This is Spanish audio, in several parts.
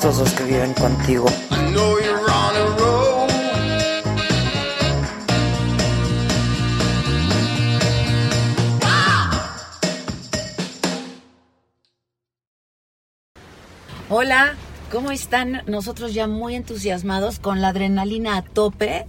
estos dos que viven contigo. Hola, ¿cómo están? Nosotros ya muy entusiasmados con la adrenalina a tope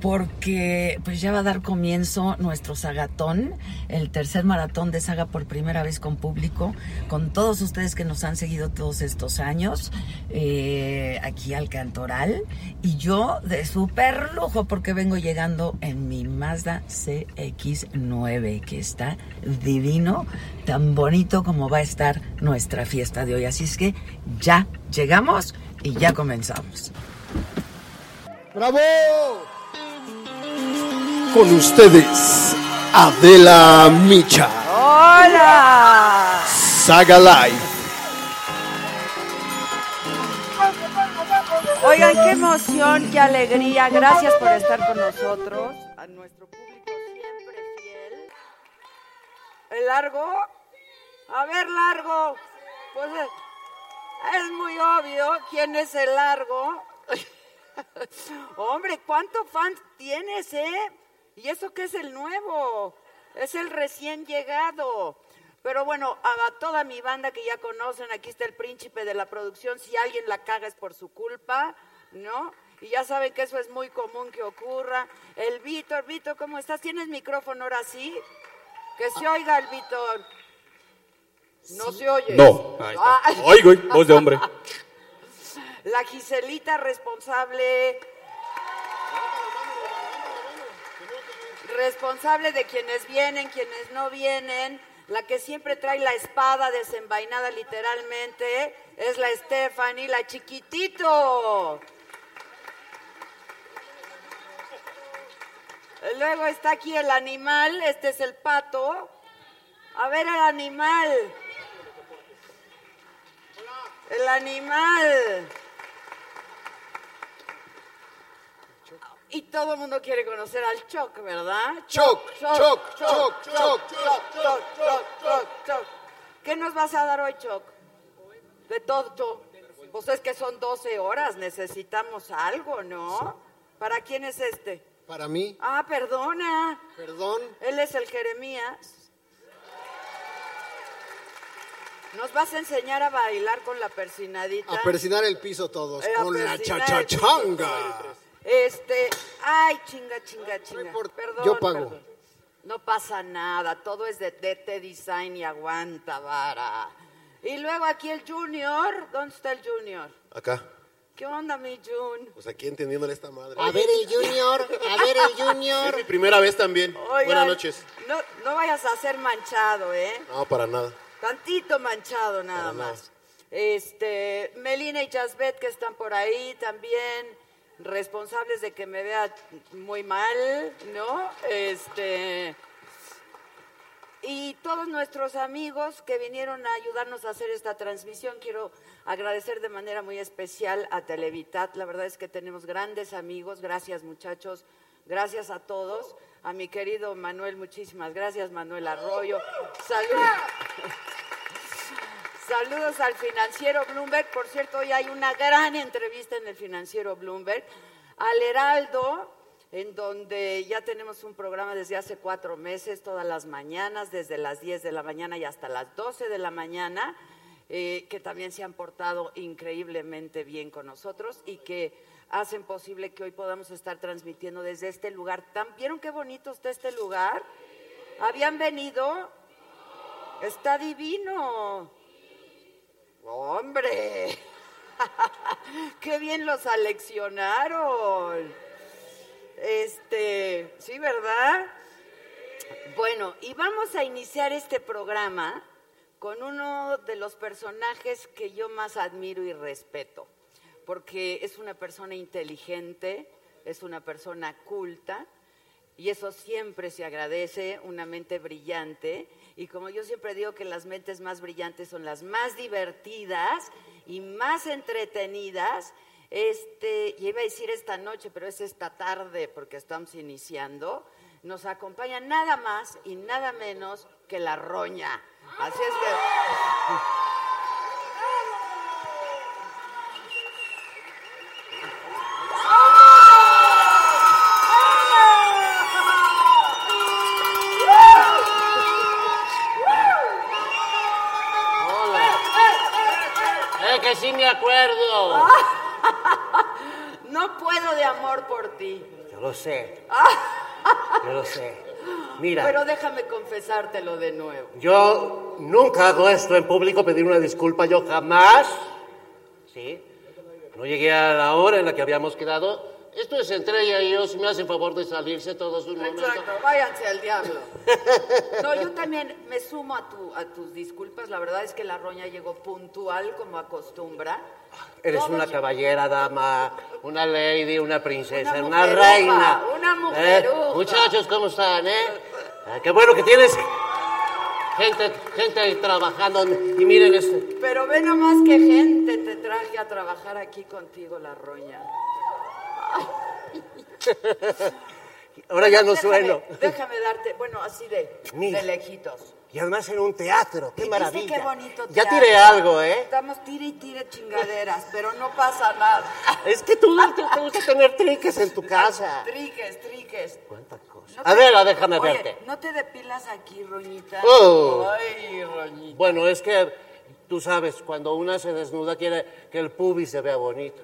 porque pues ya va a dar comienzo nuestro sagatón, el tercer maratón de saga por primera vez con público, con todos ustedes que nos han seguido todos estos años eh, aquí al Cantoral y yo de súper lujo porque vengo llegando en mi Mazda CX9 que está divino, tan bonito como va a estar nuestra fiesta de hoy. Así es que ya llegamos y ya comenzamos. ¡Bravo! Con ustedes, Adela Micha. ¡Hola! Saga Live. Oigan, qué emoción, qué alegría. Gracias por estar con nosotros. A nuestro público siempre fiel. ¿El largo? A ver, largo. Pues es, es muy obvio quién es el largo. Hombre, ¿cuánto fans tienes, eh? ¿Y eso qué es el nuevo? Es el recién llegado. Pero bueno, a toda mi banda que ya conocen, aquí está el príncipe de la producción, si alguien la caga es por su culpa, ¿no? Y ya saben que eso es muy común que ocurra. El Víctor, Víctor, ¿cómo estás? ¿Tienes micrófono ahora sí? Que se oiga el Víctor. No se oye. No. Ahí está. Ah. Oigo, voz de hombre. La Giselita responsable. Responsable de quienes vienen, quienes no vienen. La que siempre trae la espada desenvainada literalmente es la Stephanie, la chiquitito. Luego está aquí el animal, este es el pato. A ver el animal. El animal. Y todo el mundo quiere conocer al Choc, ¿verdad? Choc, Choc, Choc, Choc, Choc, Choc, Choc, Choc, Choc. ¿Qué nos vas a dar hoy, Choc? De todo. Pues es que son 12 horas, necesitamos algo, ¿no? ¿Para quién es este? Para mí, Ah, perdona. perdón. Él es el Jeremías. Nos vas a enseñar a bailar con la persinadita. A persinar el piso todos Eh, con la chachachanga. Este, ay, chinga, chinga, chinga. Perdón, yo pago. perdón. No pasa nada, todo es de DT Design y aguanta, vara. Y luego aquí el Junior, ¿dónde está el Junior? Acá. ¿Qué onda, mi Jun? Pues aquí entendiéndole esta madre. A ver el Junior, a ver el Es Junior. mi primera vez también. Oigan, Buenas noches. No, no vayas a ser manchado, ¿eh? No, para nada. Tantito manchado nada Para nada. más. Este, Melina y Jasbet que están por ahí también, responsables de que me vea muy mal, ¿no? Este, y todos nuestros amigos que vinieron a ayudarnos a hacer esta transmisión, quiero agradecer de manera muy especial a Televitat. La verdad es que tenemos grandes amigos. Gracias, muchachos. Gracias a todos. A mi querido Manuel, muchísimas gracias, Manuel Arroyo. Salud. Saludos al financiero Bloomberg. Por cierto, hoy hay una gran entrevista en el financiero Bloomberg. Al Heraldo, en donde ya tenemos un programa desde hace cuatro meses, todas las mañanas, desde las 10 de la mañana y hasta las 12 de la mañana, eh, que también se han portado increíblemente bien con nosotros y que hacen posible que hoy podamos estar transmitiendo desde este lugar. ¿Tan- ¿Vieron qué bonito está este lugar? ¿Habían venido? Está divino. Hombre, qué bien los seleccionaron. Este, sí, ¿verdad? Bueno, y vamos a iniciar este programa con uno de los personajes que yo más admiro y respeto, porque es una persona inteligente, es una persona culta, y eso siempre se agradece, una mente brillante. Y como yo siempre digo que las mentes más brillantes son las más divertidas y más entretenidas, este, y iba a decir esta noche, pero es esta tarde porque estamos iniciando, nos acompaña nada más y nada menos que la roña. Así es que... sí me acuerdo. No puedo de amor por ti, Yo lo sé. Yo lo sé. Mira, pero déjame confesártelo de nuevo. yo nunca hago esto en público, pedir una disculpa, yo jamás. ¿Sí? No llegué a la hora en la que habíamos quedado. Esto es entre ella y yo, si me hacen favor de salirse todos un momento. Exacto, váyanse al diablo. No, yo también me sumo a, tu, a tus disculpas. La verdad es que la roña llegó puntual como acostumbra. Eres Todos una lle- caballera, dama, una lady, una princesa, Una reina. una ¿Eh? mujeruja. Muchachos, ¿cómo están, eh? Ah, qué bueno que tienes gente, gente trabajando. Y miren este. Pero ve nomás qué gente te traje a trabajar aquí contigo, la roña. Ahora ya no Déjame- sueno. Déjame darte, bueno, así de, Mira. de lejitos. Y además en un teatro, qué ¿Y viste maravilla. qué bonito ya tiré algo, ¿eh? Estamos tire y tire chingaderas, pero no pasa nada. Es que tú te, te gusta tener triques en tu casa. Triques, triques. Cuánta cosa. No A te- ver, déjame Oye, verte. ¿no te depilas aquí, Roñita? Oh. Ay, Roñita. Bueno, es que tú sabes, cuando una se desnuda quiere que el pubis se vea bonito.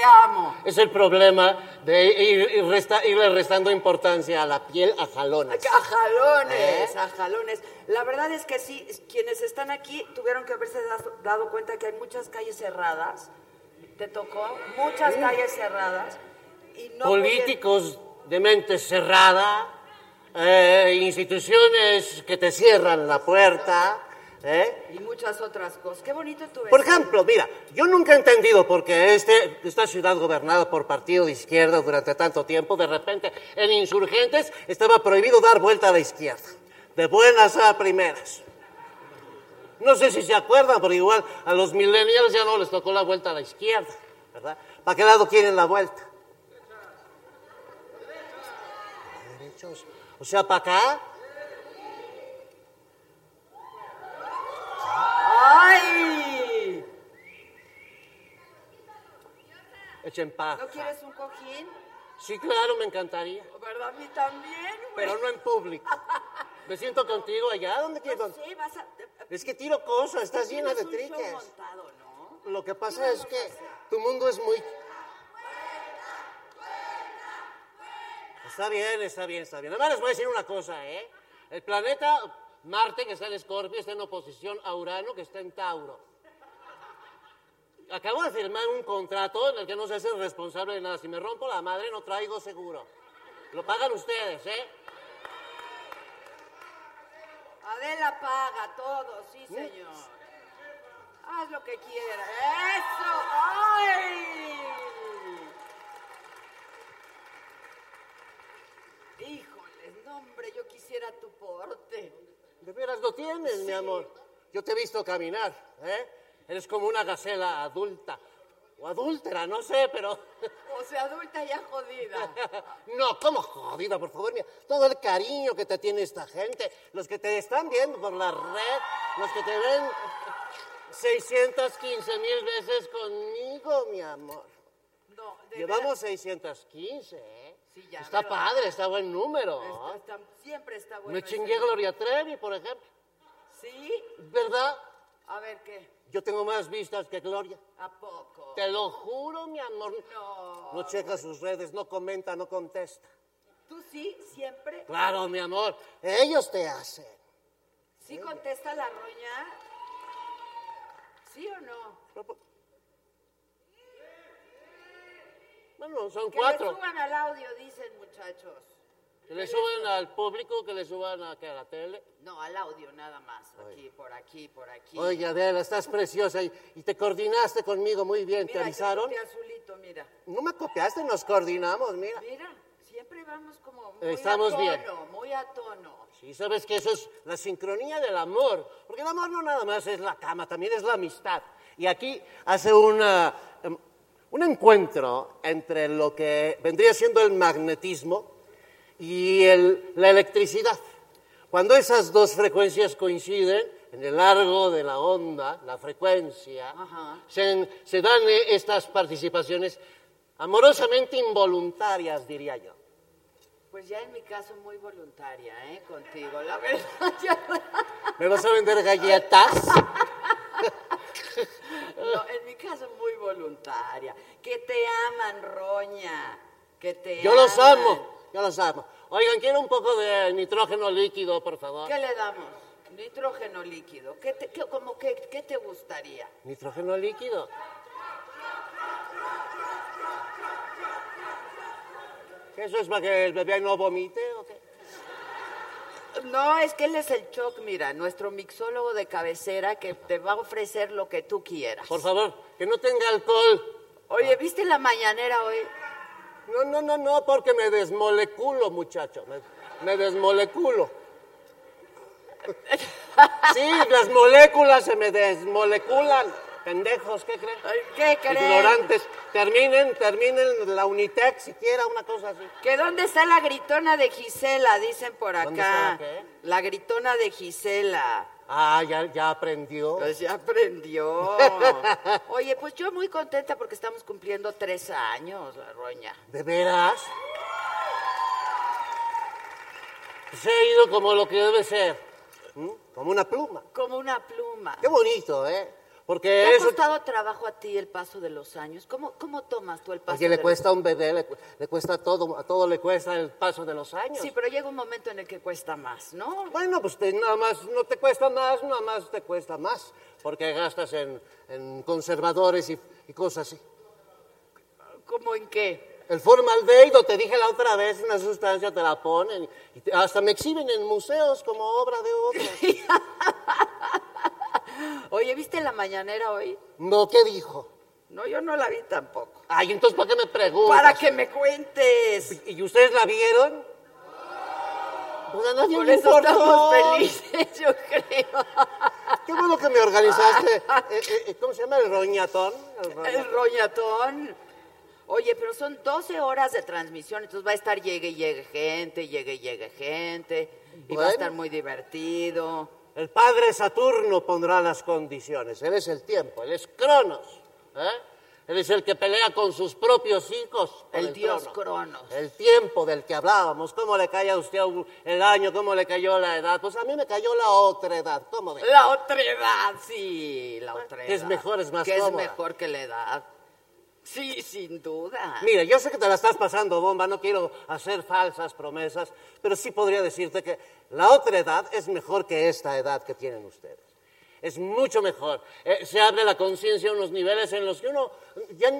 Te amo. Es el problema de ir, ir resta- irle restando importancia a la piel a jalones. A jalones, ¿Eh? a jalones. La verdad es que sí, quienes están aquí tuvieron que haberse dado, cuenta que hay muchas calles cerradas. ¿Te tocó? Muchas calles cerradas. Y no Políticos de mente cerrada, eh, instituciones que te cierran la puerta. ¿Eh? Y muchas otras cosas. Qué bonito tu Por ejemplo, mira, yo nunca he entendido por qué este, esta ciudad gobernada por partido de izquierda durante tanto tiempo, de repente en insurgentes estaba prohibido dar vuelta a la izquierda, de buenas a primeras. No sé si se acuerdan, pero igual a los millennials ya no les tocó la vuelta a la izquierda, ¿verdad? ¿Para qué lado quieren la vuelta? Derechos. O sea, para acá. ¡Ay! Echen paja. ¿No quieres un cojín? Sí, claro, me encantaría. ¿Verdad? A mí también, güey. Pero no en público. Me siento contigo allá. ¿Dónde quieres? No sé, vas a... Es que tiro cosas, estás llena de triques. montado, ¿no? Lo que pasa es que tu mundo es muy... Está bien, está bien, está bien. Además les voy a decir una cosa, ¿eh? El planeta Marte, que está en Escorpio, está en oposición a Urano, que está en Tauro. Acabo de firmar un contrato en el que no se hace responsable de nada. Si me rompo la madre, no traigo seguro. Lo pagan ustedes, ¿eh? Adela paga todo, sí, señor. Haz lo que quieras. ¡Eso! ¡Ay! Híjoles, no, hombre, yo quisiera tu porte. De veras lo tienes, mi amor. Yo te he visto caminar, ¿eh? Eres como una gacela adulta. O adúltera, no sé, pero... O sea, adulta ya jodida. No, ¿cómo jodida, por favor? Mira, todo el cariño que te tiene esta gente, los que te están viendo por la red, los que te ven 615 mil veces conmigo, mi amor. No, de Llevamos 615, ¿eh? Sí, ya, está pero- padre, está buen número. verdad, ¿eh? está- está- siempre está bueno. Me chingué. Gloria Trevi, por ejemplo. ¿Sí? ¿Verdad? A ver, ¿qué? Yo tengo más vistas que Gloria. ¿A poco? Te lo juro, mi amor. No. No checa sus redes, no comenta, no contesta. ¿Tú sí? ¿Siempre? Claro, mi amor. Ellos te hacen. ¿Sí contesta la roña? ¿Sí o no? Bueno, son Que le cuatro. suban al audio, dicen muchachos. Que le suban al público, que le suban a, ¿qué, a la tele. No, al audio nada más. Aquí, por aquí, por aquí. Oye, Adela, estás preciosa y, y te coordinaste conmigo muy bien. ¿Te avisaron? yo azulito, mira. No me copiaste, nos coordinamos, mira. Mira, siempre vamos como muy Estamos a tono, bien. muy a tono. Sí, sabes que eso es la sincronía del amor. Porque el amor no nada más es la cama, también es la amistad. Y aquí hace una, un encuentro entre lo que vendría siendo el magnetismo y el- la electricidad. Cuando esas dos frecuencias coinciden en el largo de la onda, la frecuencia, se, se dan eh, estas participaciones amorosamente involuntarias, diría yo. Pues ya en mi caso muy voluntaria, ¿eh? Contigo, la verdad. ya- ¿Me vas a vender galletas? Caso muy voluntaria. Que te aman, Roña. Que te Yo los amo, yo los amo. Oigan, quiero un poco de nitrógeno líquido, por favor. ¿Qué le damos? Nitrógeno líquido. ¿Qué te, qué- como que, ¿Qué te gustaría? ¿Nitrógeno líquido? ¿Qué eso es para que el bebé no vomite? No, es que él es el Choc, mira, nuestro mixólogo de cabecera que te va a ofrecer lo que tú quieras. Por favor, que no tenga alcohol. Oye, ¿viste la mañanera hoy? No, no, no, no, porque me desmoleculo, muchacho. Me, me desmoleculo. Sí, las moléculas se me desmoleculan. Pendejos, ¿qué creen? ¿Qué creen? Ignorantes. Terminen, terminen la Unitec siquiera, una cosa así. ¿Que dónde está la gritona de Gisela? Dicen por acá. ¿Dónde está la qué? La gritona de Gisela. Ah, ya, ya aprendió. Pues ya aprendió. Oye, pues yo muy contenta porque estamos cumpliendo tres años, la roña. ¿De veras? Se ha ido como lo que debe ser. ¿m? Como una pluma. Como una pluma. Qué bonito, ¿eh? ¿Te Porque ha eso... costado trabajo a ti el paso de los años? ¿Cómo, cómo tomas tú el paso Porque de le los cuesta a un bebé, le, le cuesta todo, a todo le cuesta el paso de los años. Sí, pero llega un momento en el que cuesta más, ¿no? Bueno, pues te- nada más no te cuesta más, nada más te cuesta más, porque gastas en, en conservadores y, y cosas así. ¿Cómo en qué? El formaldehído, te dije la otra vez, una sustancia te la ponen y te- hasta me exhiben en museos como obra de otros. Oye, ¿viste la mañanera hoy? No, ¿qué dijo? No, yo no la vi tampoco. Ay, entonces, ¿para qué me preguntas? Para que me cuentes. ¿Y ustedes la vieron? Pues a nadie Por le eso importó. estamos felices, yo creo. Qué bueno que me organizaste. Eh, eh, eh, ¿Cómo se llama? ¿El roñatón? El roñatón. El roñatón. Oye, pero son 12 horas de transmisión, entonces va a estar llegue y llegue gente, llegue y llegue gente, y va a estar muy divertido. El padre Saturno pondrá las condiciones. Él es el tiempo, él es Cronos. ¿eh? Él es el que pelea con sus propios hijos. por El dios trono. Cronos. El tiempo del que hablábamos. ¿Cómo le cae a usted el año? ¿Cómo le cayó la edad? Pues a mí me cayó la otra edad. ¿Cómo de? La otra edad, sí, la otra edad. que es mejor, es más Que es mejor que la edad. Sí, sin duda. Mira, yo sé que te la estás pasando bomba, no quiero hacer falsas promesas, pero sí podría decirte que la otra edad es mejor que esta edad que tienen ustedes. Es mucho mejor. Eh, se abre la conciencia a unos niveles en los que uno, ya,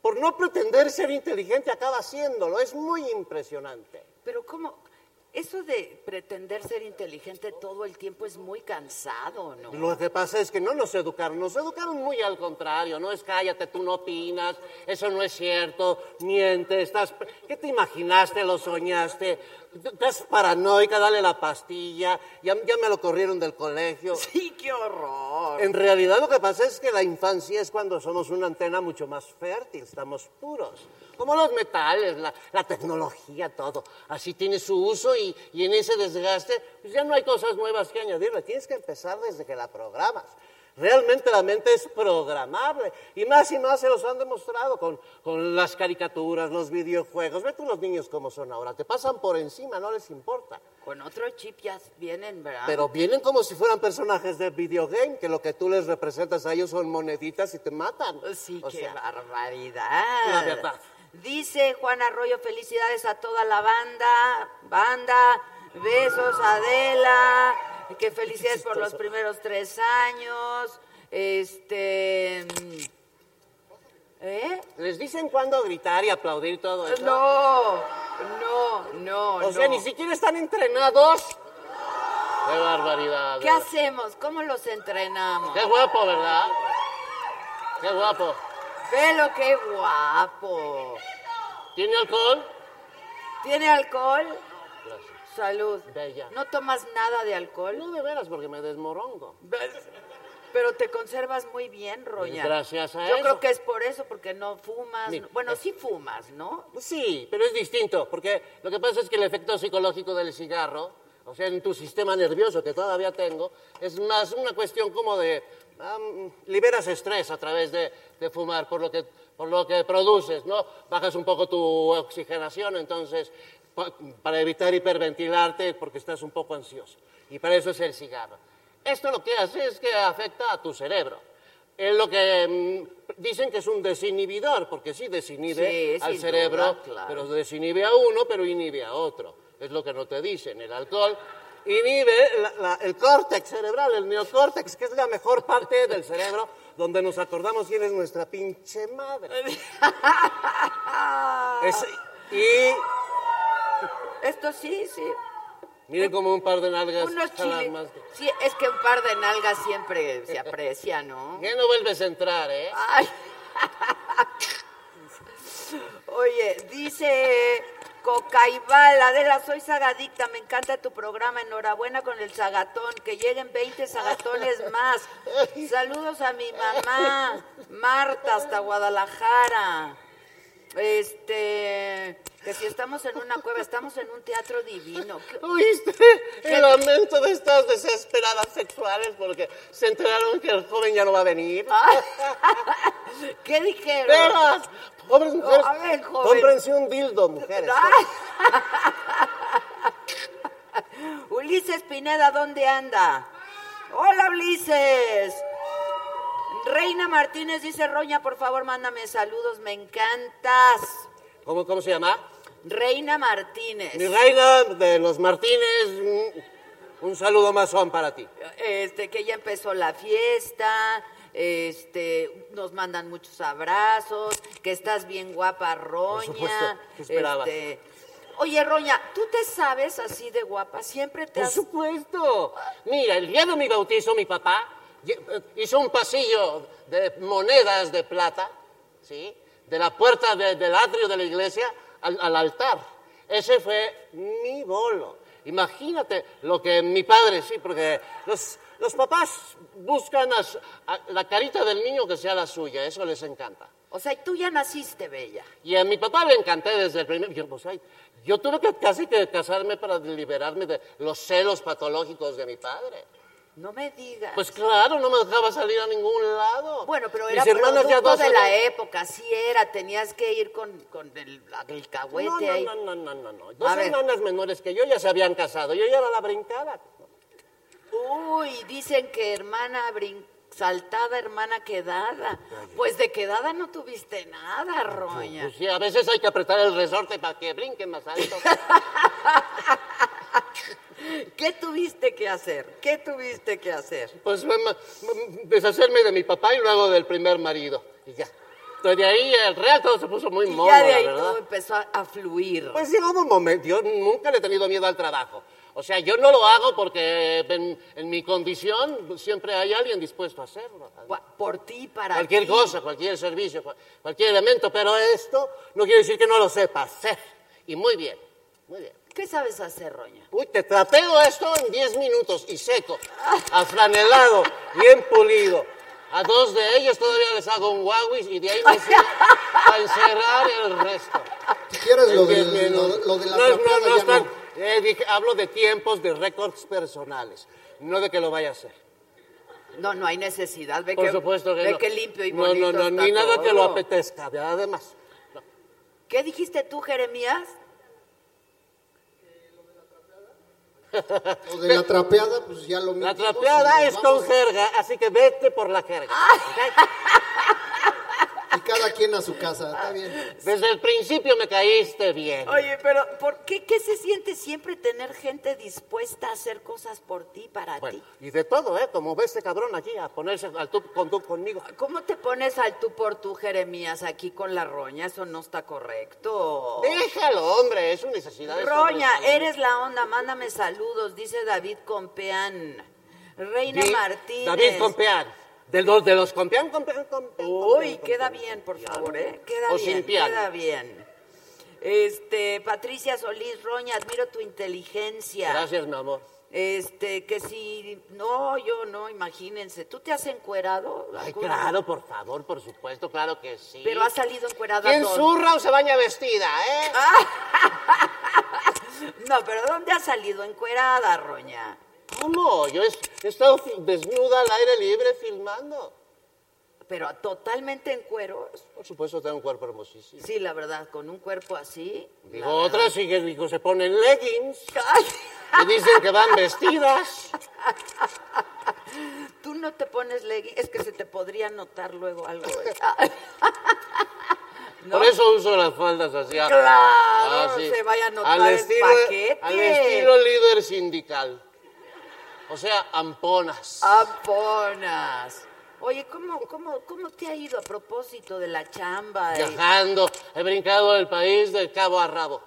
por no pretender ser inteligente, acaba haciéndolo. Es muy impresionante. Pero ¿cómo? Eso de pretender ser inteligente todo el tiempo es muy cansado, ¿no? Lo que pasa es que no nos educaron, nos educaron muy al contrario, no es cállate, tú no opinas, eso no es cierto, miente, estás... ¿Qué te imaginaste, lo soñaste? Estás paranoica, dale la pastilla, ya, ya me lo corrieron del colegio. Sí, qué horror. En realidad lo que pasa es que la infancia es cuando somos una antena mucho más fértil, estamos puros. Como los metales, la, la tecnología, todo. Así tiene su uso y, y en ese desgaste pues ya no hay cosas nuevas que añadirle. Tienes que empezar desde que la programas. Realmente la mente es programable. Y más y más se los han demostrado con, con las caricaturas, los videojuegos. Ve tú los niños cómo son ahora. Te pasan por encima, no les importa. Con otro chip ya vienen, ¿verdad? Pero vienen como si fueran personajes de videogame, que lo que tú les representas a ellos son moneditas y te matan. Sí, O qué sea, barbaridad. la verdad. Dice Juan Arroyo, felicidades a toda la banda. Banda, besos, Adela. Que felicidades por los primeros tres años. Este. ¿Eh? ¿Les dicen cuándo gritar y aplaudir todo eso? No, no, no. O sea, ni siquiera están entrenados. Qué barbaridad. ¿Qué hacemos? ¿Cómo los entrenamos? Qué guapo, ¿verdad? Qué guapo. Velo, qué guapo. ¿Tiene alcohol? ¿Tiene alcohol? Gracias. Salud. Bella. ¿No tomas nada de alcohol? No de veras, porque me desmorongo. Pero te conservas muy bien, Roña. Gracias a Yo eso. creo que es por eso, porque no fumas. Bueno, sí fumas, ¿no? Sí, pero es distinto, porque lo que pasa es que el efecto psicológico del cigarro, o sea, en tu sistema nervioso que todavía tengo, es más una cuestión como de am, liberas estrés a través de, de fumar por lo que por lo que produces, ¿no? Bajas un poco tu oxigenación, entonces pa- para evitar hiperventilarte porque estás un poco ansioso. Y para eso es el cigarro. Esto lo que hace es que afecta a tu cerebro. Es lo que mm, dicen que es un desinhibidor, porque sí desinhibe Sí, al cerebro, duda, claro. pero desinhibe a uno, pero inhibe a otro. Es lo que no te dicen. El alcohol inhibe la- la- el córtex cerebral, el neocórtex, que es la mejor parte del cerebro donde nos acordamos quién es nuestra pinche madre. Es- y Esto sí, sí. miren como un par de nalgas Unos chiles. más. Sí, es que un par de nalgas siempre se aprecia, ¿no? Ya no vuelves a entrar, ¿eh? Ay. Oye, dice Cocaibal, Adela, soy sagadicta, me encanta tu programa, enhorabuena con el sagatón, que lleguen 20 sagatones más. Saludos a mi mamá, Marta, hasta Guadalajara. Este, que si estamos en una cueva, estamos en un teatro divino. ¿Qué- ¿Oíste el lamento de estas desesperadas sexuales porque se enteraron que el joven ya no va a venir? ¿Qué dijeron? ¡Veras! Pobres mujeres, a ver, joven. cómprense un dildo, mujeres. Ulises Pineda, ¿dónde anda? Hola, Ulises. Reina Martínez dice, Roña, por favor, mándame saludos, me encantas. ¿Cómo, ¿Cómo se llama? Reina Martínez. Mi reina de los Martínez, un, un saludo más son para ti. Este, que ya empezó la fiesta, este, nos mandan muchos abrazos, que estás bien guapa, Roña. supuesto, ¿qué esperabas? Este, Oye, Roña, ¿tú te sabes así de guapa? Siempre te Por has... supuesto. Mira, el día de mi bautizo, mi papá eh, hizo un pasillo de monedas de plata, ¿sí? De la puerta de- del atrio de la iglesia al, al altar. Ese fue mi bolo. Imagínate lo que mi padre, sí, porque los, los papás buscan a la carita del niño que sea la suya, eso les encanta. O sea, tú ya naciste bella. Y a mi papá le encanté desde el primer... Yo, pues, ay, yo tuve que casi que casarme para liberarme de los celos patológicos de mi padre. No me digas. Pues claro, no me dejaba salir a ningún lado. Bueno, pero Mis era hermanas ya producto dos de la época, sí era, tenías que ir con, con el, el cahuete No, no, ahí. no, no, no, no, no. Dos A ver. hermanas menores que yo ya se habían casado. Yo ya era la brincada. Uy, dicen que hermana brin- saltada, hermana quedada. Pues de quedada no tuviste nada, Roña. Pues sí, a veces hay que apretar el resorte para que brinquen más alto. ¿Qué tuviste que hacer? ¿Qué tuviste que hacer? Pues me- deshacerme de mi papá y luego del primer marido. Y ya. Entonces de ahí el real todo se puso muy Y mono, ya de la ahí verdad. todo empezó a, fluir. Pues llegó un momento, yo nunca le he tenido miedo al trabajo. O sea, yo no lo hago porque en, en mi condición siempre hay alguien dispuesto a hacerlo. Por ti, para Cualquier ti. cosa, cualquier servicio, cual- cualquier elemento, pero esto no quiere decir que no lo sepa hacer. Y muy bien, muy bien. ¿Qué sabes hacer, Roña? Uy, te trapeo esto en 10 minutos y seco, afranelado, bien pulido. A dos de ellos todavía les hago un Huawei y de ahí me sigo a encerrar el resto. Quieres lo, del- lo, lo de la No, no, trapeada no ya están- no. eh, dije, hablo de tiempos, de récords personales, no de que lo vaya a hacer. No, no hay necesidad. Ve Por que, supuesto que ve no. que limpio y no, bonito No, no, está ni nada que lo todo. apetezca, además. ¿Qué dijiste tú, Jeremías? Lo de la trapeada, pues ya lo La mismo. trapeada si es con vamos- jerga, así que vete por la jerga. ¿ok? Y cada quien a su casa, está bien. Desde el principio me caíste bien. Oye, pero ¿por qué, qué se siente siempre tener gente dispuesta a hacer cosas por ti, para Bueno, ti? y de todo, ¿eh? Como ve este cabrón aquí a ponerse al tú con tú conmigo. ¿Cómo te pones al tú por tú, Jeremías, aquí con la roña? Eso no está correcto. Déjalo, hombre, es una necesidad. Roña, eres la onda, mándame saludos, dice David Compeán. Reina Di- Martínez. David Compeán. De los, de los Compeán, Compeán, Compeán. Uy, queda bien, por favor, ¿eh? Queda O bien, sin queda bien. Este, Patricia Solís Roña, admiro tu inteligencia. Gracias, mi amor. Este, que si, no, yo no, imagínense. ¿Tú te has encuerado? Ay, claro, por favor, por supuesto, claro que sí. Pero has salido encuerada. ¿Quién ¿dónde? zurra o se baña vestida, eh? No, pero ¿dónde has salido encuerada, Roña? ¿Cómo? Yo he, he estado desnuda al aire libre filmando. Pero totalmente en cueros. Por supuesto, tengo un cuerpo hermosísimo. Sí, la verdad, con un cuerpo así. Digo, otras sí que digo, se ponen leggings Ay, y dicen que van vestidas. Tú no te pones leggings, es que se te podría notar luego algo. ¿No? Por eso uso las faldas así. ah, Claro, no se vaya a notar al el estilo, paquete. Al estilo líder sindical. O sea, amponas. Amponas. Oye, ¿cómo, cómo, ¿cómo te ha ido a propósito de la chamba? Viajando, he brincado el país de cabo a rabo.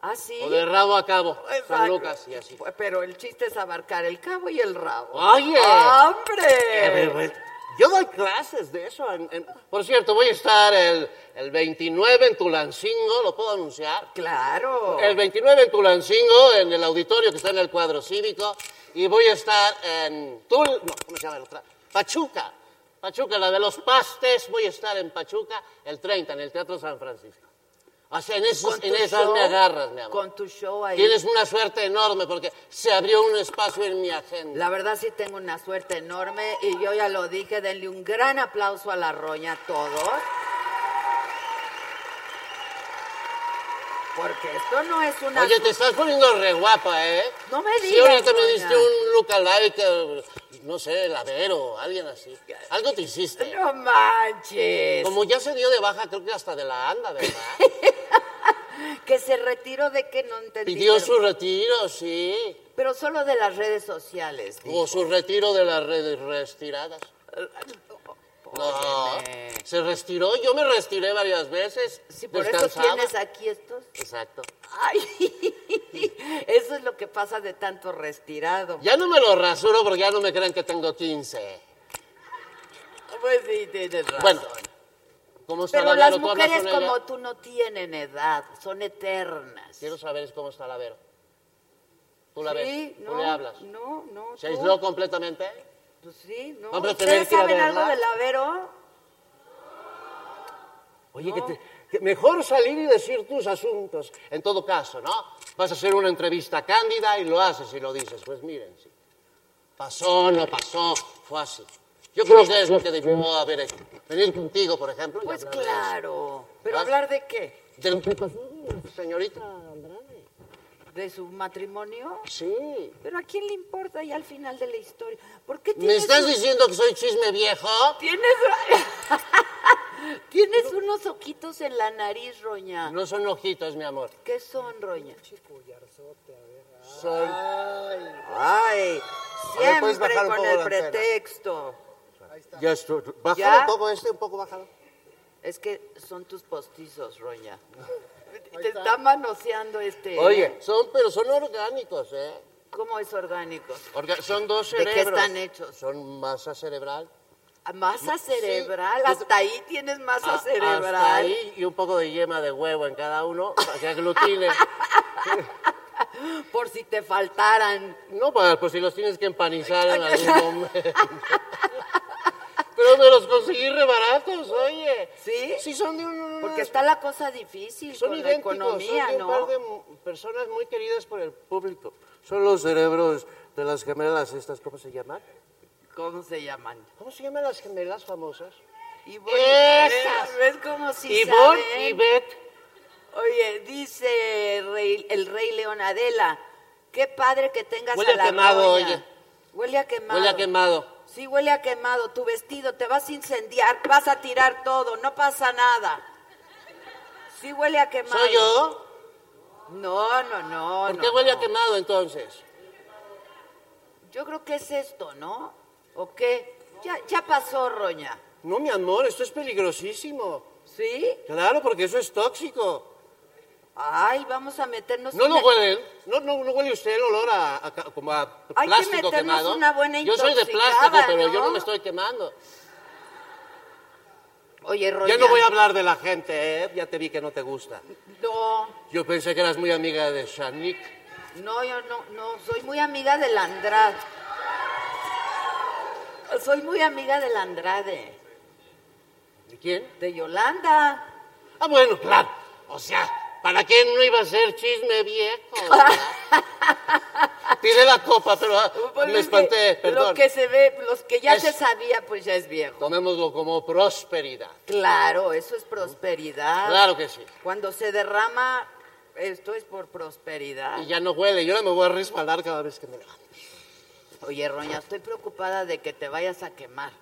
¿Ah, sí? O de rabo a cabo. San Exacto. Lucas y así. Pero el chiste es abarcar el cabo y el rabo. Oye. ¡Hombre! A ver, güey, Yo doy clases de eso. en- en- por cierto, voy a estar el, el 29 en Tulancingo, ¿lo puedo anunciar? Claro. El 29 en Tulancingo, en el auditorio que está en el cuadro cívico. Y voy a estar en Tul... No, ¿cómo se llama la otra? Pachuca. Pachuca, la de los pastes. Voy a estar en Pachuca el 30, en el Teatro San Francisco. O sea, en, esos, en esas show, me agarras, mi amor. Con tu show ahí. Tienes una suerte enorme porque se abrió un espacio en mi agenda. La verdad sí tengo una suerte enorme y yo ya lo dije, denle un gran aplauso a la roña a todos. Porque esto no es una... Oye, te estás poniendo re guapa, ¿eh? No me Sí, digas, ahorita me diste un lookalike, eh, no sé, Lavero, alguien así. Algo te hiciste. No manches. Como ya se dio de baja, creo que hasta de la anda, ¿verdad? Que se retiró de que no entendí. Pidió pero, su retiro, sí. pero solo de las redes sociales. O su retiro de las redes retiradas. No, Óyeme. se retiró. Yo me retiré varias veces. Sí, por eso tienes aquí estos. Exacto. Ay, eso es lo que pasa de tanto retirado. Ya no me lo rasuro porque ya no me creen que tengo 15. Pues sí, tienes razón. Bueno, ¿cómo está Pero la las mujeres como tú no tienen edad, son eternas. Quiero saber cómo está la Vero. ¿Tú la Sí, ves? ¿Tú no, le hablas? No, no. ¿Se aisló completamente? Pues sí, no. Vamos a tener ¿Ustedes que ir a saben algo del Avero? Oye, que te- que mejor salir y decir tus asuntos. En todo caso, ¿no? Vas a hacer una entrevista cándida y lo haces y lo dices. Pues miren, sí. Pasó, no pasó, fue así. Yo creo que es lo que debió haber hecho. Venir contigo, por ejemplo. y Pues hablar de claro. ¿Pero ¿Vas? hablar de qué? eso. De lo que pasó, señorita Andrade. ¿De su matrimonio? Sí. Pero ¿a quién le importa ya al final de la historia? ¿Por qué ¿Me tienes estás diciendo que soy chisme viejo? Tienes... Tienes unos ojitos en la nariz, Roña. No son ojitos, mi amor. ¿Qué son, Roña? Son... Ay, Oye, ¿puedes siempre bajar un con poco el la antena? pretexto. Ya estoy. Bájalo ¿Ya? un poco este, un poco bájalo. Es que son tus postizos, Roña. Te está manoseando este... Oye, son, pero son orgánicos, ¿eh? ¿Cómo es orgánico? Orga- son dos ¿De qué cerebros. están hechos? Son masa cerebral. Masa Sí. cerebral, hasta ahí tienes masa A- cerebral. Hasta ahí y un poco de yema de huevo en cada uno para que aglutine. por si te faltaran. No, para, pues si los tienes que empanizar en algún momento. Pero me los conseguí re baratos, oye. ¿Sí? Sí, son de un... Porque está la cosa difícil Son con la idénticos, economía, son de un ¿no? par de personas muy queridas por el público. Son los cerebros de las gemelas estas, ¿cómo se llaman? ¿Cómo se llaman? ¿Cómo se llaman las gemelas famosas? Ivonne, Esas. ¿Ves cómo sí Ivonne saben? y Beth. Oye, dice rey- el rey León Adela, qué padre que tengas Huele a la quemado, roña. oye. Huele a quemado. Huele a quemado. Sí, huele a quemado. Tu vestido te vas a incendiar, vas a tirar todo, no pasa nada. Sí huele a quemado. ¿Soy yo? No, no, no. ¿Por no, qué huele a quemado entonces? Yo creo que es esto, ¿no? ¿O qué? Ya, ya pasó, Roña. No, mi amor, esto es peligrosísimo. ¿Sí? Claro, porque eso es tóxico. Ay, vamos a meternos ¿No lo una- huelen? ¿No, no, no huele usted el olor a, como a Hay que plástico meternos quemado? una buena yo soy de plástico, pero yo ¿no? me estoy quemando. Oye, Roña. Ya no voy a hablar de la gente, ¿eh? Ya te vi que no te gusta. No, Yo pensé que eras muy amiga de Shanik. no, yo no, no, soy muy amiga del Andrade. Soy muy amiga del Andrade, ¿De quién? de Yolanda. Ah, bueno, claro. O sea, ¿para qué no iba a ser chisme viejo? Pide la copa, pero ah, Pues me espanté, perdón. Lo que se ve, los que ya Es- se sabía, pues ya es viejo. Tomémoslo como prosperidad. Claro, eso es prosperidad. Claro que sí. Cuando se derrama, esto es por prosperidad. Y ya no huele. Yo ahora me voy a respaldar cada vez que me levante. Oye, Roña, estoy preocupada de que te vayas a quemar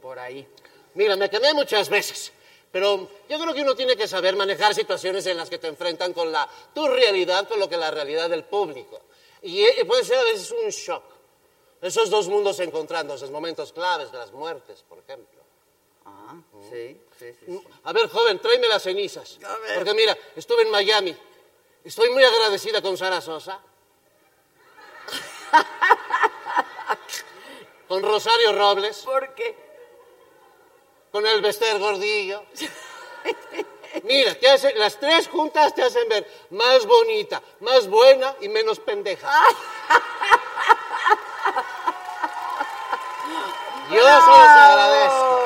por ahí. Mira, me quemé muchas veces, pero yo creo que uno tiene que saber manejar situaciones en las que te enfrentan con la tu realidad, con lo que la realidad del público. Y eh, puede ser a veces un shock. Esos dos mundos encontrándose, en momentos claves de las muertes, por ejemplo. Ah, sí, sí, sí. sí. A ver, joven, tráeme las cenizas. A ver. Porque mira, estuve en Miami. Estoy muy agradecida con Sara Sosa. con Rosario Robles. ¿Por qué? Con el Bester Gordillo. Mira, te hace- las tres juntas te hacen ver más bonita, más buena y menos pendeja. Yo se los agradezco.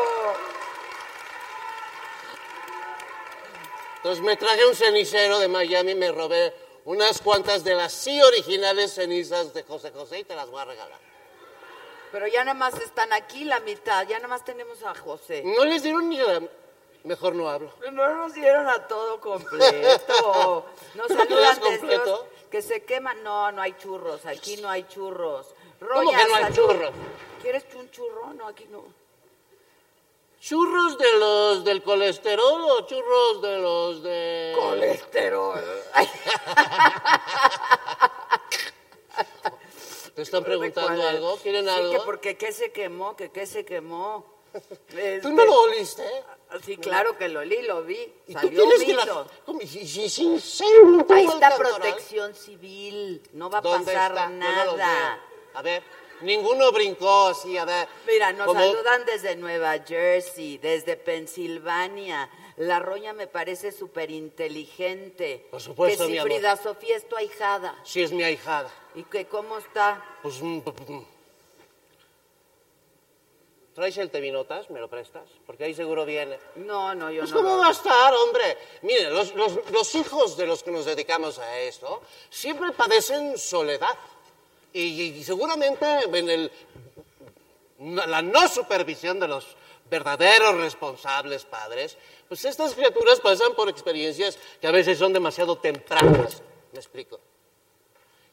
Entonces me traje un cenicero de Miami y me robé unas cuantas de las sí originales cenizas de José José y te las voy a regalar. Pero ya nada más están aquí la mitad, ya nada más tenemos a José. No les dieron ni la... Mejor no hablo. No nos dieron a todo completo. Nos ¿No querías saludan desde completo? Os- que se queman. No, no hay churros. Aquí no hay churros. ¿Cómo que no hay salud. churros? ¿Quieres un churro? No, aquí no. ¿Churros de los del colesterol o churros de los de... Colesterol. ¿Te están preguntando algo? ¿Quieren Sí, algo? que porque qué se quemó, que qué se quemó. ¿Tú Este, no lo oliste? Sí, claro que lo olí, lo vi. ¿Y tú Salió tienes que la... ¿Cómo? ¿Y si- Ahí está protección civil. No va a ¿Dónde pasar está? No nada. A ver, ninguno brincó así, a ver. Mira, nos saludan desde Nueva Jersey, desde Pensilvania. La roña me parece súper inteligente. Por supuesto, Que si mi amor. Frida Sofía es tu ahijada. Sí, es mi ahijada. ¿Y que cómo está? Pues... mm, mm. ¿Traes el Tevinotas? ¿Me lo prestas? Porque ahí seguro viene. No, no, yo Pues no. ¿cómo lo- va a estar, hombre? Miren, los, los- los hijos de los que nos dedicamos a esto siempre padecen soledad. Y, y seguramente en el, la no supervisión de los verdaderos responsables padres, pues estas criaturas pasan por experiencias que a veces son demasiado tempranas. ¿Me explico?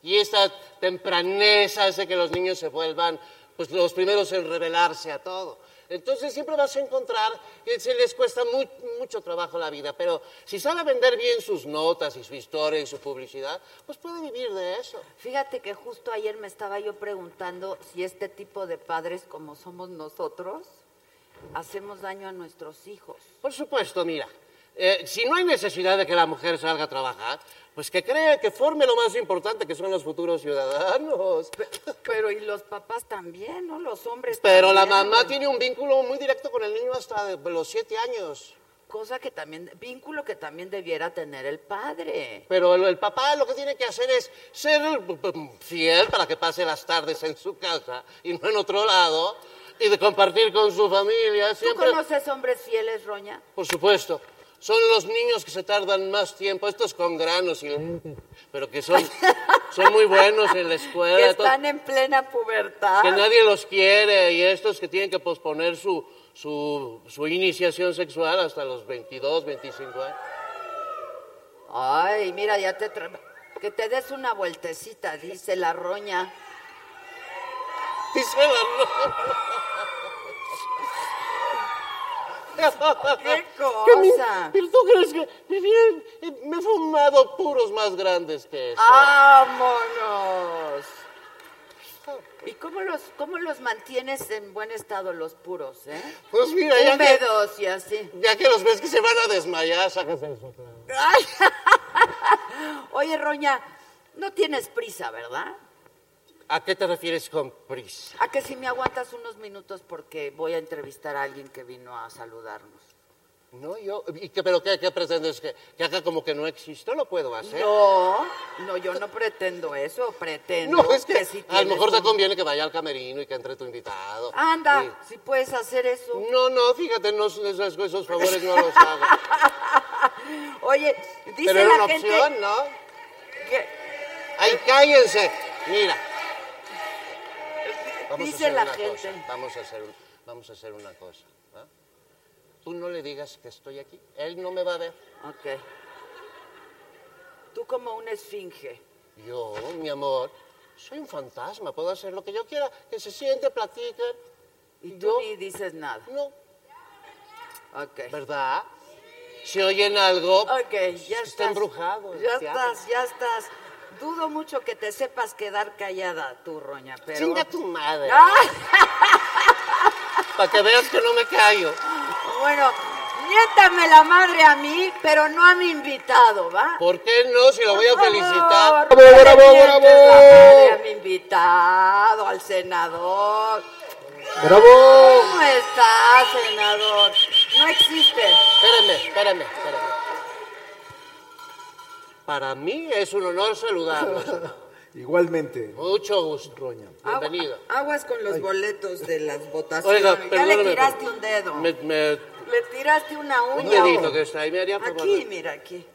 Y esta tempraneza hace que los niños se vuelvan pues, los primeros en revelarse a todo. Entonces siempre vas a encontrar que se les cuesta mu- mucho trabajo la vida, pero si sabe vender bien sus notas y su historia y su publicidad, pues puede vivir de eso. Fíjate que justo ayer me estaba yo preguntando si este tipo de padres como somos nosotros hacemos daño a nuestros hijos. Por supuesto, mira, eh, si no hay necesidad de que la mujer salga a trabajar, pues que cree que forme lo más importante que son los futuros ciudadanos. Pero y los papás también, ¿no? Los hombres Pero la mamá tiene un vínculo muy directo con el niño hasta de los siete años. cosa que también, vínculo que también debiera tener el padre. Pero el, el papá lo que tiene que hacer es ser mm, fiel para que pase las tardes en su casa y no en otro lado y de compartir con su familia. ¿Tú Siempre, conoces hombres fieles, Roña? por supuesto. Son los niños que se tardan más tiempo, estos con granos, y, pero que son, son muy buenos en la Que escuela. to- están en plena pubertad. que nadie los quiere y estos que tienen que posponer su, su, su iniciación sexual hasta los 22, 25 años. Ay, mira, ya te tra- que te des una vueltecita, dice la Roña. Dice la ¡Qué Que mi- cosa! ¿Pero tú crees que mi bien, eh, me he fumado puros más grandes que eso? ¡Vámonos! ¿Y cómo los, cómo los mantienes en buen estado los puros, eh? Pues mira, ya que, Húmedos y así. ya que los ves que se van a desmayar, sacas eso. claro. Ay. Oye, Roña, no tienes prisa, ¿verdad? ¿A qué te refieres con prisa? A que si me aguantas unos minutos porque voy a entrevistar a alguien que vino a saludarnos. No, yo, ¿y qué, pero qué, qué pretendes? ¿Que, ¿Que haga como que no existo? Lo puedo hacer. No, no, yo no pretendo eso, pretendo No, es que, sí a lo mejor te conviene que vaya al camerino y que entre tu invitado. Anda, si puedes hacer eso. No, no, fíjate, no, esos, esos favores no los hago. Oye, dice Pero era la una gente opción, ¿no? que ¡Ay, cállense! Mira. Vamos Dice a hacer la una gente. cosa. Vamos a hacer, vamos a hacer una cosa. ¿va? Tú no le digas que estoy aquí. Él no me va a ver. Ok. Tú como una esfinge. Yo, mi amor, soy un fantasma. Puedo hacer lo que yo quiera. Que se siente, platique. Y tú yo, ni dices nada. no, Ok. ¿verdad? Si oyen algo, Ok, ya está estás. embrujado. Ya teatro. estás, ya estás. Dudo mucho que te sepas quedar callada tú, Roña, pero... Chinga tu madre. ¡Ah! Para que veas que no me callo. Bueno, miéntame la madre a mí, pero no a mi invitado, ¿va? ¿Por qué no? Si lo voy a felicitar. no le mientes la madre a mi invitado, al senador. ¡Bravo! ¿Cómo está, senador? No existe. Espérame, espérame, espérame. Para mí es un honor saludarlo. Igualmente, Mucho gusto. Roña. Bienvenido. Agua- aguas con los boletos de las votaciones. Oiga, ya le tiraste un dedo. Me, me- Le tiraste una un uña. dedito o- que está ahí. Me haría. Aquí, mira, aquí.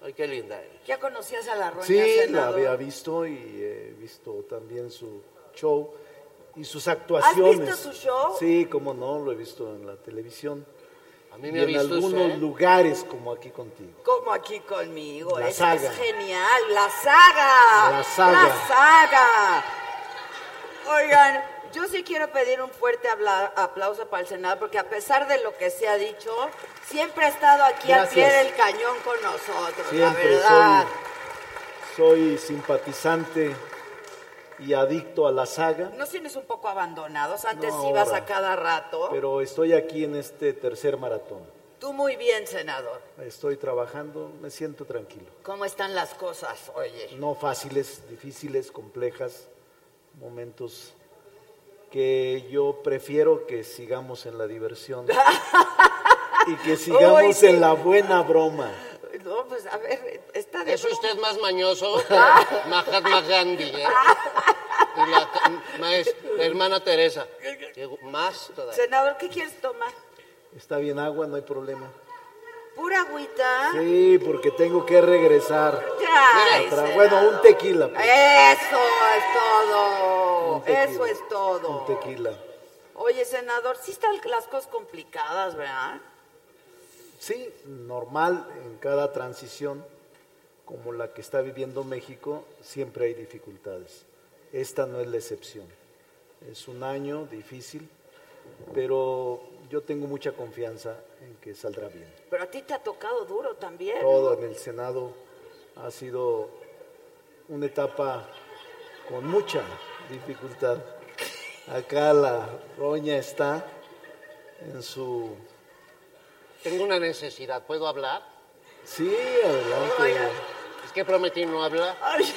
Ay, qué linda eres. ¿Ya conocías a la roña, Sí, la senador? había visto y he visto también su show y sus actuaciones. visto su show? Sí, cómo no, lo he visto en la televisión. A mí Y me ha en visto algunos usted. lugares como aquí contigo. Como aquí conmigo. La es, saga. es genial. La saga. La saga. La saga. Oigan, yo sí quiero pedir un fuerte aplauso para el Senado porque a pesar de lo que se ha dicho, siempre ha estado aquí al pie del cañón con nosotros, la Siempre verdad. soy, soy simpatizante y adicto a la saga, ¿No tienes un poco abandonados? Antes No, ibas ahora. a cada rato. pero estoy aquí en este tercer maratón. Tú muy bien, senador. Estoy trabajando, me siento tranquilo. ¿Cómo están las cosas, oye? No fáciles, difíciles, complejas, momentos que yo prefiero que sigamos en la diversión y que sigamos Uy, sí. en la buena broma. No, pues a ver, está de Es broma. usted más mañoso que Mahatma Gandhi, ¿eh? Y la, hermana Teresa. Más todavía. Senador, ¿qué quieres tomar? Está bien agua, no hay problema. ¿Pura agüita? Sí, porque tengo que regresar. Otra- senador. bueno, un tequila. pues. Eso es todo. Tequila. Eso es todo. Un tequila. Oye, senador, sí están las cosas complicadas, ¿verdad? Sí, normal en cada transición como la que está viviendo México, siempre hay dificultades. Esta no es la excepción. Es un año difícil, pero yo tengo mucha confianza en que saldrá bien. Pero a ti te ha tocado duro también. Todo en el Senado ha sido una etapa con mucha dificultad. Acá la roña está en su... Tengo una necesidad. ¿Puedo hablar? Sí, adelante. Es que prometí no hablar. Ay,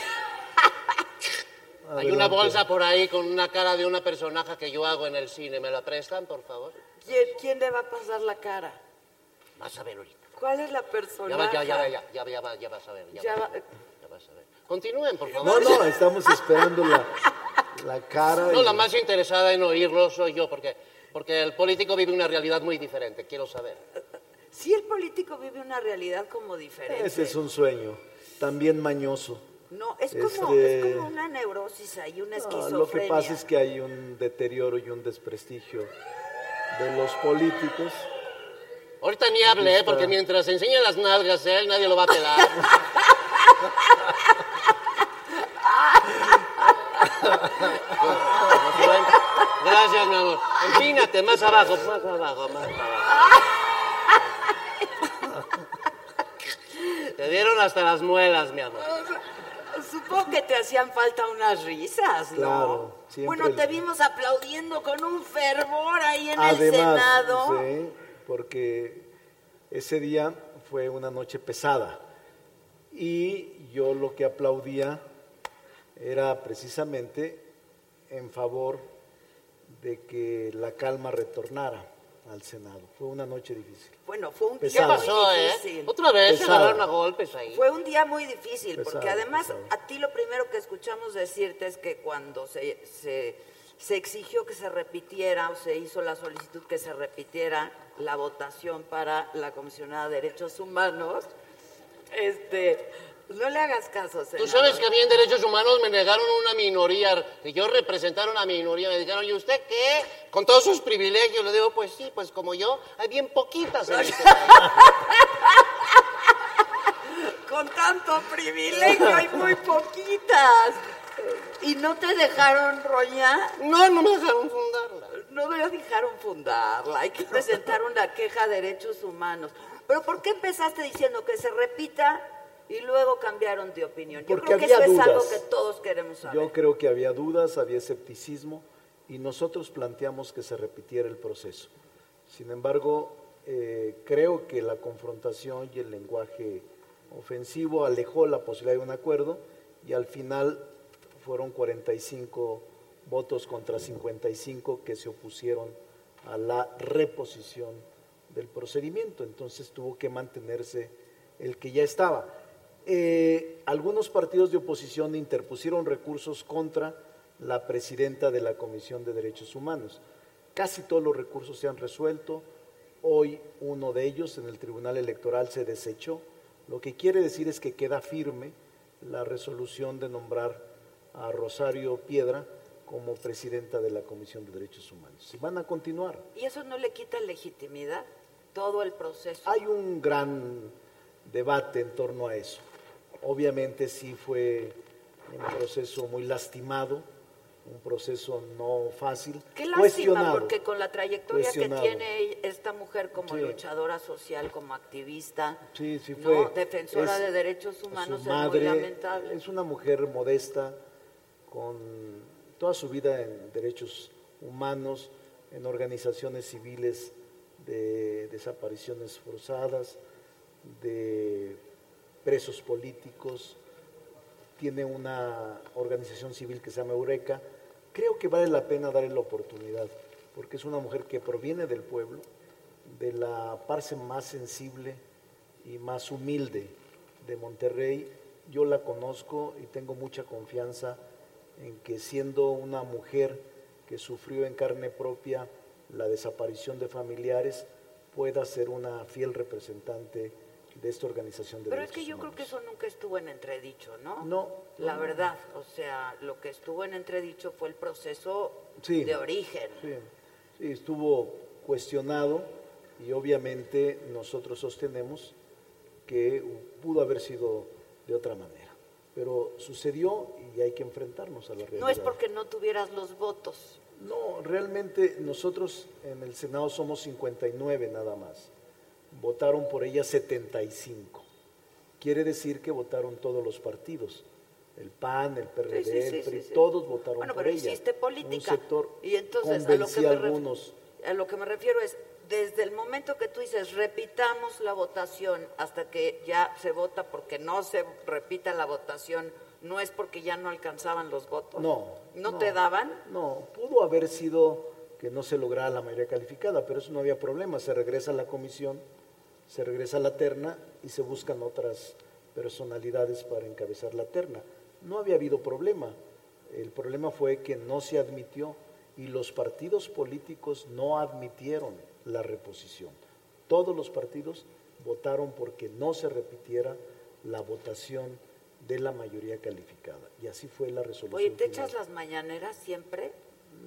Hay una bolsa por ahí con una cara de una personaje que yo hago en el cine. ¿Me la prestan, por favor? ¿Quién, quién le va a pasar la cara? Vas a ver ahorita. ¿Cuál es la Ya, persona? va- ya, ya, ya, ya, ya, va- ya vas a ver. Ya, Ya va- ya vas a ver. Continúen, por No, favor. no, estamos esperando la, la cara. No, y- la más interesada en oírlo soy yo, porque, porque el político vive una realidad muy diferente. Quiero saber. Si el político vive una realidad como diferente. Ese es un sueño, también mañoso. No, es como, Este- es como una neurosis ahí, una No, esquizofrenia. lo que pasa es que hay un deterioro y un desprestigio de los políticos. Ahorita ni hable, ¿eh? porque mientras enseña las nalgas él, nadie lo va a pelar. Gracias, mi amor. Empínate, más abajo, más abajo, más abajo. Te dieron hasta las muelas, mi amor. Supongo que te hacían falta unas risas, ¿no? Claro, siempre Bueno, te vimos aplaudiendo con un fervor ahí en el Senado. sí, porque ese día fue una noche pesada y yo lo que aplaudía era precisamente en favor de que la calma retornara al Senado. Fue una noche difícil. Bueno, fue un ¿Qué Pesada. día pasó, muy eh? difícil. Otra vez se agarraron a golpes ahí. Fue un día muy difícil, porque además pesado. a ti lo primero que escuchamos decirte es que cuando se, se, se exigió que se repitiera o se hizo la solicitud que se repitiera la votación para la comisionada de Derechos Humanos, este, no le hagas caso, Tú senador. sabes que a mí en derechos humanos me negaron una minoría, que yo representar una minoría. Me dijeron, ¿y usted qué? Con todos sus privilegios. Le digo, pues sí, pues como yo, hay bien poquitas en este país. Con tanto privilegio hay muy poquitas. ¿Y no te dejaron roñar? No, no me dejaron fundarla. No me dejaron fundarla. Hay que presentar una queja de derechos humanos. Pero ¿por qué empezaste diciendo que se repita y luego cambiaron de opinión? Yo Porque creo que eso es algo dudas. que todos queremos saber. Yo creo que había dudas, había escepticismo y nosotros planteamos que se repitiera el proceso. Sin embargo, eh, creo que la confrontación y el lenguaje ofensivo alejó la posibilidad de un acuerdo y al final fueron 45 votos contra 55 que se opusieron a la reposición del procedimiento. Entonces tuvo que mantenerse el que ya estaba. Eh, algunos partidos de oposición interpusieron recursos contra la presidenta de la Comisión de Derechos Humanos. Casi todos los recursos se han resuelto. Hoy uno de ellos en el Tribunal Electoral se desechó. Lo que quiere decir es que queda firme la resolución de nombrar a Rosario Piedra como presidenta de la Comisión de Derechos Humanos. Y van a continuar. ¿Y eso no le quita legitimidad? Todo el proceso. Hay un gran debate en torno a eso. Obviamente sí fue un proceso muy lastimado, un proceso no fácil, Qué lástima, porque con la trayectoria que tiene esta mujer como Sí. luchadora social, como activista, Sí, sí ¿no? fue. defensora es- de derechos humanos, es muy lamentable. Es una mujer modesta, con toda su vida en derechos humanos, en organizaciones civiles de desapariciones forzadas, de presos políticos, tiene una organización civil que se llama Eureka. Creo que vale la pena darle la oportunidad, porque es una mujer que proviene del pueblo, de la parte más sensible y más humilde de Monterrey. Yo la conozco y tengo mucha confianza en que siendo una mujer que sufrió en carne propia la desaparición de familiares, pueda ser una fiel representante de esta organización de Pero es que yo creo que eso nunca estuvo en entredicho, ¿no? No, La no. verdad, o sea, lo que estuvo en entredicho fue el proceso Sí. de origen. Sí, sí, estuvo cuestionado y obviamente nosotros sostenemos que pudo haber sido de otra manera. Pero sucedió y hay que enfrentarnos a la realidad. No es porque no tuvieras los votos. No, realmente nosotros en el Senado somos 59 nada más. Votaron por ella 75. Quiere decir que votaron todos los partidos. El PAN, el PRD, Sí, sí, sí, el PRI, sí, todos votaron Bueno, por pero ella. hiciste política. Un sector y entonces, a lo, que me a ref- algunos. a lo que me refiero es, desde el momento que tú dices, repitamos la votación hasta que ya se vota porque no se repita la votación no es porque ya no alcanzaban los votos. No. ¿No, te daban? No, pudo haber sido que no se lograra la mayoría calificada, pero eso no había problema. Se regresa a la comisión, se regresa a la terna y se buscan otras personalidades para encabezar la terna. No había habido problema. El problema fue que no se admitió y los partidos políticos no admitieron la reposición. Todos los partidos votaron porque no se repitiera la votación de la mayoría calificada. Y así fue la resolución. Oye, ¿te final. echas las mañaneras siempre?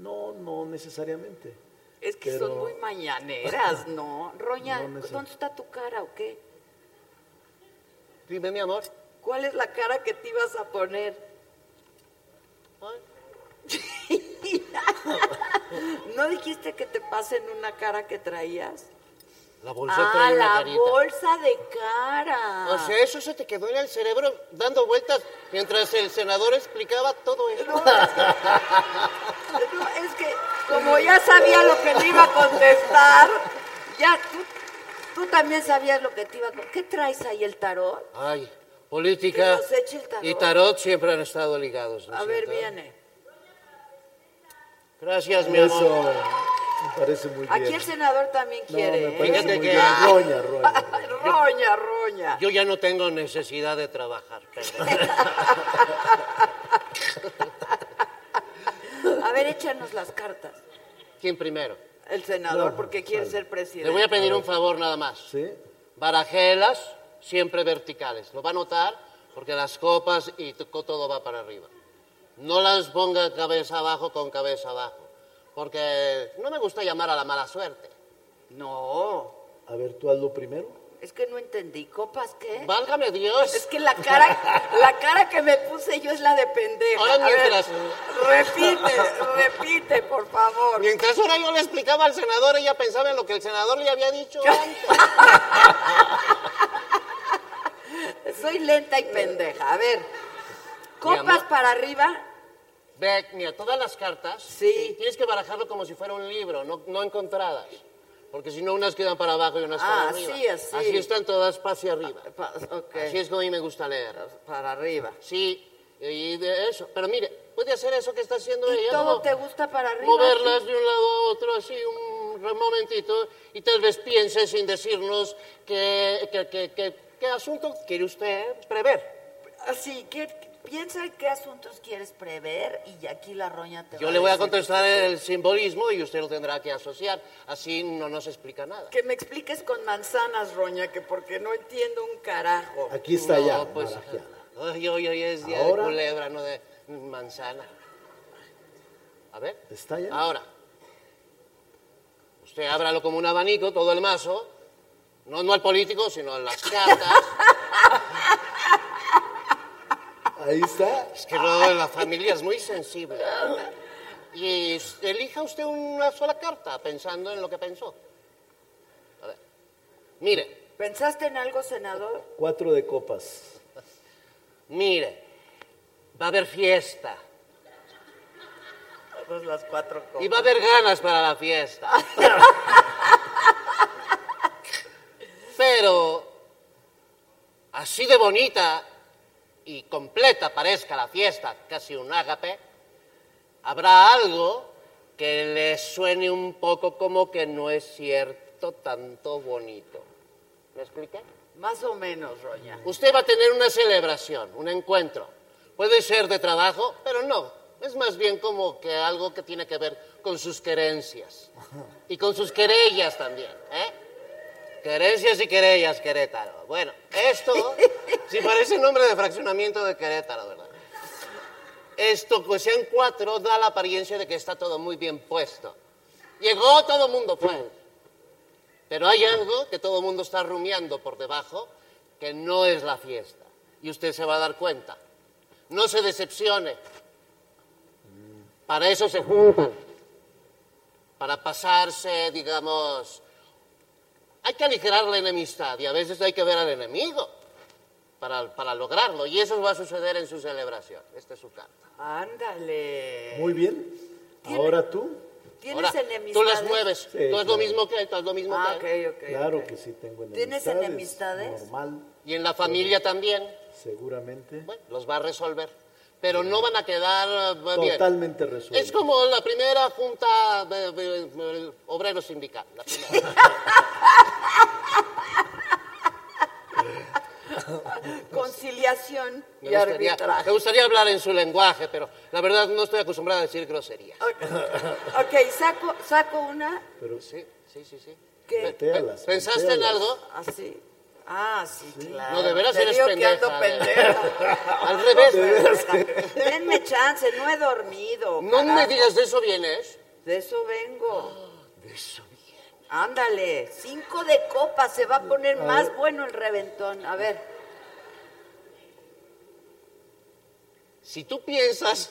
No, no necesariamente. Es que Pero- son muy mañaneras, ¿no? Roña, No ¿dónde está tu cara o qué? Dime, mi amor. ¿Cuál es la cara que te ibas a poner? ¿No dijiste que te pasen una cara que traías? La bolsa ah, trae una la carita. bolsa de cara. O sea, eso se te quedó en el cerebro dando vueltas mientras el senador explicaba todo eso. No, es que, no, es que como ya sabía lo que le iba a contestar, ya tú, tú también sabías lo que te iba a contestar. ¿Qué traes ahí, el tarot? Ay, política Que nos eche el tarot. y tarot siempre han estado ligados. ¿no es A ver, viene. Gracias, mi Eso amor. Parece muy bien. Aquí el senador también No, quiere. me ¿eh? parece Fíjate muy que- bien. Roña, roña. roña, roña. Yo ya no tengo necesidad de trabajar. perdón. A ver, échanos las cartas. ¿Quién primero? El senador, No, porque quiere ser presidente. Le voy a pedir un favor nada más. ¿Sí? Barajelas siempre verticales. Lo va a notar porque las copas y todo va para arriba. No las ponga cabeza abajo con cabeza abajo. Porque no me gusta llamar a la mala suerte. No, A ver, tú hazlo primero. es que no entendí. ¿Copas qué? Válgame Dios. Es que la cara, la cara que me puse yo es la de pendeja. Ahora A ver, mientras- repite, repite, por favor. Mientras ahora yo le explicaba al senador, ella pensaba en lo que el senador le había dicho antes. Soy lenta y pendeja. A ver, copas para arriba. Ve, mira, todas las cartas Sí. tienes que barajarlo como si fuera un libro, no, no encontradas. Porque si no, unas quedan para abajo y unas Ah, para arriba. así, así. Así están todas hacia arriba. Pa- ok. Así es como a mí me gusta leer. Para arriba. Sí, y de eso. Pero mire, puede hacer eso que está haciendo ¿Y ella. todo te gusta para arriba? Moverlas de un lado a otro, así un momentito, y tal vez piense sin decirnos qué, asunto quiere usted prever. Así, ¿qué, piensa en qué asuntos quieres prever y aquí la roña te Yo va le voy a contestar el simbolismo y usted lo tendrá que asociar. Así no nos explica nada. Que me expliques con manzanas, roña, que porque no entiendo un carajo. Aquí está ya. No, pues, barajeada. ay, hoy, hoy es día Ahora- de culebra, no de manzana. A ver. ¿Está ya? Ahora. Usted ábralo como un abanico, todo el mazo. No, no al político, sino a las cartas. Ahí está. es que no, la familia es muy sensible. Y elija usted una sola carta pensando en lo que pensó. A ver. Mire, ¿Pensaste en algo, senador? Cuatro de copas. mire. Va a haber fiesta. Pues las cuatro copas. Y va a haber ganas para la fiesta. Pero, así de bonita y completa parezca la fiesta, casi un ágape, habrá algo que le suene un poco como que no es cierto tanto bonito. ¿Me expliqué? Más o menos, roña. Usted va a tener una celebración, un encuentro. Puede ser de trabajo, pero no. Es más bien como que algo que tiene que ver con sus querencias. Y con sus querellas también, ¿eh? Querencias y querellas, Querétaro. Bueno, esto sí parece nombre de fraccionamiento de Querétaro, ¿verdad? Esto, pues sean cuatro, da la apariencia de que está todo muy bien puesto. Llegó, todo el mundo fue. Pero hay algo que todo el mundo está rumiando por debajo, que no es la fiesta. Y usted se va a dar cuenta. No se decepcione. Para eso se juntan. Para pasarse, digamos... Hay que aligerar la enemistad y a veces hay que ver al enemigo para, para lograrlo. Y eso va a suceder en su celebración. Esta es su carta. Ándale. Muy bien. Ahora tú. ¿Tienes Ahora, enemistades? tú las mueves. Sí, tú es lo mismo que él, tú es lo mismo Ah, que él. ok, ok. Claro ok. que sí tengo enemistades. ¿Tienes enemistades? Normal, Y en la familia también. seguramente. Bueno, los va a resolver. Pero no van a quedar eh, bien. Totalmente resuelto. Es como la primera junta de, de- de obrero sindical. la primera. Conciliación Me y gustaría, arbitraje. me gustaría hablar en su lenguaje, pero la verdad no estoy acostumbrada a decir grosería. Ok, saco, saco una. Pero Sí, sí, sí, sí. ¿Pensaste en algo? Así. Ah, sí, claro. No, de veras Te eres digo que pendeja. ando de- pendeja. Al revés. Denme chance, no he dormido. No me digas de eso vienes. De eso vengo. De eso bien. Ándale, cinco de copa, se va a poner más bueno el reventón. A ver, Si tú piensas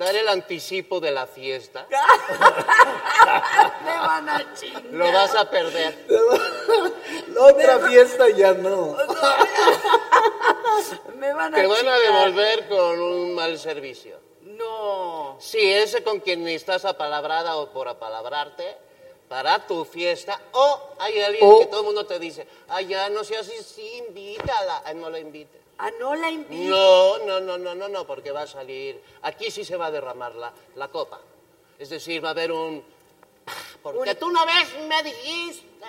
dar el anticipo de la fiesta, me van a chingar. lo vas a perder. La otra fiesta ya no. Me van a Te van a devolver con un mal servicio. No. Sí, ese con quien estás apalabrada o por apalabrarte para tu fiesta. O hay alguien que todo el mundo te dice, ay, ya no seas así, sí, invítala. Ay, no la invite. Ah, no la invito. No, no, no, no, no, no, porque va a salir. Aquí sí se va a derramar la, la copa. Es decir, va a haber un. Porque Un- tú una vez me dijiste.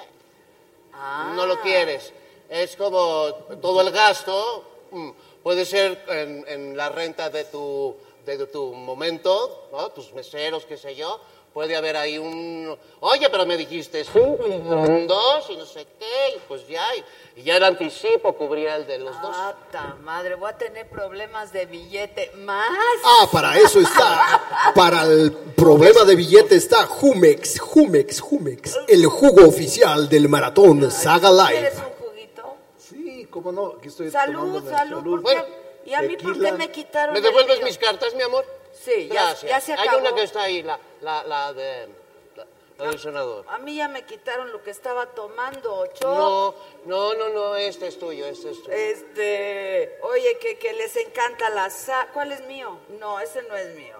Ah. No lo quieres. Es como todo el gasto. mm, Puede ser en, en la renta de tu, de tu momento, ¿no? tus meseros, qué sé yo. Puede haber ahí un. Oye, pero me dijiste sí, dijeron dos y no sé qué. Y pues ya. Y, y ya el anticipo cubría el de los dos. Ah, ta madre, voy a tener problemas de billete. ¿Más? Ah, para eso está. Para el problema de billete está Jumex, Jumex, Jumex. El jugo oficial del maratón Saga ¿Quieres Live. un juguito? Sí, cómo no. Aquí estoy Salud, tomándome salud. ¿por qué? Bueno, ¿Y a mí por qué tequila. me quitaron ¿Me el devuelves mío? mis cartas, mi amor? Sí, ya- ya se Hay acabó. una que está ahí, la, la, la de, la, la del senador. A mí ya me quitaron lo que estaba tomando, Choc. No, no, no, no, este es tuyo, este es tuyo. Este, oye, que, que les encanta la sa... ¿Cuál es mío? No, ese no es mío.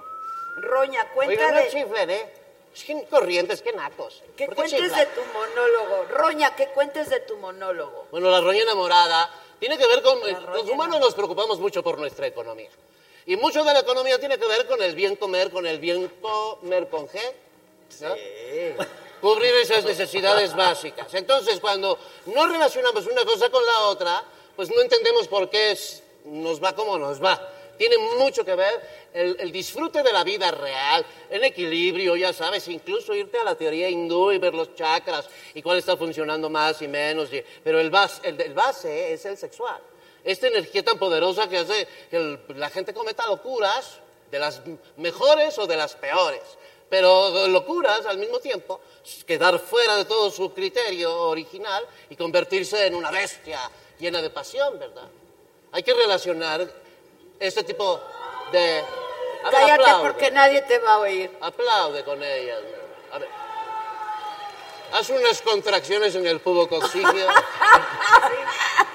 Roña, cuenta Oiga, no chiflen, ¿eh? Es que corrientes, que nacos. Que ¿Por qué cuentes chiflan? de tu monólogo. Roña, que cuentes de tu monólogo. Bueno, la roña enamorada tiene que ver con... La Los humanos nos preocupamos mucho por nuestra economía. Y mucho de la economía tiene que ver con el bien comer, con el bien comer con G. ¿no? Cubrir esas necesidades básicas. Entonces, cuando no relacionamos una cosa con la otra, pues no entendemos por qué es- nos va como nos va. Tiene mucho que ver el, el disfrute de la vida real, en equilibrio, ya sabes, incluso irte a la teoría hindú y ver los chakras y cuál está funcionando más y menos. y- pero el base, el, el base es el sexual. Esta energía tan poderosa que hace que el- la gente cometa locuras, de las mejores o de las peores pero locuras al mismo tiempo, quedar fuera de todo su criterio original y convertirse en una bestia llena de pasión, ¿verdad? Hay que relacionar este tipo de... A ver, Cállate aplaude. porque nadie te va a oír. Aplaude con ellas. A ver. Haz unas contracciones en el pubo coxígeo.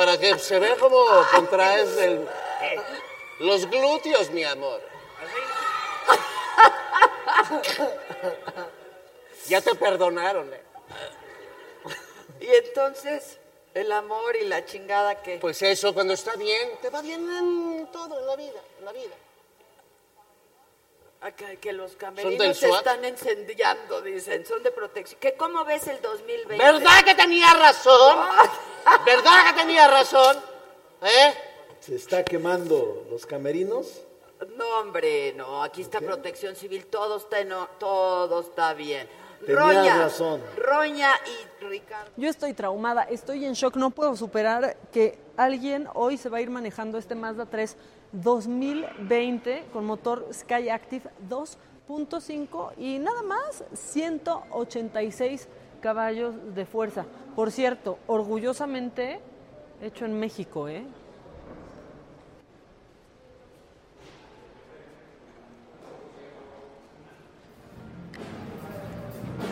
Para que se vea como contraes el- los glúteos, mi amor. Ya te perdonaron, ¿eh? Y entonces, el amor y la chingada que... Pues eso, cuando está bien, te va bien en todo, en la vida, en la vida. Acá, que los camerinos se están encendiendo, dicen, son de protección. ¿Que ¿Cómo ves el 2020? ¿Verdad que tenía razón? ¿Verdad que tenía razón? ¿Eh? Se está quemando los camerinos. No, hombre, no, aquí está protección civil, todo está, en todo está bien. Tenías Roña, razón. Roña y Ricardo. Yo estoy traumada, estoy en shock, no puedo superar que alguien hoy se va a ir manejando este Mazda 3 2020 con motor Sky Active 2.5 y nada más 186 caballos de fuerza. Por cierto, orgullosamente hecho en México, ¿eh?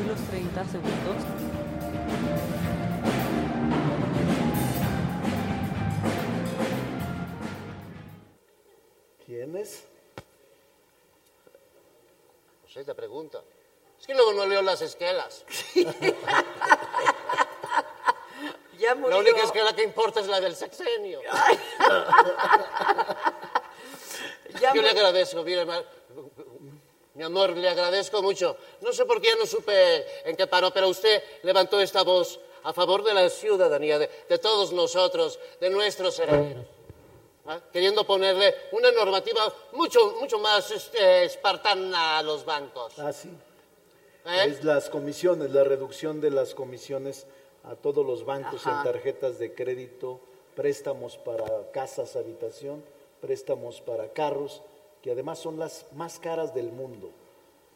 Y los 30 segundos. ¿Quién es? No sé, te pregunto. Es que luego no leo las esquelas. Ya Ya murió. La única es que la importa es la del sexenio. Ya Yo le agradezco, mire, mi amor, le agradezco mucho. No sé por qué no supe en qué paró, pero usted levantó esta voz a favor de la ciudadanía, de, de todos nosotros, de nuestros herederos. ¿Ah? Queriendo ponerle una normativa mucho, mucho más este, espartana a los bancos. Ah, sí. ¿eh? Es las comisiones, la reducción de las comisiones a todos los bancos Ajá. en tarjetas de crédito, préstamos para casas, habitación, préstamos para carros, que además son las más caras del mundo.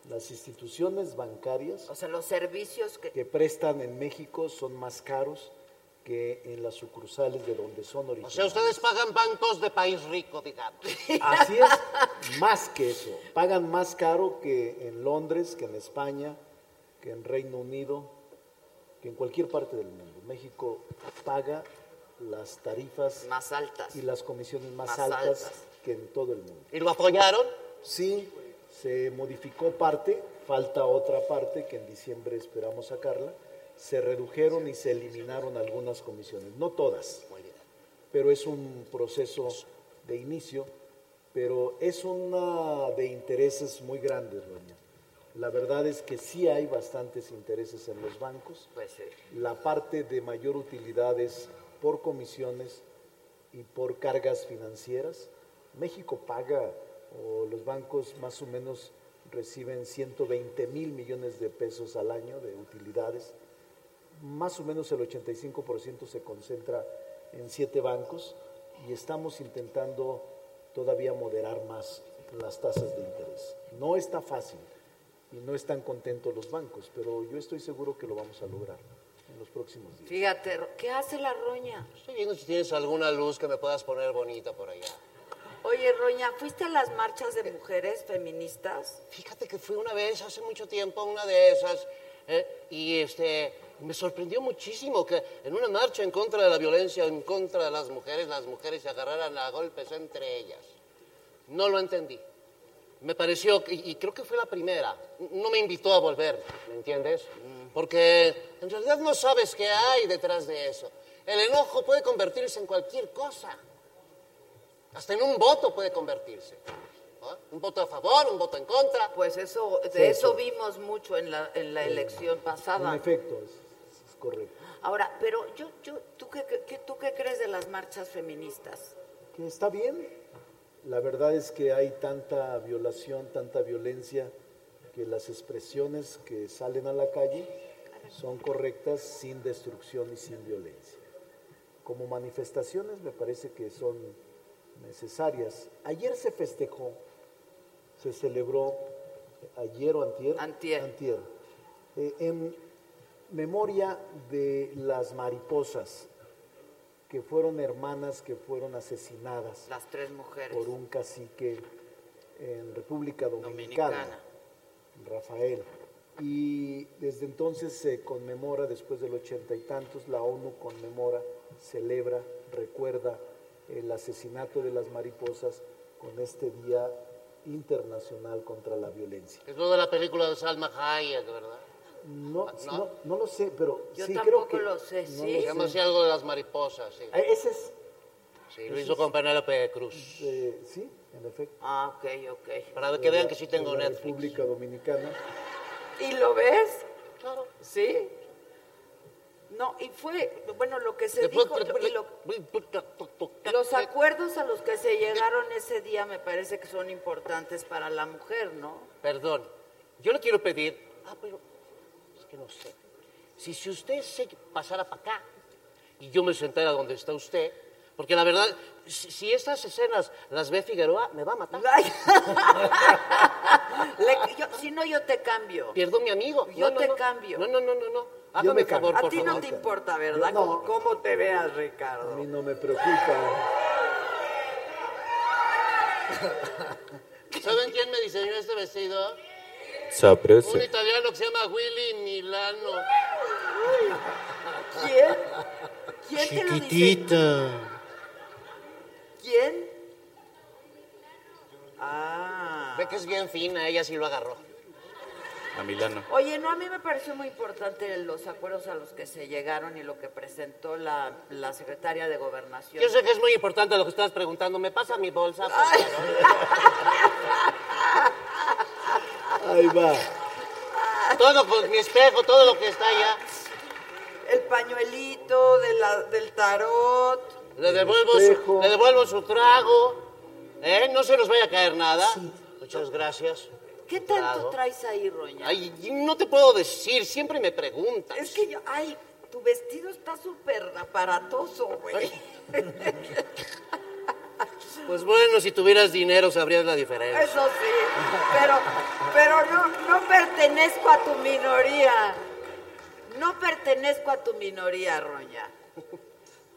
Las instituciones bancarias O sea, los servicios que... que prestan en México son más caros que en las sucursales de donde son O originarios. sea, ustedes pagan bancos de país rico, digamos. Así es, más que eso. Pagan más caro que en Londres, que en España, que en Reino Unido, que en cualquier parte del mundo. México paga las tarifas Más altas. y las comisiones más, Más altas, altas. que en todo el mundo. ¿Y lo apoyaron? Sí, se modificó parte, falta otra parte que en diciembre esperamos sacarla. Se redujeron y se eliminaron algunas comisiones, no todas, pero es un proceso de inicio, pero es una de intereses muy grandes, Doña. La verdad es que sí hay bastantes intereses en los bancos. Pues. La parte de mayor utilidad es por comisiones y por cargas financieras. México paga, o los bancos más o menos reciben 120 mil millones de pesos al año de utilidades. Más o menos el 85% se concentra en siete bancos y estamos intentando todavía moderar más las tasas de interés. No está fácil y no están contentos los bancos, pero yo estoy seguro que lo vamos a lograr en los próximos días. Fíjate, ¿qué hace la roña? Estoy viendo si tienes alguna luz que me puedas poner bonita por allá. Oye, Roña, ¿fuiste a las marchas de mujeres feministas? Fíjate que fui una vez, hace mucho tiempo, a una de esas, ¿eh? y este, me sorprendió muchísimo que en una marcha en contra de la violencia, en contra de las mujeres, las mujeres se agarraran a golpes entre ellas. No lo entendí. Me pareció, y creo que fue la primera, no me invitó a volver, ¿me entiendes? Porque en realidad no sabes qué hay detrás de eso. El enojo puede convertirse en cualquier cosa. Hasta en un voto puede convertirse. ¿no? Un voto a favor, un voto en contra. Pues eso, de Sí, eso sí. vimos mucho en la, en la elección En pasada. efecto, es, es correcto. Ahora, pero yo, yo, ¿tú qué, qué- ¿tú qué crees de las marchas feministas? Que está bien. La verdad es que hay tanta violación, tanta violencia, que las expresiones que salen a la calle son correctas sin destrucción y sin violencia. Como manifestaciones me parece que son necesarias. Ayer se festejó, se celebró, ayer o antier, Antier. eh, en memoria de las mariposas, que fueron hermanas que fueron asesinadas Las tres mujeres. por un cacique en República Dominicana, Dominicana. Rafael. Y desde entonces se conmemora, después del ochenta y tantos, la ONU conmemora, celebra, recuerda el asesinato de las mariposas con este Día Internacional contra la Violencia. Es lo de la película de Salma Hayek, ¿verdad? No, ¿No? no, no lo sé, pero Yo sí tampoco creo que... lo sé, no sí. así algo de las mariposas, sí. Eh, Ese es, Sí, lo hizo con Penélope Cruz. eh, sí, en efecto. Ah, ok, ok. Para que vean que sí tengo de la Netflix. República Dominicana. ¿Y lo ves? Claro. ¿Sí? No, y fue, bueno, lo que se Después- dijo, lo- los acuerdos a los que se llegaron ese día me parece que son importantes para la mujer, ¿no? Perdón, yo le quiero pedir. Ah, pero es que no sé. Si, si usted se pasara para acá y yo me sentara donde está usted, porque la verdad, si, si estas escenas las ve Figueroa, me va a matar. Ay. Le- yo- si no, yo te cambio. Pierdo mi amigo. Yo No, no, te no. cambio. No, no, no, no, no. Hágame me el favor, cambio. A por ti no favor. te importa, ¿verdad? Yo no. ¿Cómo, te veas, A Ricardo? mí no me preocupa. ¿Saben quién me diseñó este vestido? Un italiano que se llama Willy Milano. ¿Quién? ¿Quién te lo dice? ¿Quién? Ah. Ve que es bien fina, ella sí lo agarró. A Milano. Oye, no, a mí me pareció muy importante los acuerdos a los que se llegaron y lo que presentó la, la secretaria de Gobernación. Yo sé que es muy importante lo que estás preguntando. ¿Me pasa mi bolsa? por favor? Ahí va. Todo con mi espejo, todo lo que está allá. El pañuelito de la, del tarot. Le devuelvo, su, le devuelvo su trago. ¿Eh? No se nos vaya a caer nada. Muchas gracias. ¿Qué tanto Trago. traes ahí, Roña? Ay, no te puedo decir, siempre me preguntas. Es que yo, ay, tu vestido está súper aparatoso, güey. Pues bueno, si tuvieras dinero sabrías la diferencia. Eso sí, pero, pero no, no pertenezco a tu minoría. No pertenezco a tu minoría, Roña.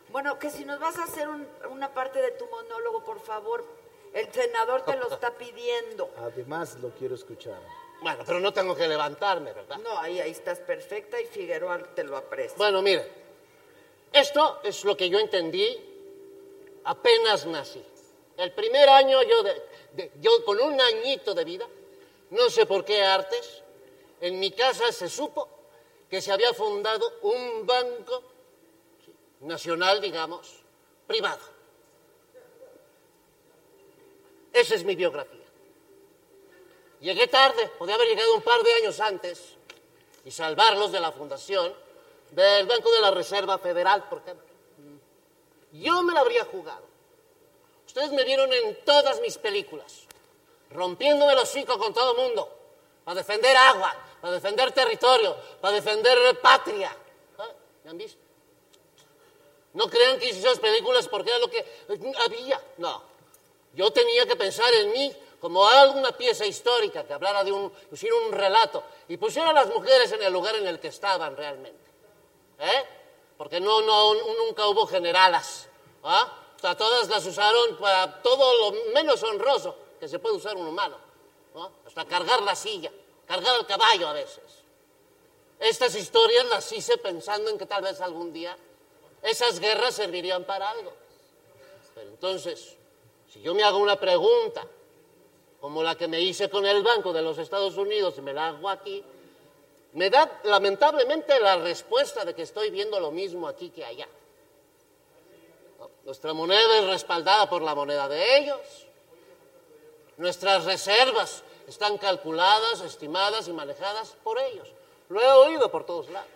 Bueno, que si nos vas a hacer un- una parte de tu monólogo, por favor, el senador te lo está pidiendo. Además, lo quiero escuchar. Bueno, pero no tengo que levantarme, ¿verdad? No, ahí, ahí estás perfecta y Figueroa te lo aprecia. Bueno, mire, esto es lo que yo entendí apenas nací. El primer año yo, de- yo con un añito de vida, no sé por qué artes, en mi casa se supo que se había fundado un banco nacional, digamos, privado. Esa es mi biografía. Llegué tarde, podía haber llegado un par de años antes y salvarlos de la fundación del Banco de la Reserva Federal, por ejemplo. Yo me la habría jugado. Ustedes me vieron en todas mis películas, rompiéndome el hocico con todo el mundo, para defender agua, para defender territorio, para defender patria. ¿Ah? ¿Me han visto? No crean que hice esas películas porque era lo que había. No. Yo tenía que pensar en mí como alguna pieza histórica que hablara de un, hiciera un relato y pusiera a las mujeres en el lugar en el que estaban realmente. ¿Eh? Porque no, no, nunca hubo generalas. ¿ah? Sea, todas las usaron para todo lo menos honroso que se puede usar un humano. ¿no? Hasta cargar la silla, cargar el caballo a veces. Estas historias las hice pensando en que tal vez algún día esas guerras servirían para algo. Pero entonces, si yo me hago una pregunta, como la que me hice con el Banco de los Estados Unidos y me la hago aquí, me da lamentablemente la respuesta de que estoy viendo lo mismo aquí que allá. Nuestra moneda es respaldada por la moneda de ellos. Nuestras reservas están calculadas, estimadas y manejadas por ellos. Lo he oído por todos lados.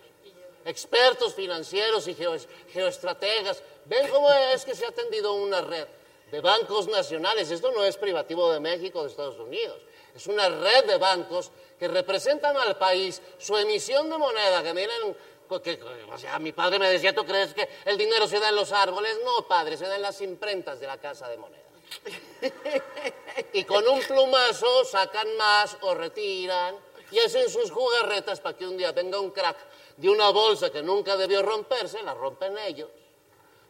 Expertos financieros y geo- geoestrategas ven cómo es que se ha tendido una red de bancos nacionales. Esto no es privativo de México o de Estados Unidos. Es una red de bancos que representan al país su emisión de moneda, que miren, que, o sea, mi padre me decía, ¿tú crees que el dinero se da en los árboles? No, padre, se da en las imprentas de la casa de moneda. Y con un plumazo sacan más o retiran y hacen sus jugarretas para que un día venga un crack de una bolsa que nunca debió romperse, la rompen ellos,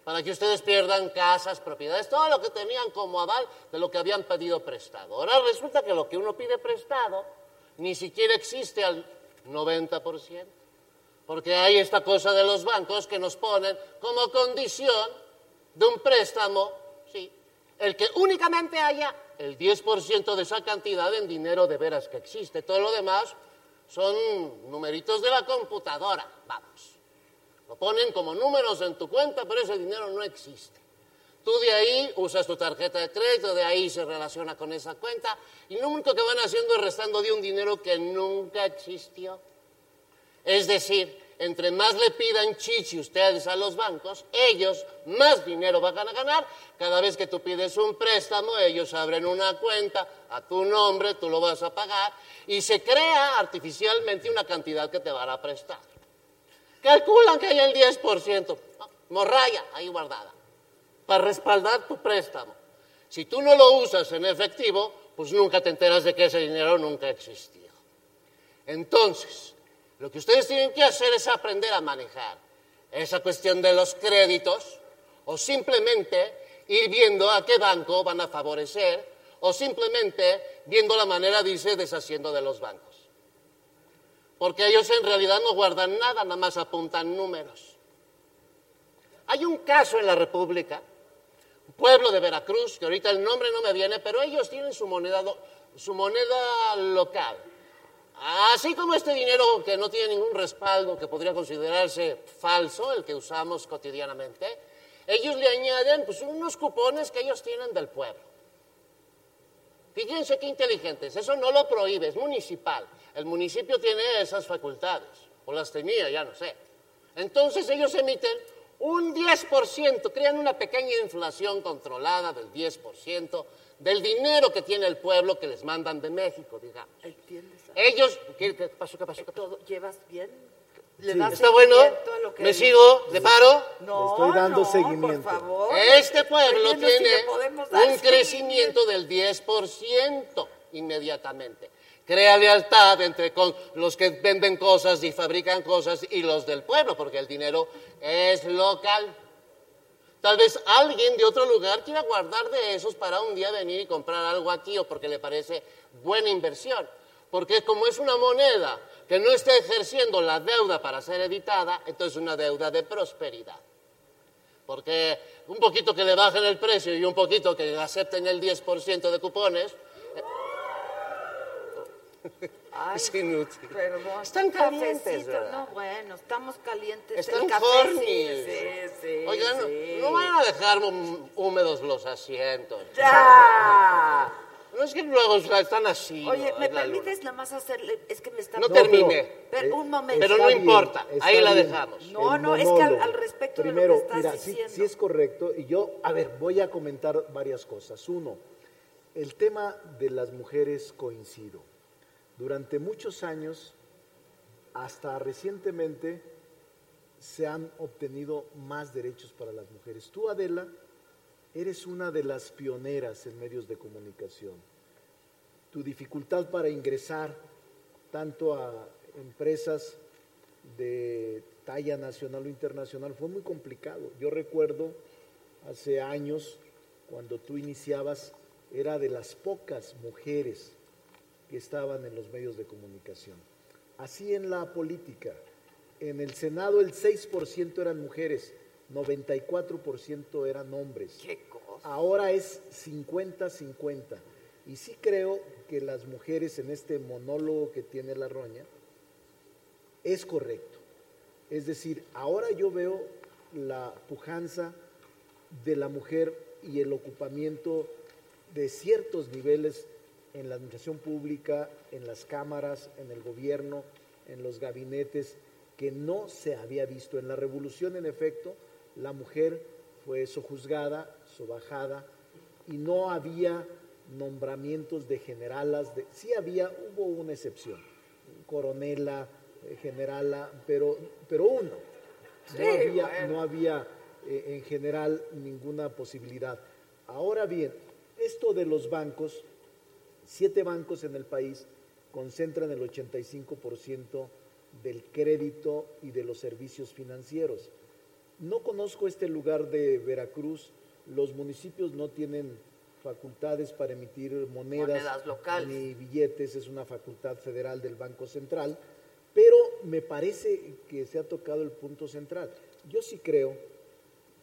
para que ustedes pierdan casas, propiedades, todo lo que tenían como aval de lo que habían pedido prestado. Ahora resulta que lo que uno pide prestado ni siquiera existe al 90%, porque hay esta cosa de los bancos que nos ponen como condición de un préstamo, sí, el que únicamente haya el 10% de esa cantidad en dinero de veras que existe. Todo lo demás son numeritos de la computadora, vamos. Lo ponen como números en tu cuenta, pero ese dinero no existe. Tú de ahí usas tu tarjeta de crédito, de ahí se relaciona con esa cuenta, y lo único que van haciendo es restando de un dinero que nunca existió. Es decir, entre más le pidan chichi ustedes a los bancos, ellos más dinero van a ganar. Cada vez que tú pides un préstamo, ellos abren una cuenta a tu nombre, tú lo vas a pagar y se crea artificialmente una cantidad que te van a prestar. Calculan que hay el 10%, ¿no? morralla ahí guardada, para respaldar tu préstamo. Si tú no lo usas en efectivo, pues nunca te enteras de que ese dinero nunca existió. Entonces, lo que ustedes tienen que hacer es aprender a manejar esa cuestión de los créditos o simplemente ir viendo a qué banco van a favorecer o simplemente viendo la manera de irse deshaciendo de los bancos. Porque ellos en realidad no guardan nada, nada más apuntan números. Hay un caso en la República, un pueblo de Veracruz, que ahorita el nombre no me viene, pero ellos tienen su moneda, su moneda local. Así como este dinero que no tiene ningún respaldo, que podría considerarse falso, el que usamos cotidianamente, ellos le añaden pues, unos cupones que ellos tienen del pueblo. Fíjense qué inteligentes, eso no lo prohíbe, es municipal. El municipio tiene esas facultades, o las tenía, ya no sé. Entonces ellos emiten un 10%, crean una pequeña inflación controlada del 10% del dinero que tiene el pueblo que les mandan de México, digamos. ¿Entiendes? Ellos, ¿qué, qué pasó? ¿Qué pasó? ¿Qué pasó? ¿Todo- ¿Llevas bien? Sí. das ¿Está bueno? seguimiento a lo que ¿Me dice? sigo? ¿Le paro? No, Le estoy dando no, seguimiento. por favor. Este pueblo tiene le un crecimiento del 10% inmediatamente. Crea lealtad entre con los que venden cosas y fabrican cosas y los del pueblo, porque el dinero es local. Tal vez alguien de otro lugar quiera guardar de esos para un día venir y comprar algo aquí o porque le parece buena inversión. Porque como es una moneda que no está ejerciendo la deuda para ser editada, entonces es una deuda de prosperidad. Porque un poquito que le bajen el precio y un poquito que acepten el 10% de cupones, Ay, es inútil. Perdón. Están calientes. No, bueno, estamos calientes. Están horny. Sí, sí, Oigan, no- sí. no vayan a dejar hú- húmedos los asientos. ¡Ya! No es que luego están así. Oye. ¿me luna. permites nada más hacerle? Es que me está... No, No, terminé. pero- Pero, un momento. Pero no bien, importa, ahí la dejamos. No, no, es que al, respecto Primero, de lo que estás mira, sí, diciendo. sí es correcto. Y yo, a ver, voy a comentar varias cosas. Uno, el tema de las mujeres coincido. Durante muchos años, hasta recientemente, se han obtenido más derechos para las mujeres. Tú, Adela, eres una de las pioneras en medios de comunicación. Tu dificultad para ingresar tanto a empresas de talla nacional o internacional fue muy complicado. Yo recuerdo hace años, cuando tú iniciabas, era de las pocas mujeres que estaban en los medios de comunicación. Así en la política. En el Senado el 6% eran mujeres, 94% eran hombres. ¿Qué cosa? Ahora es 50-50. Y sí creo que las mujeres en este monólogo que tiene la roña es correcto. Es decir, ahora yo veo la pujanza de la mujer y el ocupamiento de ciertos niveles en la administración pública, en las cámaras, en el gobierno, en los gabinetes, que no se había visto. En la revolución, en efecto, la mujer fue sojuzgada, sobajada, y no había nombramientos de generalas, de, sí había, hubo una excepción, coronela, eh, generala, pero, pero uno. No Sí, había, bueno. no había eh, en general ninguna posibilidad. Ahora bien, esto de los bancos, siete bancos en el país concentran el 85% del crédito y de los servicios financieros. No conozco este lugar de Veracruz, los municipios no tienen facultades para emitir monedas, Monedas locales. ni billetes, es una facultad federal del Banco Central, pero me parece que se ha tocado el punto central. Yo sí creo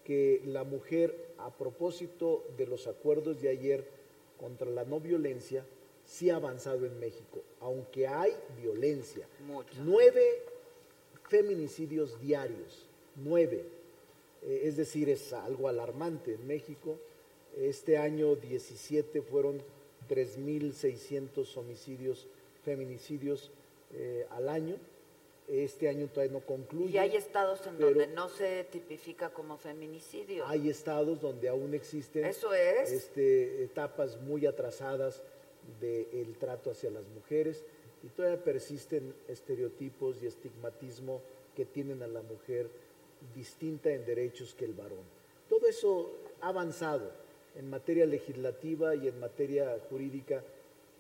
que la mujer, a propósito de los acuerdos de ayer contra la no violencia, sí ha avanzado en México, aunque hay violencia. Nueve feminicidios diarios, nueve. Eh, es decir, es algo alarmante en México. Este año 17 fueron 3.600 homicidios, feminicidios eh, al año. Este año todavía no concluye. Y hay estados en donde no se tipifica como feminicidio. Hay estados donde aún existen Eso es. este, etapas muy atrasadas del trato hacia las mujeres y todavía persisten estereotipos y estigmatismo que tienen a la mujer distinta en derechos que el varón. Todo eso ha avanzado en materia legislativa y en materia jurídica.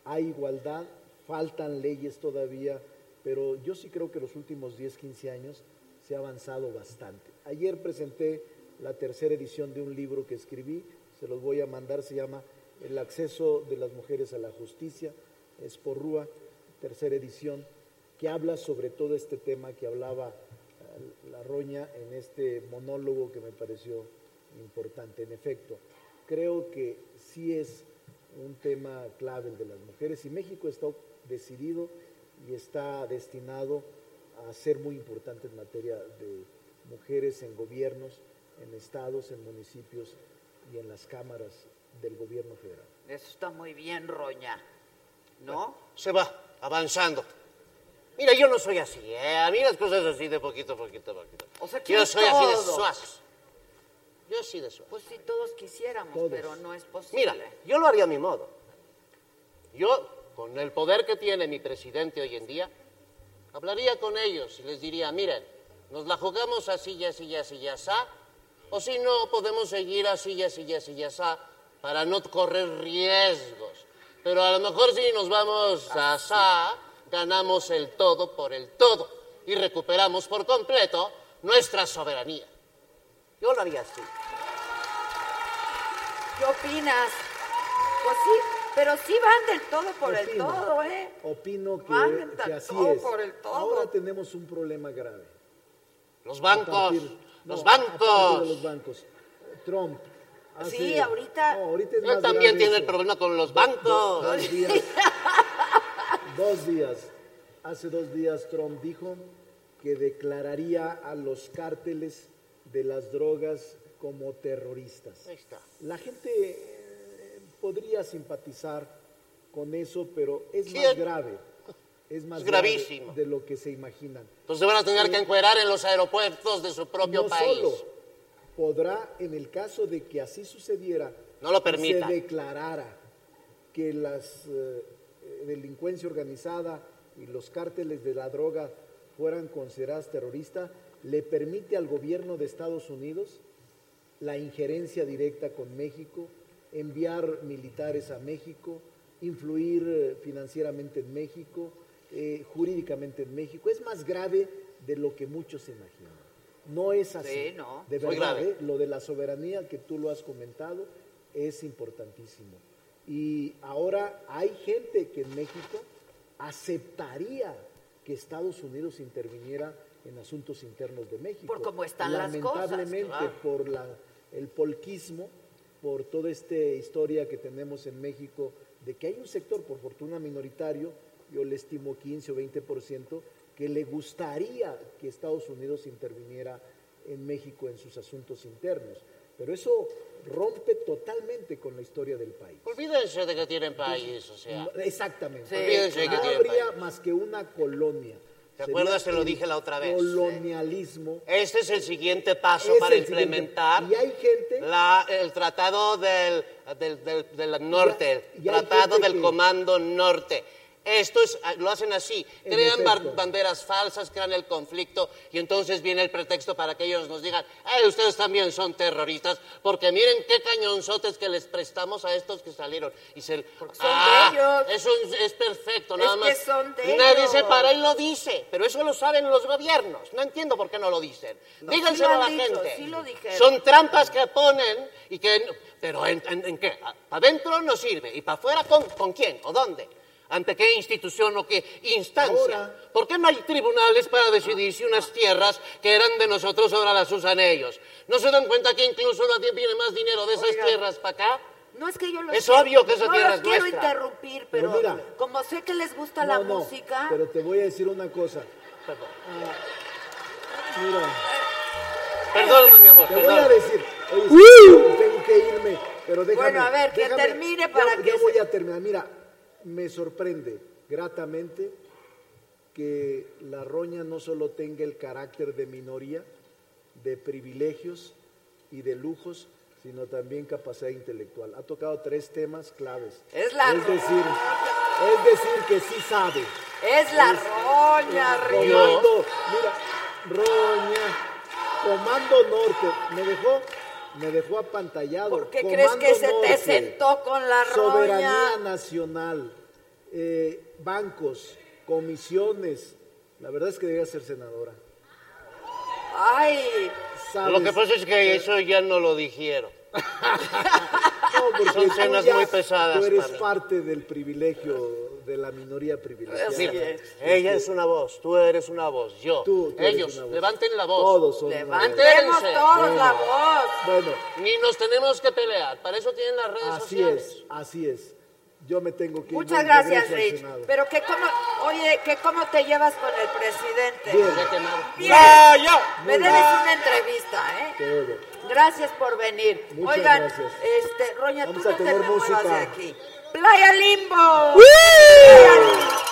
Hay igualdad, faltan leyes todavía, pero yo sí creo que los últimos 10, 15 años se ha avanzado bastante. Ayer presenté la tercera edición de un libro que escribí, se los voy a mandar, se llama El acceso de las mujeres a la justicia, es por Rúa, tercera edición, que habla sobre todo este tema que hablaba la Roña en este monólogo que me pareció importante. En efecto, creo que sí es un tema clave el de las mujeres y México está decidido y está destinado a ser muy importante en materia de mujeres en gobiernos, en estados, en municipios y en las cámaras del gobierno federal. Eso está muy bien, Roña. ¿No? Se va avanzando. Mira, yo no soy así, ¿eh? A mí las cosas así de poquito a poquito, a poquito. O sea, yo soy así de suaz. Yo así de suaz. Pues si todos quisiéramos, Todos. pero no es posible. Mira, yo lo haría a mi modo. Yo, con el poder que tiene mi presidente hoy en día, hablaría con ellos y les diría, miren, nos la jugamos así y así y así y asá, o si no, podemos seguir así y así y así y asá para no correr riesgos. Pero a lo mejor si nos vamos a asá, ganamos el todo por el todo y recuperamos por completo nuestra soberanía. Yo lo haría así. ¿Qué opinas? Pues sí, pero sí van del todo por el todo, ¿eh? Opino que, Van que del así todo es. por el todo. Ahora tenemos un problema grave. Los A bancos, partir- los no, bancos. de los bancos. Trump. hace- Sí, ahorita- No, ahorita es Él más también grave tiene el problema con los bancos. dos días. dos días. Hace dos días Trump dijo que declararía a los cárteles de las drogas como terroristas. Ahí está. La gente eh, podría simpatizar con eso, pero es más grave. Es más es grave gravísimo. de lo que se imaginan. Entonces van a tener que encuerar en los aeropuertos de su propio no país. solo podrá, en el caso de que así sucediera, No lo y permita. se declarara que la delincuencia organizada y los cárteles de la droga fueran consideradas terroristas, le permite al gobierno de Estados Unidos la injerencia directa con México, enviar militares a México, influir eh, financieramente en México, eh, jurídicamente en México. Es más grave de lo que muchos se imaginan. No es así. Sí, no. De verdad. ¿eh? lo de la soberanía que tú lo has comentado es importantísimo. Y ahora hay gente que en México aceptaría que Estados Unidos interviniera en asuntos internos de México. Por cómo están las cosas, Lamentablemente, claro. por la, el polquismo, por toda esta historia que tenemos en México, de que hay un sector, por fortuna minoritario, yo le estimo 15 o 20%, que le gustaría que Estados Unidos interviniera en México en sus asuntos internos. Pero eso rompe totalmente con la historia del país. Olvídense de que tienen país, o sea. Exactamente. Sí, Olvídense de que no tienen habría país. más que una colonia. ¿Te acuerdas? Te lo el dije la otra vez. Colonialismo. Este es el siguiente paso Es para el siguiente. implementar Y hay gente la- el tratado del, del, del- del norte, Y el hay tratado gente del que- comando norte. Esto es, lo hacen así, crean banderas falsas, crean el conflicto y entonces viene el pretexto para que ellos nos digan, "Ay, ustedes también son terroristas, porque miren qué cañonzotes que les prestamos a estos que salieron. Y se, son Ah, de ellos. Eso es, es perfecto, Es nada que más. son de Nadie ellos. se para y lo dice, pero eso lo saben los gobiernos. No entiendo por qué no lo dicen. No, Díganselo sí lo a la dicho, gente. sí lo. Son trampas que ponen y que... Pero ¿en, en- en qué? ¿Para adentro no sirve? ¿Y para afuera con, con quién? ¿O dónde? ¿Ante qué institución o qué instancia? Ahora- ¿Por qué no hay tribunales para decidir si unas tierras que eran de nosotros ahora las usan ellos? ¿No se dan cuenta que incluso nadie viene más dinero de esas Oigan. tierras para acá? No es que yo lo Es obvio que esa no tierra los es quiero nuestra. interrumpir, pero, Pero mira. como sé que les gusta la No, no, música, Pero te voy a decir una cosa. Ah, mira, Perdóname, mi amor, te voy a perdón. decir. Oye, tengo que irme, pero déjame. Bueno, a ver, que déjame- termine para ya- que Ya se- voy a terminar. Mira, me sorprende gratamente que la roña no solo tenga el carácter de minoría, de privilegios y de lujos, sino también capacidad intelectual. Ha tocado tres temas claves. Es la es decir, es decir que sí sabe. es la Es- roña, Río. Comando, mira, Roña, Comando Norte, me dejó, me dejó apantallado. ¿Por qué Comando crees que se te sentó con la Soberanía roña? nacional, eh, bancos, comisiones. La verdad es que debía ser senadora. Ay, ¿Sabes? Lo que pasa es que eso ya no lo dijeron. No, porque son tú cenas ya- muy pesadas Tú eres para parte del privilegio, de la minoría privilegiada. Así Mira, es. ella es una voz, tú eres una voz, yo. Tú- tú eres Ellos, una voz. levanten la voz. Todos son una voz. levantemos Entérense. todos la voz. Bueno, Ni nos tenemos que pelear, para eso tienen las redes Así sociales. es, así es. Yo me tengo que ir. Muchas gracias, regreso al Rich. Senado. Pero que cómo, oye, que cómo te llevas con el presidente. Bien. Bien. ¡Vaya! Me debes una entrevista, ¿eh? Te. Gracias por venir. Muchas Oigan, gracias. este, Roña, Vamos tú no te muevas de aquí. Playa Limbo. Playa Limbo.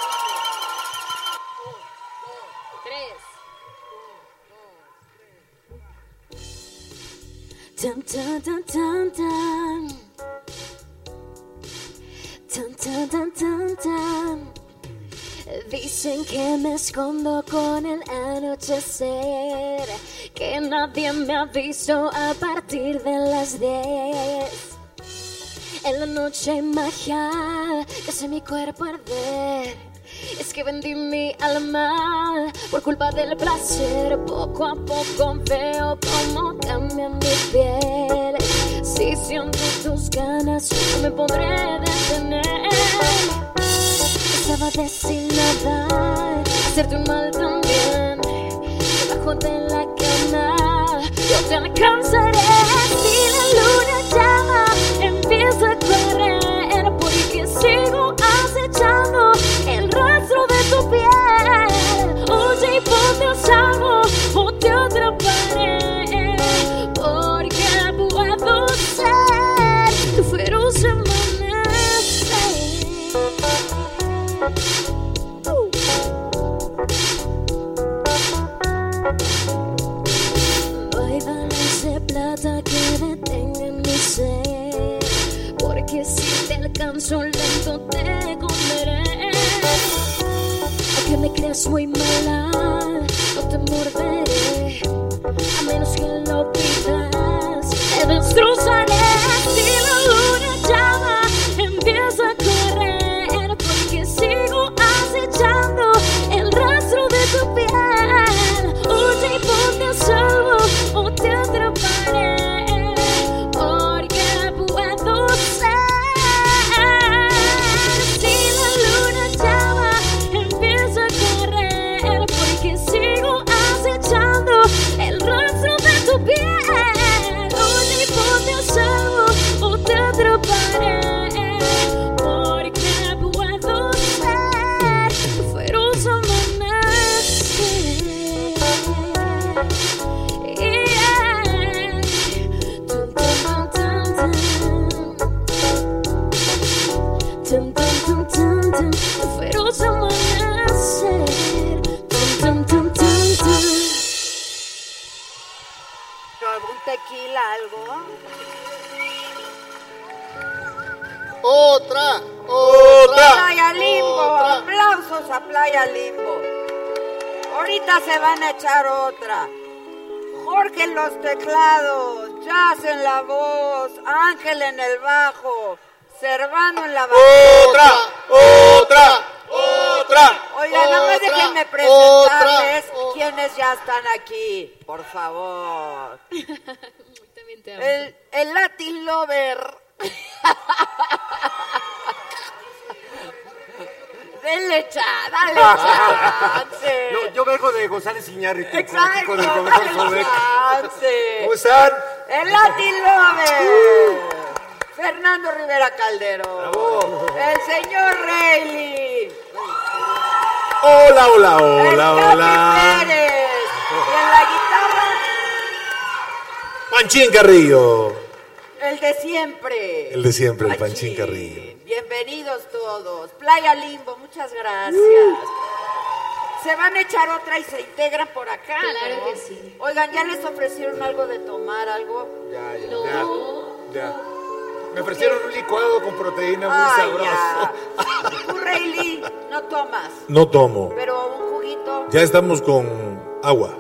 Tan, tan, tan, tan, tan. Tan, tan, tan, tan, tan. Dicen que me escondo con el anochecer, que nadie me ha visto a partir de las 10. En la noche hay magia que hace mi cuerpo arder. Es que vendí mi alma por culpa del placer. Poco a poco veo cómo cambia mi piel. Si siento tus ganas, no me podré detener. Estaba destinada a hacerte un mal también. Debajo de la cama, yo te alcanzaré. Si la luna llama, empieza a correr. Porque sigo acechando el rastro de tu piel. Oye, y ponte a salvo o te atraparé. Alcanzo lento te comeré. Aunque me creas muy mala, no te morderé. A menos que lo pidas, te destrozaré. Algo? Otra, Playa Limbo, aplausos a Playa Limbo. Ahorita se van a echar otra. Jorge en los teclados, Jazz en la voz, Ángel en el bajo, Servano en la batería. ¡Otra! ¡Otra! Oigan, nada más Otra, déjenme presentarles otra, quienes ya están aquí, por favor. También te amo. El, el Latin Lover. Denle cha, dale chance. No, yo vengo de González Iñárritu. Exacto, con el profesor dale chance. ¿Cómo están? El Latin Lover. Fernando Rivera Calderón. El señor Reilly. Hola, hola, el hola, Capi hola. Pérez. Y en la guitarra, Panchín Carrillo. el de siempre. El de siempre, el Panchín. Panchín Carrillo. Bienvenidos todos. Playa Limbo, muchas gracias. Se van a echar otra y se integran por acá. Claro ¿no? que sí. Oigan, ¿ya les ofrecieron algo de tomar, algo? Ya, ya, No. ya. ya. Me ofrecieron un licuado con proteína muy Ay, sabroso. ya. Tú, Rayleigh, no tomas, No tomo. pero un juguito Ya estamos con agua.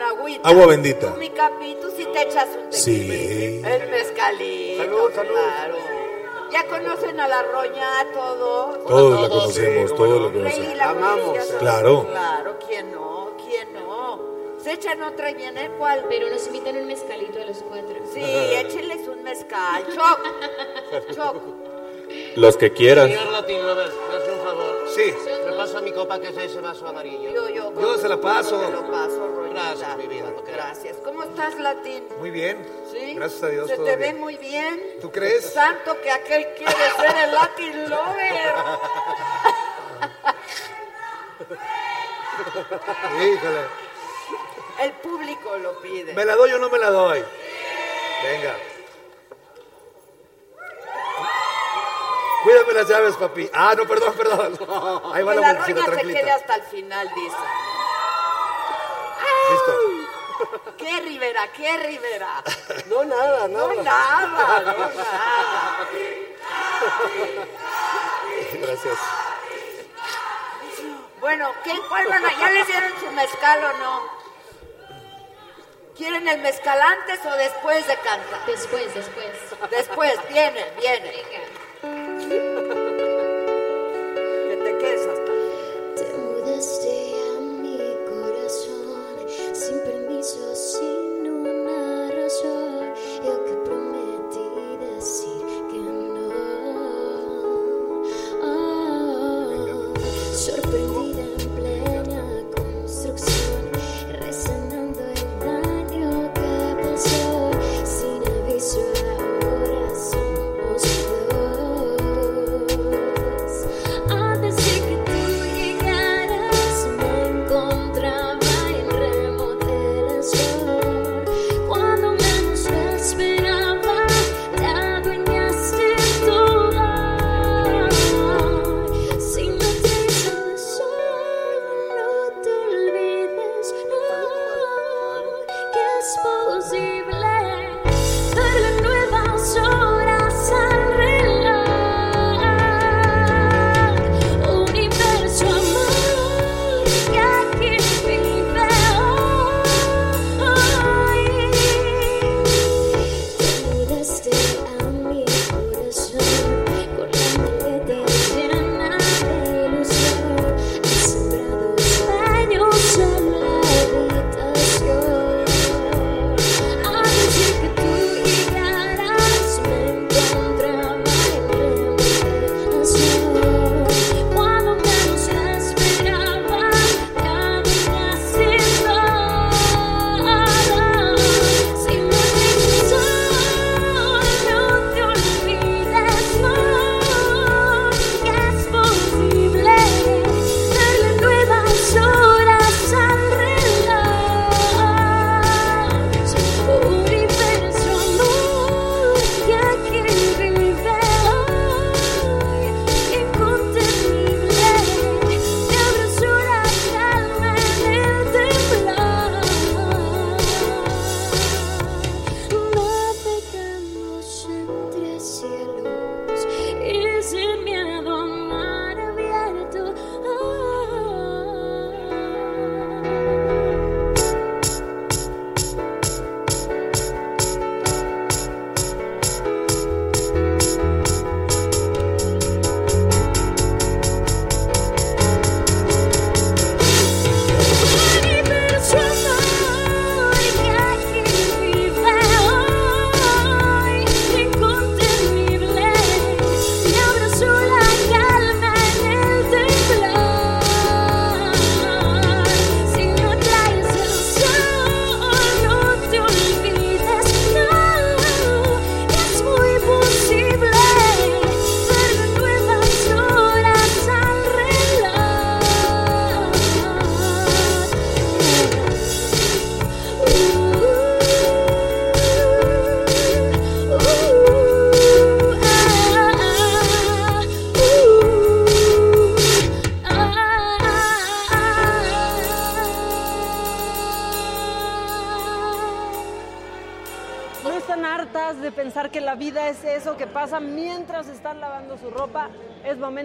Con agüita. Agua bendita. Mi capi, tú sí te echas un tequila. Sí. El mezcalito, Salud, salud. claro. Ya conocen a la roña, todo. Todos la conocemos, sí, todos la conocemos. la Amamos. Claro. Claro, ¿quién no? ¿Quién no? Se echan otra y viene cuál. Pero nos invitan un mezcalito a los cuatro. Sí, échenles un mezcal. Choc. Choc. Los que quieran. Señor me hace un favor. Sí. ¿Me pasa mi copa que es ese vaso amarillo? Yo, yo. Yo se la paso. Te lo paso, Roñita. Gracias, mi vida. no. Gracias. ¿Cómo estás, Latín? Muy bien. ¿Sí? Gracias a Dios. Se todo te bien. ve muy bien. ¿Tú crees? Tanto que aquel quiere ser el Latin Lover. Híjole. El público lo pide. ¿Me la doy o no me la doy? Venga. Cuídame las llaves, papi. Ah, no, perdón, perdón. Ahí va que la la bolsita, se quede hasta el final, dice. Listo. ¿Qué Rivera? ¿Qué Rivera? No, nada, No, nada. nada, no, nada. Gracias. Bueno, ¿qué, cuál van a- ¿Ya les dieron su mezcal o no? ¿Quieren el mezcal antes o después de cantar? Después, después. Después, viene, viene. Que Te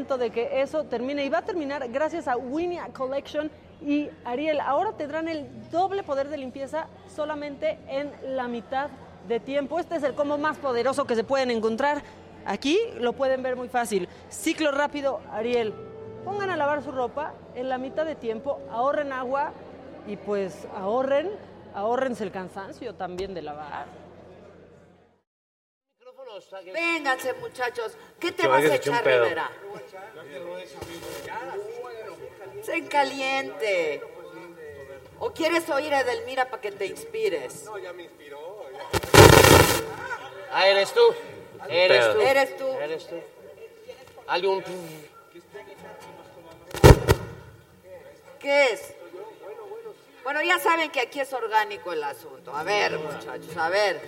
momento de que eso termine y va a terminar gracias a Winnie Collection y Ariel. Ahora tendrán el doble poder de limpieza solamente en la mitad de tiempo. Este es el combo más poderoso que se pueden encontrar. Aquí lo pueden ver muy fácil. Ciclo rápido, Ariel. Pongan a lavar su ropa en la mitad de tiempo, ahorren agua y pues ahorren, ahorrense el cansancio también de lavar. Vénganse, muchachos. ¿Qué te Que vas a echar. Rivera? En caliente. ¿O quieres oír a Edelmira para que te inspires? No, ya me inspiró. Ah, eres tú. Eres tú. Eres tú. Eres tú. Hazle un... ¿Qué es? Bueno, ya saben que aquí es orgánico el asunto. A ver, muchachos, a ver.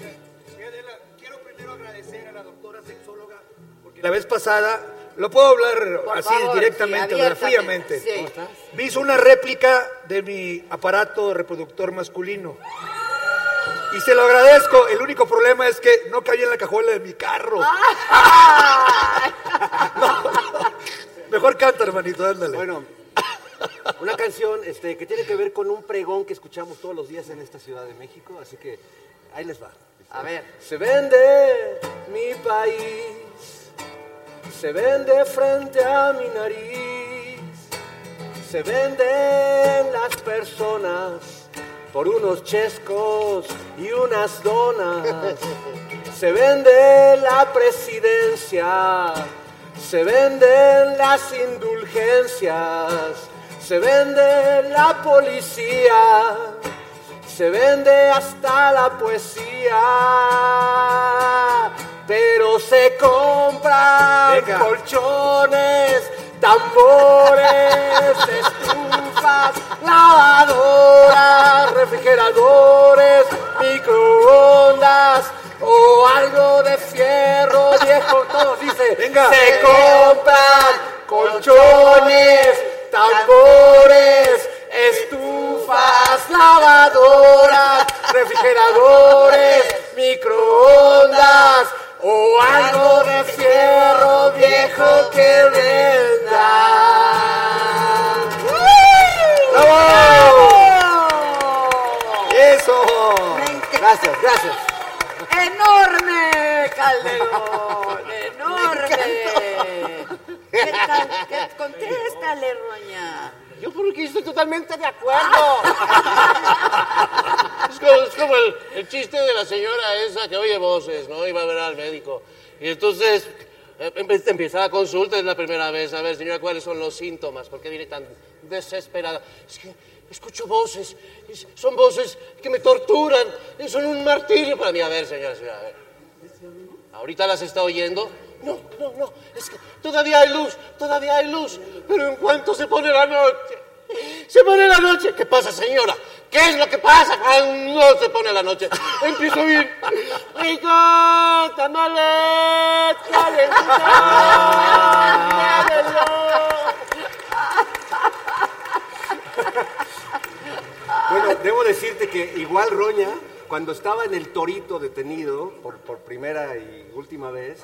Quiero primero agradecer a la doctora sexóloga. Porque la vez pasada, lo puedo hablar Por así favor, directamente, sí, fríamente. sí. ¿Cómo estás? Me hizo una réplica de mi aparato reproductor masculino. Y se lo agradezco. El único problema es que no cabía en la cajuela de mi carro. Mejor canta, hermanito, ándale. Bueno, una canción este, que tiene que ver con un pregón que escuchamos todos los días en esta Ciudad de México, así que ahí les va. A ver. Se vende mi país, se vende frente a mi nariz, se venden las personas por unos chescos y unas donas, se vende la presidencia, se venden las indulgencias, se vende la policía. Se vende hasta la poesía, pero se compran colchones, tambores, estufas, lavadoras, refrigeradores, microondas o algo de fierro viejo. Todos dice, Venga. se compran colchones, tambores, estufas, lavadoras, refrigeradores, microondas o algo de fierro viejo que venda. ¡Bravo! ¡Eso! Gracias, gracias. ¡Enorme, Calderón! ¡Enorme! ¿Qué tal? ¿Qué- Contéstale, Roña. Yo porque estoy totalmente de acuerdo. es como, es como el, el chiste de la señora esa que oye voces, ¿no? Iba a ver al médico. Y entonces eh, empieza la consulta, es la primera vez. A ver, señora, ¿cuáles son los síntomas? ¿Por qué viene tan desesperada? Es que escucho voces. es- son voces que me torturan. y Son un martirio para mí. A ver, señora, señora, a ver. ¿Ahorita las está oyendo? No, no, no. Es que todavía hay luz, todavía hay luz. Pero en cuanto se pone la noche, se pone la noche. ¿Qué pasa, señora? ¿Qué es lo que pasa cuando se pone la noche? Empiezo bien. ¡Rico! ¡Tamales! Bueno, debo decirte que igual Roña, cuando estaba en el Torito detenido por, por primera y última vez,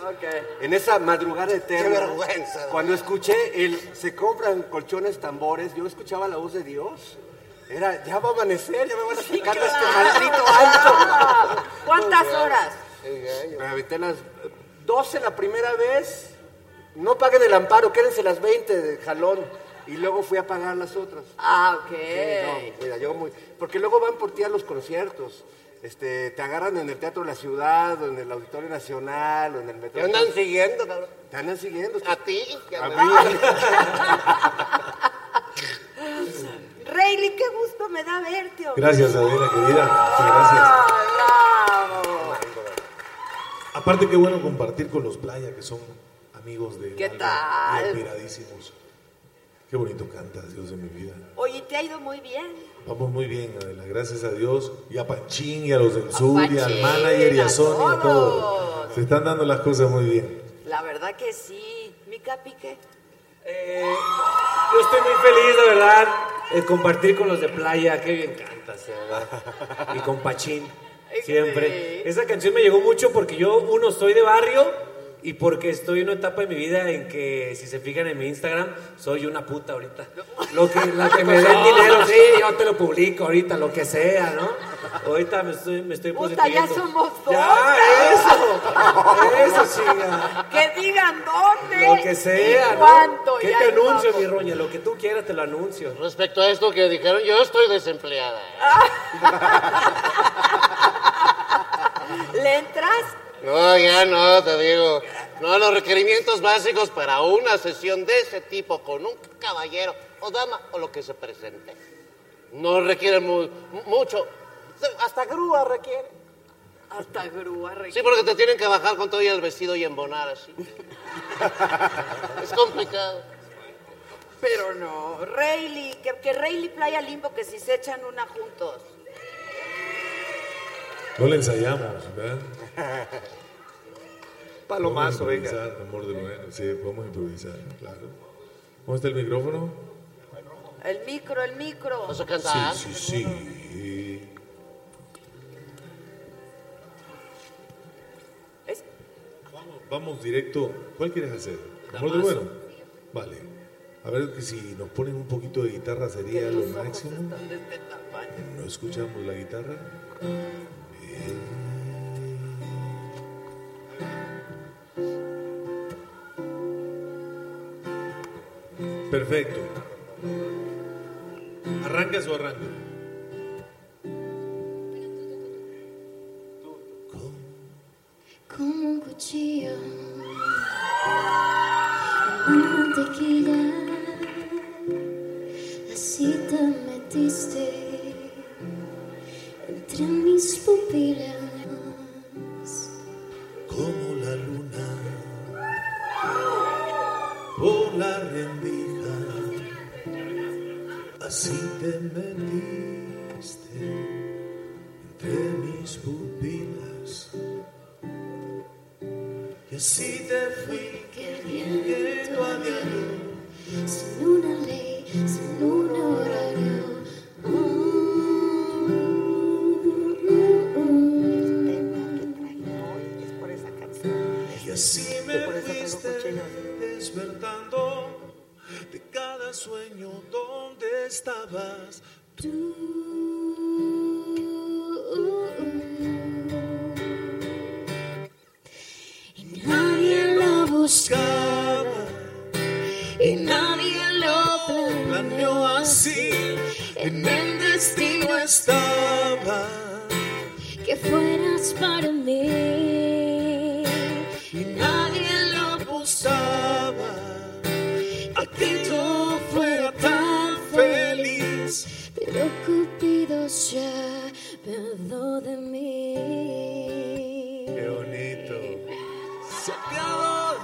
en esa madrugada eterna, Qué vergüenza. cuando escuché el se compran colchones tambores, yo escuchaba la voz de Dios. Era, ya va a amanecer, ya me van a sacar de este maldito antro. ¿Cuántas horas? Me aventé las 12 la primera vez. No paguen el amparo, quédense las 20 de jalón. Y luego fui a pagar las otras. Ah, ok. Sí, no, mira, yo muy... Porque luego van por ti a los conciertos. Este, te agarran en el Teatro de la Ciudad, o en el Auditorio Nacional, o en el Metro. Te andan siguiendo, cabrón. Te andan siguiendo. ¿A ti? A mí. Rayleigh, qué gusto me da verte. hombre. Gracias, Adela, querida. Muchas gracias. Ah, bravo. Aparte, qué bueno compartir con los Playa, que son amigos de. ¿Qué tal? Admiradísimos. Qué bonito cantas, Dios de mi vida. Oye, te ha ido muy bien. Vamos muy bien, Adela, gracias a Dios. Y a Panchín, y a los del sur, y al manager, y a a Sony, a todos. Se están dando las cosas muy bien. La verdad que sí. ¿Mi capi qué? Yo estoy muy feliz, de verdad, de compartir con los de playa. Qué bien cantas, de verdad. Y con Pachín, siempre. Esa canción me llegó mucho porque yo, uno, soy de barrio y porque estoy en una etapa de mi vida en que, si se fijan en mi Instagram, soy una puta ahorita. Lo que, la que me den dinero, sí, yo te lo publico ahorita, lo que sea, ¿no? Ahorita me estoy, me estoy Puta, ya somos dos. Ya, eso, eso, chinga. Que digan dónde. Lo que sea, y ¿no? cuánto. ¿Qué te anuncio, vamos. mi roña? Lo que tú quieras te lo anuncio. Respecto a esto que dijeron, yo estoy desempleada. ¿Le entras? No, ya no, te digo. No, los requerimientos básicos para una sesión de ese tipo con un caballero o dama o lo que se presente. No requiere mu- mucho, hasta grúa requiere. Hasta grúa requiere. Sí, porque te tienen que bajar con todo y el vestido y embonar así. es complicado. Pero no, Rayleigh, que, que Rayleigh Playa Limbo, que si se echan una juntos. No le ensayamos, ¿verdad? Palomazo, Vamos a venga. improvisar, amor de bueno, sí, vamos a improvisar, claro. ¿Cómo está el micrófono? El micro, el micro. ¿Vas a cantar? Sí, sí, sí. Es- Vamos, vamos directo. ¿Cuál quieres hacer? ¿Amor de bueno? Vale. A ver que si nos ponen un poquito de guitarra sería lo máximo. No escuchamos la guitarra. Bien. Perfecto. ¿Arrancas o arranco? como un cuchillo la mantequilla. Así te metiste entre mis pupilas. Por la rendija. Así te metiste entre mis pupilas. Y así te fui queriendo a diario. Sin una ley, sin un despertando de cada sueño donde estabas. Nadie lo buscaba y nadie lo planeó así. En el destino estaba. que fueras para mí. y nadie buscaba. A que yo fuera tan feliz. Pero Cupido ya perdió de mí. Qué bonito. Se acabó.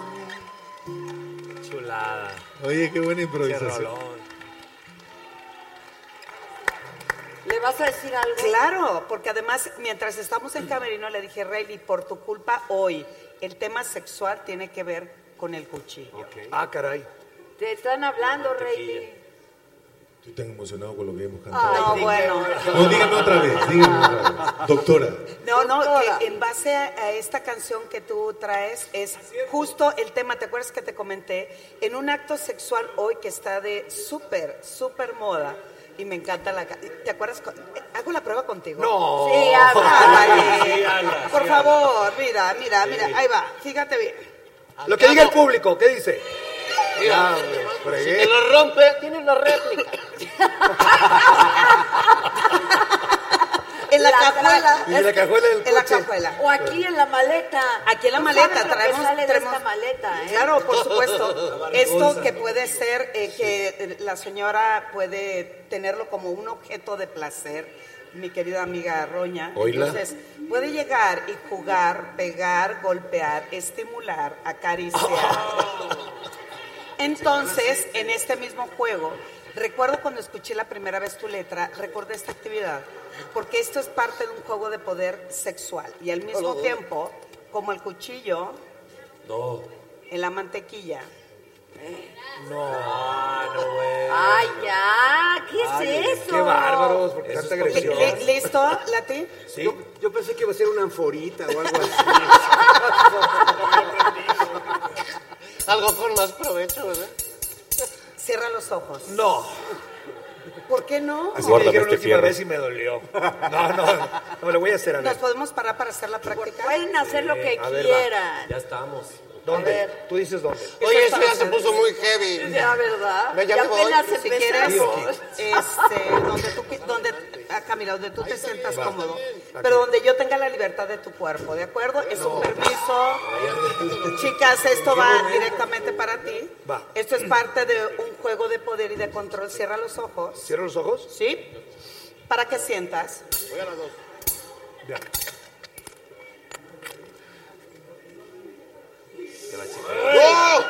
Chulada. Oye, qué buena improvisación. ¿Le vas a decir algo? Claro, porque además, mientras estamos en Camerino, le dije, Rayleigh, por tu culpa hoy, el tema sexual tiene que ver con el cuchillo. Ah, caray. Te están hablando, Rayleigh. Estoy tan emocionado con lo que hemos cantado. No, bueno. No, dígame otra vez, dígame otra vez. Doctora. No, no, que en base a, a esta canción que tú traes es justo el tema, ¿te acuerdas que te comenté? En un acto sexual hoy que está de súper, súper moda. Y me encanta la... ¿Te acuerdas? ¿Hago la prueba contigo? No. Sí, habla, Por sí, favor, mira, mira, mira. Sí. Ahí va, fíjate bien. Lo que diga el público, ¿qué dice? Mira, Ah, si fregué. te lo rompe, tiene una réplica. En la, La cajuela. Y en la cajuela del En la coche. cajuela. O aquí en la maleta. Aquí en la maleta sabes lo que traemos, sale de traemos- esta maleta, ¿eh? Claro, por supuesto. Esto que puede ser eh, que eh, la señora puede tenerlo como un objeto de placer, mi querida amiga Roña. Oíla. Entonces, puede llegar y jugar, pegar, golpear, estimular, acariciar. Entonces, en este mismo juego, recuerdo cuando escuché la primera vez tu letra, recordé esta actividad, porque esto es parte de un juego de poder sexual y al mismo tiempo, como el cuchillo No. en la mantequilla. Ah, no, güey. Ay, ya. ¿Qué es Ay, eso? Qué bárbaros, porque Eso tanta es agresión. Li- ¿Listo, Lati? Sí. Yo, yo pensé que iba a ser una anforita o algo así. Algo con más provecho, ¿verdad? Cierra los ojos. No. ¿Por qué no? Así me dijeron la última vez y me dolió. No, no, no, le voy a hacer a ¿Nos ver. podemos parar para hacer la práctica? Pueden hacer lo que A ver, va. quieran. Ya estamos. ¿Dónde? Tú dices dónde. Oye, eso ya se puso muy heavy. Ya, ¿verdad? Me Ya Si quieres, empezamos. este, donde tú, donde, acá mira, donde tú te sientas cómodo, pero donde yo tenga la libertad de tu cuerpo, ¿de acuerdo? Es un permiso. Chicas, esto va directamente para ti. Va. Esto es parte de un juego de poder y de control. Cierra los ojos. ¿Cierra los ojos? Sí. Para que sientas. Voy a las dos. Ya. ¡Oh!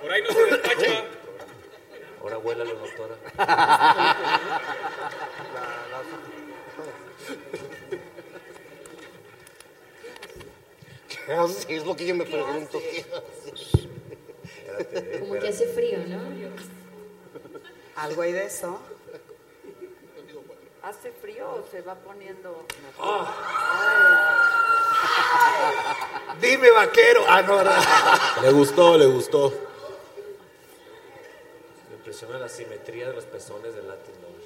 Por ahí no se despacha. Ahora huélalo, doctora. ¿Qué haces? Es lo que yo me pregunto. ¿Qué haces? Como que hace frío, ¿no? Algo hay de eso. ¿Hace frío o se va poniendo Dime, vaquero. Ah, no, ¿verdad? Le gustó, le gustó. Me impresiona la simetría de los pezones del Latin Lover.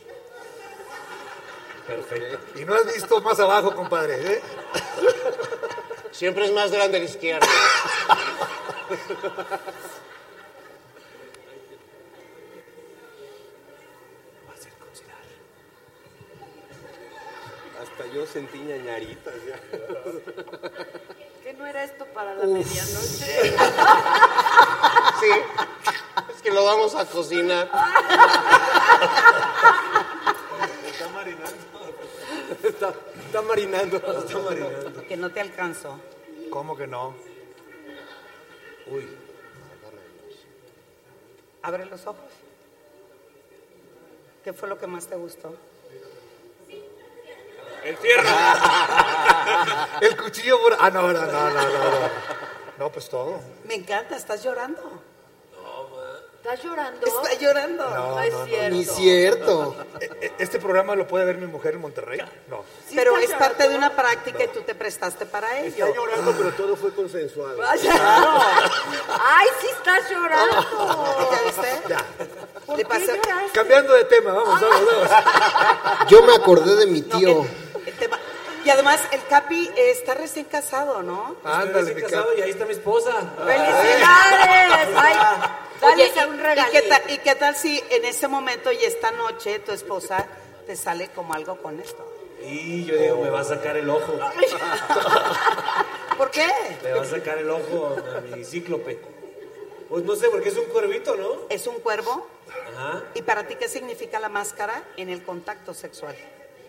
Perfecto. Y no has visto más abajo, compadre. ¿eh? Siempre es más grande la izquierda. Hasta yo sentí ñañaritas ya. ¿Qué no era esto para la Uf. medianoche? Sí. Es que lo vamos a cocinar. Está marinando. Está, está marinando. Está marinando. Que no te alcanzo. ¿Cómo que no? Uy. Abre los ojos. ¿Qué fue lo que más te gustó? El fierro. El cuchillo por... Ah, no, no, no, no, no. No, No, pues todo. Me encanta, estás llorando. ¿Estás llorando? Está llorando. No, No es no, no, cierto. Ni cierto. E- e- ¿Este programa lo puede ver mi mujer en Monterrey? No. ¿Sí Pero es parte de una práctica y tú te prestaste para ello. Está llorando, pero todo fue consensuado. ¡Ay, sí estás llorando! ¿Ya viste? Ya. ¿Por Le pasé-? Cambiando de tema, vamos, vamos, vamos. Yo me acordé de mi tío. Y además, el Capi eh, está recién casado, ¿no? Ándale, Estoy mi casado y ahí está mi esposa. ¡Felicidades! Ay, Oye, dale un ¿y, y regalito. qué tal, ¿y qué tal si en ese momento y esta noche tu esposa te sale como algo con esto? Y yo digo, me va a sacar el ojo. ¿Por qué? Me va a sacar el ojo a mi cíclope. Pues no sé, porque es un cuervito, ¿no? ¿Es un cuervo? Ajá. ¿Y para ti qué significa la máscara en el contacto sexual?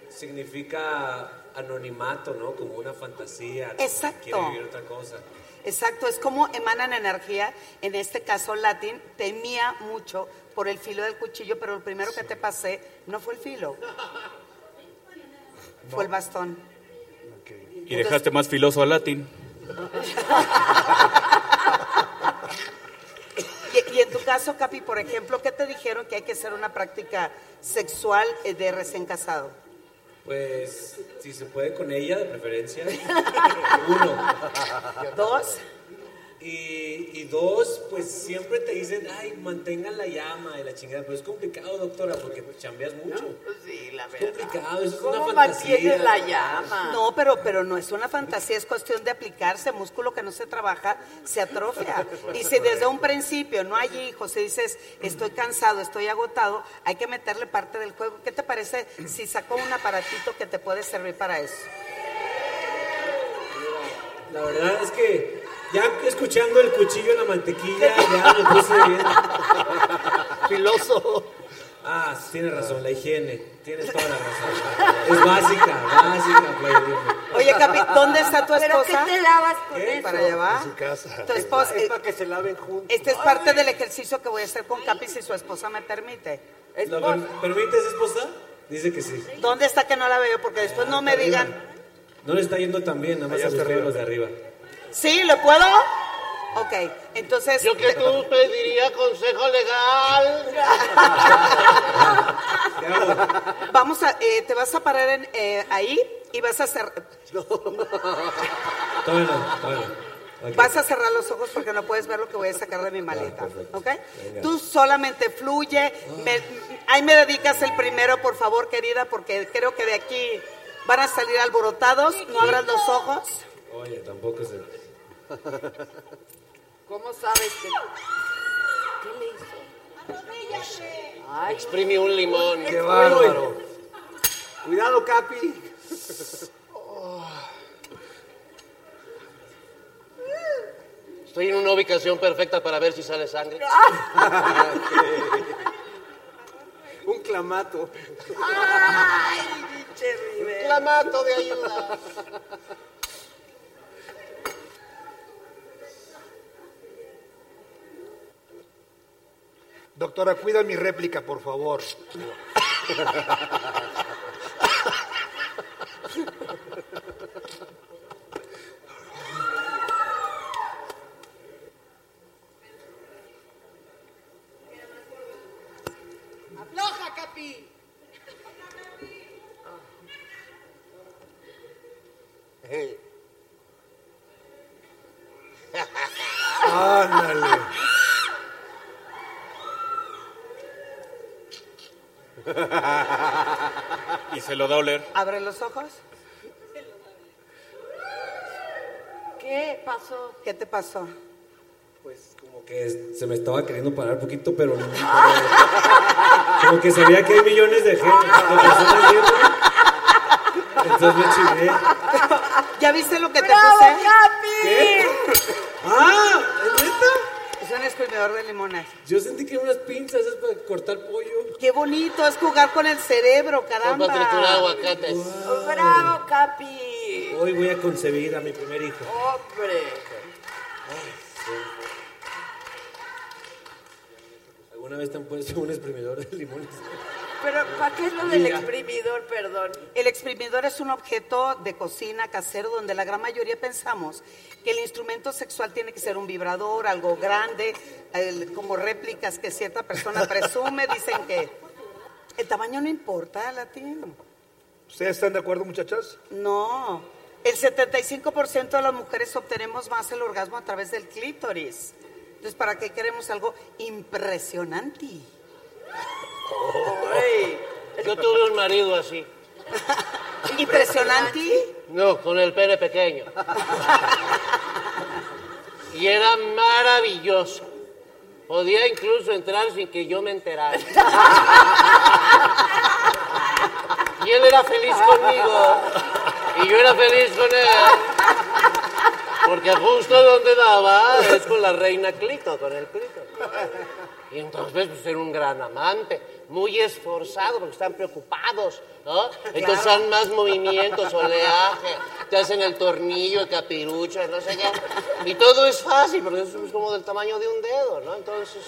Significa anonimato, ¿no? Como una fantasía. Exacto. Quiere vivir otra cosa. Exacto, es como emanan energía. En este caso, Latin temía mucho por el filo del cuchillo, pero lo primero que te pasé no fue el filo, fue el bastón. Y dejaste más filoso a Latin. Y, y en tu caso, Capi, por ejemplo, ¿qué te dijeron que hay que hacer una práctica sexual eh, de recién casado? Pues, si se puede con ella, de preferencia. Uno. Dos. Y, y dos, pues siempre te dicen, ay, mantengan la llama y la chingada. Pero es complicado, doctora, porque pues, chambeas mucho. Sí, la Es verdad. complicado, eso es ¿Cómo una fantasía. mantienes la llama? No, pero, pero no es una fantasía, es cuestión de aplicarse. Músculo que no se trabaja se atrofia. Y si desde un principio no hay hijos y dices, estoy cansado, estoy agotado, hay que meterle parte del juego. ¿Qué te parece si sacó un aparatito que te puede servir para eso? La verdad es que ya escuchando el cuchillo en la mantequilla, ya me puse bien. Filoso. Ah, tienes razón, la higiene. Tienes toda la razón. Es básica, básica, Playa. Oye, Capi, ¿dónde está tu ¿Pero esposa? qué te lavas con ¿Qué? eso? Para allá va. En su casa. Tu esposa. Es para que se laven juntos. Este es parte del ejercicio que voy a hacer con Capi si su esposa me permite. ¿Lo per- ¿Permites, esposa? Dice que sí. ¿Dónde está que no la veo? Porque después no me digan, No le está yendo tan bien, nada más a está mis arriba. los de arriba. ¿Sí? ¿Le puedo? Ok, entonces... Yo que tú pediría consejo legal. Vamos a, eh, te vas a parar en, eh, ahí y vas a hacer, Todavía no, todavía no. Ok. vas a cerrar los ojos porque no puedes ver lo que voy a sacar de mi maleta, perfecto. ¿ok? Venga. Tú solamente fluye. me- ahí me dedicas el primero, por favor, querida, porque creo que de aquí van a salir alborotados. No abras los ojos. Oye, tampoco se... ¿Cómo sabes que.? ¿Qué le hizo? Ay, Exprime un limón. Qué bárbaro. Cuidado, Capi. Estoy en una ubicación perfecta para ver si sale sangre. Un clamato. ¡Ay, Rivera! Clamato de ayuda. Doctora, cuida mi réplica, por favor. lo da a oler. Abre los ojos. ¿Qué pasó? ¿Qué te pasó? Pues como que se me estaba queriendo parar un poquito, pero no. pero- como que sabía que hay millones de gente, de personas viéndome. Entonces me chivé. ¿Ya viste lo que te ¡Bravo, puse? Capi! ¿Qué? ¡Ah! ¿Es Es un exprimidor de limones. Yo sentí que eran unas pinzas esas para cortar pollo. Qué bonito es jugar con el cerebro, caramba. para triturar aguacates. ¡Bravo, Capi! Hoy voy a concebir a mi primer hijo. ¡Hombre! ¿Alguna vez te han puesto un exprimidor de limones? Pero, ¿para qué es lo del Mira. exprimidor, perdón? El exprimidor es un objeto de cocina casero donde la gran mayoría pensamos que el instrumento sexual tiene que ser un vibrador, algo grande, el- como réplicas que cierta persona presume, dicen que el tamaño no importa, latino. ¿Ustedes están de acuerdo, muchachas? No, el 75% de las mujeres obtenemos más el orgasmo a través del clítoris. Entonces, ¿para qué queremos algo impresionante? Yo tuve un marido así. ¿Impresionante? No, con el pene pequeño. Y era maravilloso. Podía incluso entrar sin que yo me enterara. Y él era feliz conmigo. Y yo era feliz con él. Porque justo donde daba es con la reina Clito, con el Clito. Y entonces, pues era un gran amante, muy esforzado, porque están preocupados, ¿no? Entonces Claro. dan más movimientos, oleaje, te hacen el tornillo, el capirucho, no sé qué. Y todo es fácil, porque eso es como del tamaño de un dedo, ¿no? Entonces,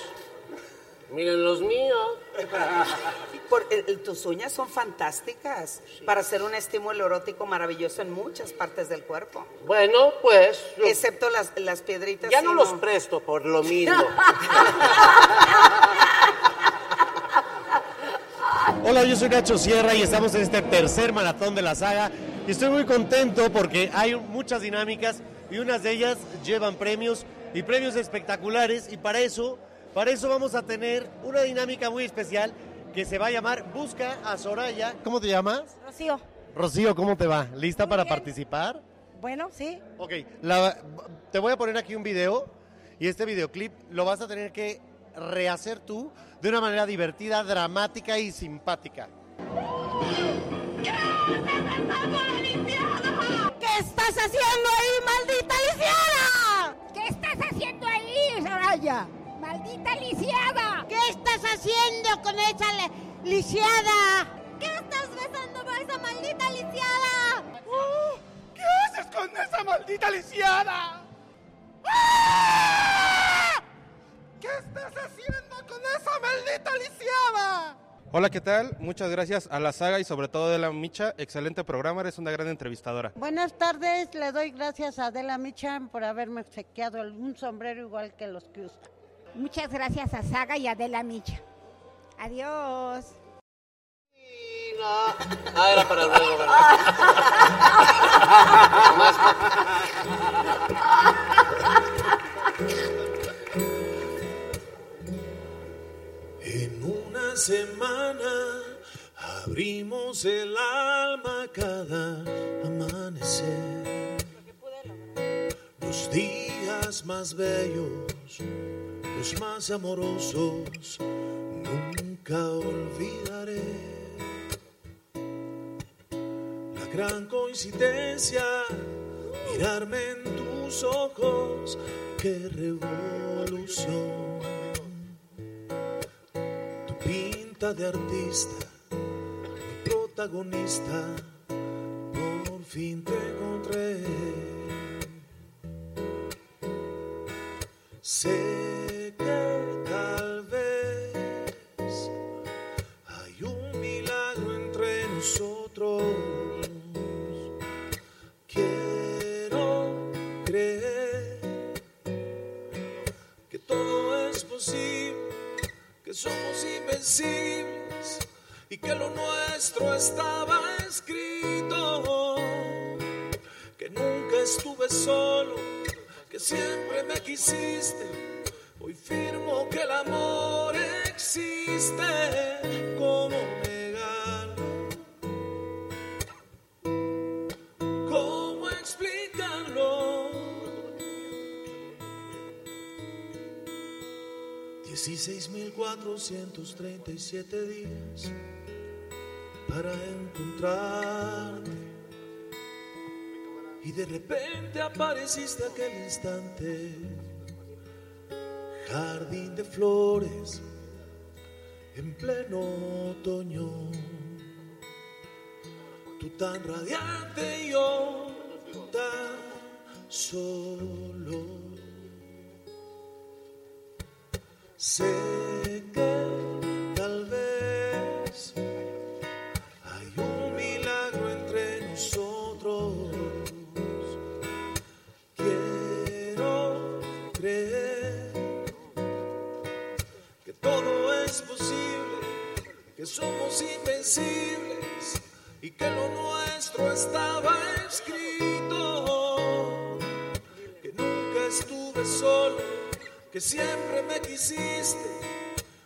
miren los míos. Por- el- tus uñas son fantásticas para hacer un estímulo erótico maravilloso en muchas partes del cuerpo. Bueno, pues... Excepto las, las piedritas. Ya sí, no los presto por lo mismo. Hola, yo soy Nacho Sierra y estamos en este tercer maratón de la saga y estoy muy contento porque hay muchas dinámicas y unas de ellas llevan premios y premios espectaculares y para eso, para eso vamos a tener una dinámica muy especial que se va a llamar Busca a Soraya. ¿Cómo te llamas? Rocío. Rocío, ¿cómo te va? ¿Lista para participar? Bueno, sí. Ok, la- te voy a poner aquí un video y este videoclip lo vas a tener que rehacer tú de una manera divertida, dramática y simpática. ¿Qué estás haciendo ahí, maldita lisiada? ¿Qué estás haciendo ahí, Soraya? Maldita lisiada. ¿Qué estás haciendo con esa lisiada? ¿Qué estás besando a esa maldita lisiada? ¿Qué haces con esa maldita lisiada? ¿Qué estás haciendo con esa maldita lisiada? Hola, ¿qué tal? Muchas gracias a la saga y sobre todo de la Micha. Excelente programa, eres una gran entrevistadora. Buenas tardes, le doy gracias a Adela Michan por haberme obsequiado un sombrero igual que los que usa. Muchas gracias a Saga y Adela Micha. Adiós. Ah, era para luego, En semana abrimos el alma cada amanecer. Los días más bellos, los más amorosos, nunca olvidaré. La gran coincidencia, mirarme en tu tus ojos, qué revolución. Pinta de artista, protagonista, por fin te encontré. 16.437 días para encontrarte. Y de repente apareciste aquel instante. Jardín de flores en pleno otoño. Tú tan radiante y yo tan solo. Sé que tal vez hay un milagro entre nosotros. Quiero creer que todo es posible, que somos invencibles y que lo nuestro estaba escrito. Que nunca estuve solo que siempre me quisiste.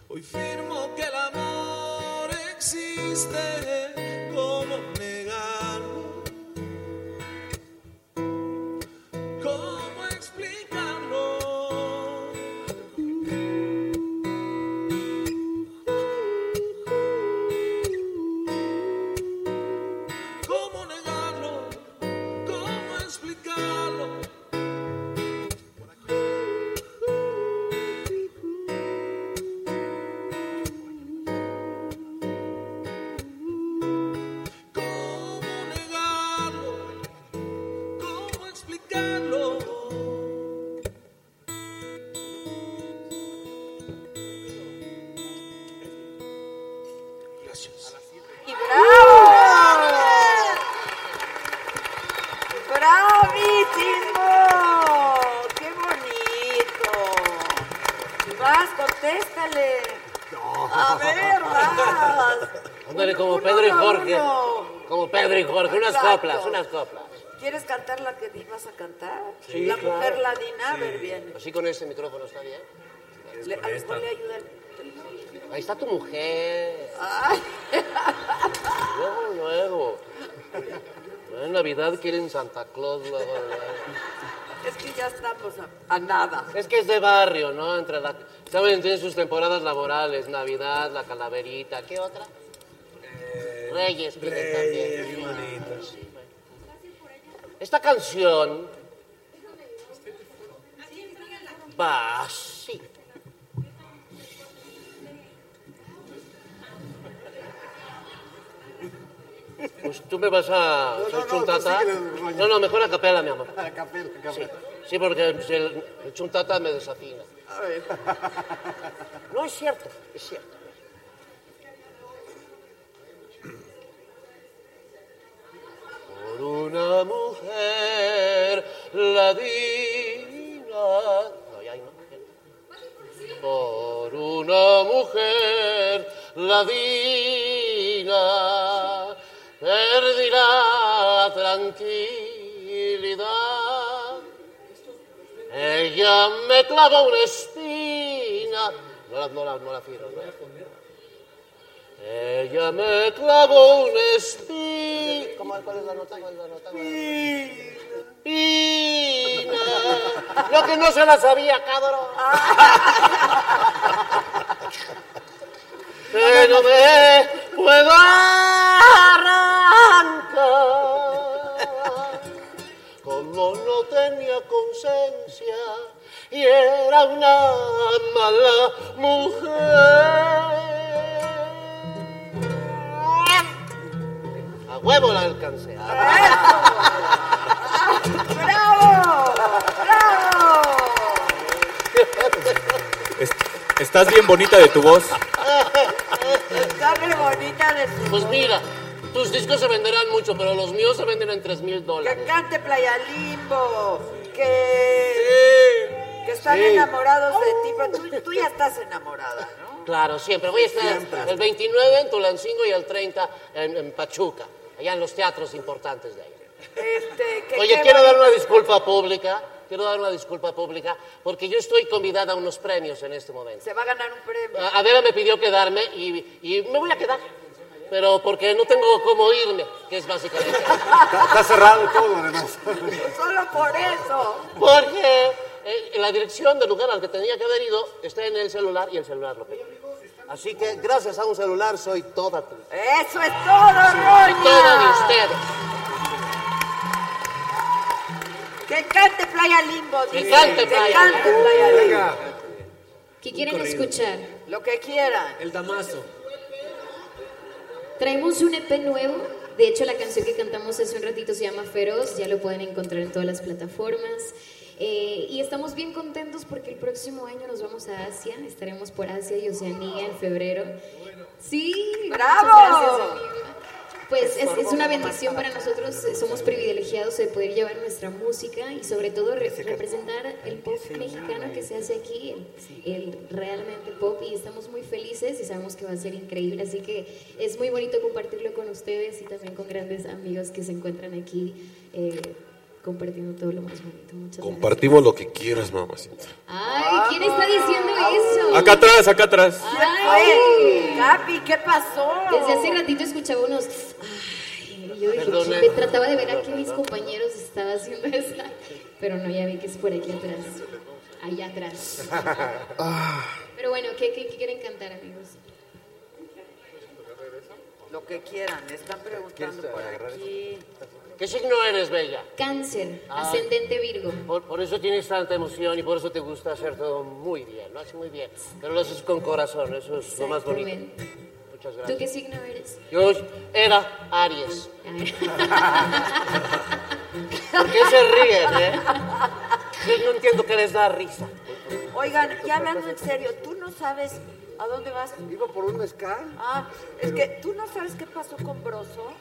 Hoy firmo que el amor existe. Sí. con este micrófono está bien. Le, a- esta. ponle ayuda. Ahí está tu mujer. Ay. Luego, luego. En Navidad quieren Santa Claus, luego, luego. Es que ya estamos a, a nada. Es que es de barrio, ¿no? Entre la... Saben, tienen sus temporadas laborales, Navidad, la calaverita, ¿qué otra? Reyes, piden también. Sí, bueno. Esta canción va así. Pues tú me vas a No, no, chuntata. No, no, mejor a capela, mi amor. A capela, a capela. Sí, sí, porque el, el chuntata me desafina. A ver. No es cierto, es cierto. Por una mujer ladina. Por una mujer ladina perdí la tranquilidad. Ella me clavó una espina. No la, no no la fiero. Ella me clavó una espina. ¿Cómo, ¿Cuál es la nota? ¿Cuál es la nota? Pina. Lo que no se la sabía, cabrón. Pero me puedo arrancar. Como no tenía con era una mala mujer. A huevo la alcancé. ¡Bravo! ¡Bravo! Es- estás bien bonita de tu voz. Está re bonita de su Pues mira, tus discos se venderán mucho, pero los míos se venden en 3 mil dólares. Que cante Playa Limbo. Que. Que están Sí. enamorados de ti. Pero tú, tú ya estás enamorada, ¿no? Claro, siempre. Voy a estar el 29 en Tulancingo y el 30 en, en Pachuca, allá en los teatros importantes de ahí. Este, que Oye, quiero dar una disculpa pública. Quiero dar una disculpa pública porque yo estoy convidada a unos premios en este momento. Se va a ganar un premio. A- Adela me pidió quedarme y, y me voy a quedar. Pero porque no tengo cómo irme, que es básicamente. Está cerrado todo, además. Solo por eso. Porque eh, la dirección del lugar al que tenía que haber ido está en el celular y el celular lo pegó. Así que gracias a un celular soy toda tuya. Eso es todo, Roña. Toda de ustedes. Que cante Playa Limbo, Que cante Playa cante Limbo. Playa Limbo. Venga. ¿Qué quieren escuchar? Lo que quieran. El damaso. Traemos un EP nuevo. De hecho, la canción que cantamos hace un ratito se llama Feroz. Ya lo pueden encontrar en todas las plataformas. Eh, y estamos bien contentos porque el próximo año nos vamos a Asia. Estaremos por Asia y Oceanía en febrero. Sí, ¡Bravo! gracias. Pues es, es una bendición para nosotros, somos privilegiados de poder llevar nuestra música y sobre todo re- representar el pop mexicano que se hace aquí, el, el realmente pop y estamos muy felices y sabemos que va a ser increíble, así que es muy bonito compartirlo con ustedes y también con grandes amigos que se encuentran aquí eh, compartiendo todo lo más bonito. Muchas gracias. Compartimos lo que quieras, mamacita. Ay, ¿quién está diciendo eso? Acá atrás, acá atrás. Ay, ¿qué pasó? Desde hace ratito escuchaba unos. Ay, yo dije. "Chin", trataba de ver a qué mis compañeros estaban haciendo eso. Pero no, ya vi que es por aquí atrás. Allá atrás. Pero bueno, ¿qué, qué, qué quieren cantar, amigos? Lo que quieran. Están preguntando por aquí. ¿Qué signo eres, Bella? Cáncer, Ah. ascendente Virgo. Por, por eso tienes tanta emoción y por eso te gusta hacer todo muy bien, lo haces muy bien. Pero lo haces con corazón, eso es lo más bonito. Muchas ¿Tú gracias. qué signo eres? Yo era Aries. ¿Por qué se ríen, eh? Yo no entiendo qué les da risa. Oigan, ya hablando en serio, ¿tú no sabes a dónde vas? Iba por un mezcal. Ah, es que tú no sabes qué pasó con Broso.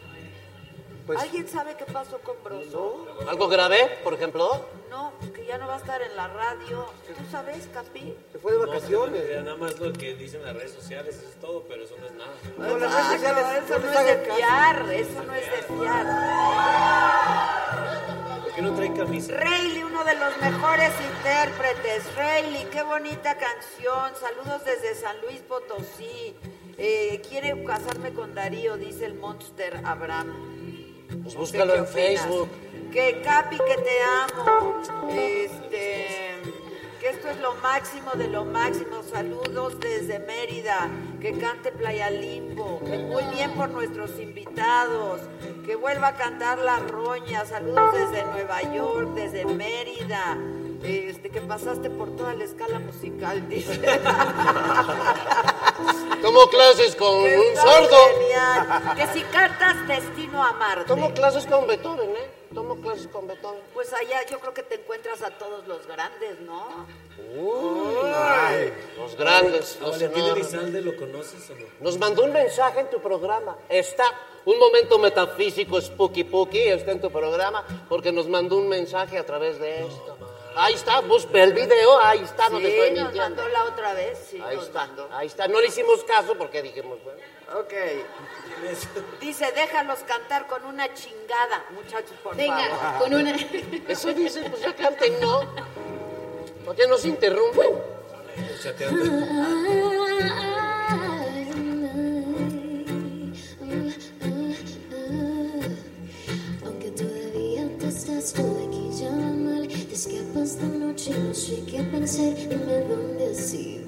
Pues- ¿Alguien sabe qué pasó con Broso? ¿Algo grave, por ejemplo? No, que ya no va a estar en la radio. ¿Tú sabes, Capi? Se fue de No, vacaciones. me- nada más lo que dicen las redes sociales, eso es todo, pero eso no es nada. No, las redes sociales Exacto, eso no no es de fiar, eso no es de fiar. ¿Por qué no trae camisa? Rayleigh, uno de los mejores intérpretes. Rayleigh, qué bonita canción. Saludos desde San Luis Potosí. Eh, quiere casarme con Darío, dice el Monster Abraham. Pues búscalo ¿Qué en? Facebook. Que Capi, que te amo. Este, que esto es lo máximo de lo máximo. Saludos desde Mérida. Que cante Playa Limbo. Que muy bien por nuestros invitados. Que vuelva a cantar La Roña. Saludos desde Nueva York, desde Mérida. Este, que pasaste por toda la escala musical, dice. Tomo clases con Que un sordo. genial. Que si cantas Destino a Amarte. Tomo clases con Beethoven, ¿eh? Tomo clases con Beethoven. Pues allá yo creo que te encuentras a todos los grandes, ¿no? Ay, los grandes, ¿A Valentín. Elizalde lo conoces o no? Nos mandó un mensaje en tu programa. Está un momento metafísico spooky pooky, está en tu programa, porque nos mandó un mensaje a través de esto. Ahí está, ve el video, ahí está, no te Sí, estoy nos mintiendo. mandó la otra vez, sí, Ahí nos está, mandó. ahí está. No le hicimos caso porque dijimos, bueno. Ok. Dice, déjalos cantar con una chingada, muchachos, por Venga, favor. con una. Eso dice, pues ya canten, ¿no? ¿Por qué nos interrumpen? Aunque todavía te estás tú aquí escapas de noche, no sé qué pensar, dime dónde has ido.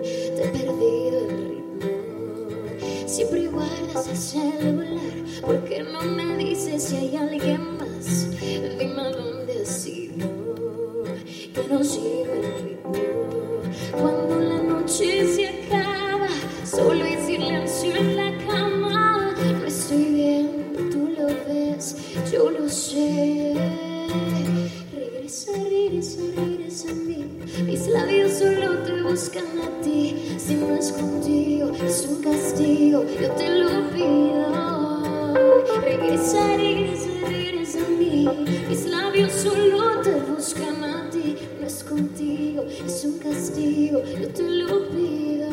Te he perdido el ritmo. Siempre guardas el celular, ¿por qué no me dices si hay alguien más? Dime dónde has ido. que nos lleva el ritmo. Cuando la noche se acaba, solo hay silencio en la cama. No estoy bien, tú lo ves, yo lo sé. Regresa, regresa, regresa a mí. Mis labios solo te buscan a ti. Si no es contigo, es un castigo. Yo te lo pido. Regresa, regresa, regresa a mí. Mis labios solo te buscan a ti. No es contigo, es un castigo. Yo te lo pido.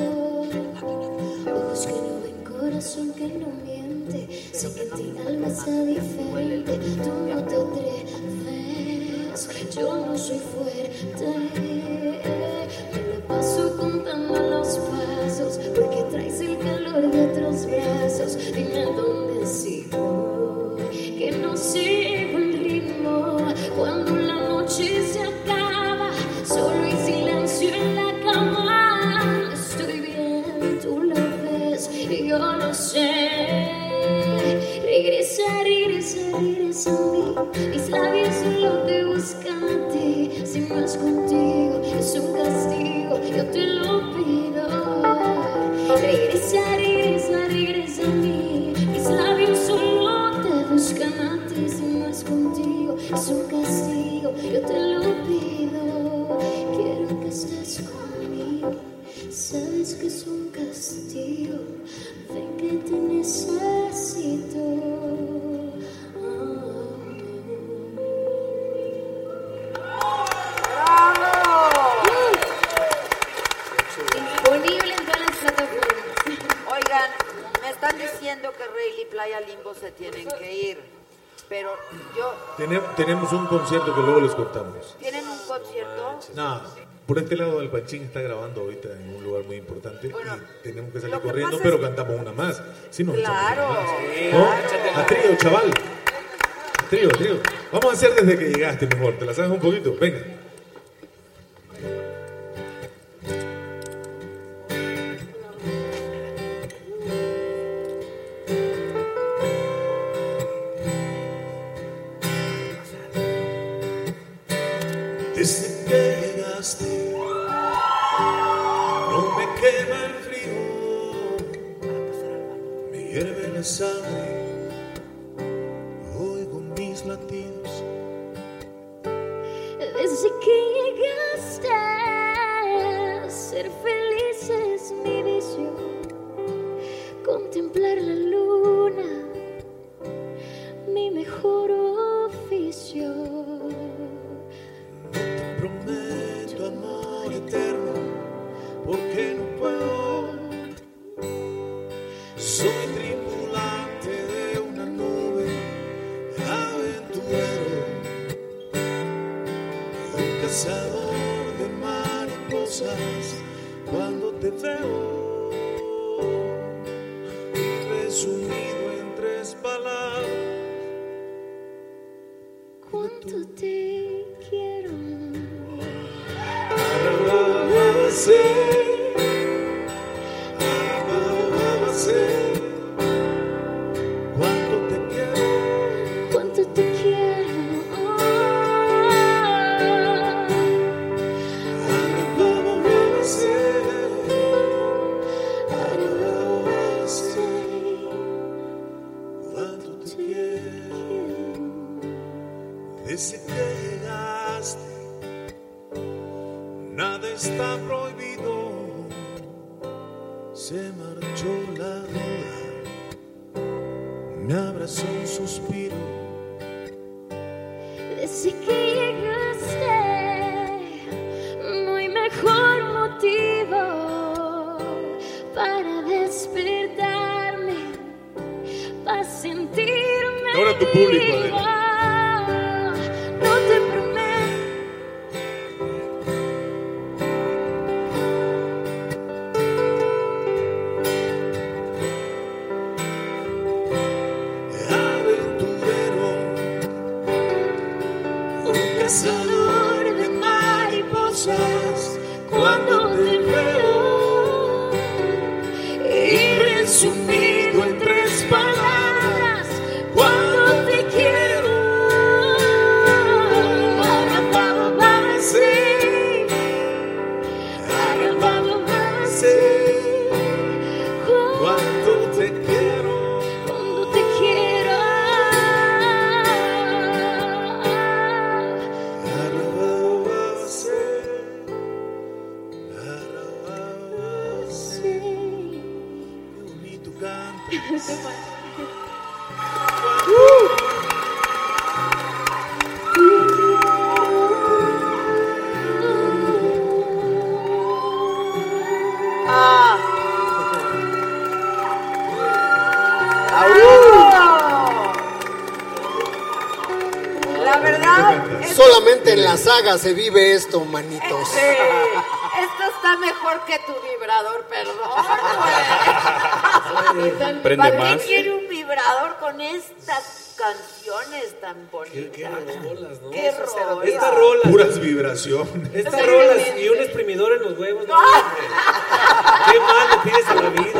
Ojos que no ven, corazón que no miente. Sé que ti algo está diferente. Tú no te atreves. Yo no soy fuerte. Me la paso contando los pasos. Porque traes el calor de otros brazos. Dime dónde sigo. Que no sigo el ritmo. Cuando la noche se acaba. Solo hay silencio en la cama. Estoy bien, tú lo ves. Y yo lo sé. Regresa, regresa, regresa a mí. Mis labios solo te buscan a ti. Si no es contigo, tenemos un concierto que luego les contamos. ¿Tienen un concierto? No, por este lado el Panchín está grabando ahorita en un lugar muy importante y tenemos que salir que corriendo, pero cantamos una más. Sí, nos Claro, echamos una más. sí, ¿No? claro. A trío, chaval. A trío, a trío. Vamos a hacer desde que llegaste mejor. ¿Te la sabes un poquito? Venga. Saga se vive esto, manitos. Sí, esto está mejor que tu vibrador, perdón. güey. Prende ¿Para más. qué quiere un vibrador con estas canciones tan bonitas? Qué, rolas, ¿no? Qué Esta rolas. rola. Puras vibraciones. Estas rolas y un exprimidor en los huevos. No, hombre. ¿Qué más le pides a la vida?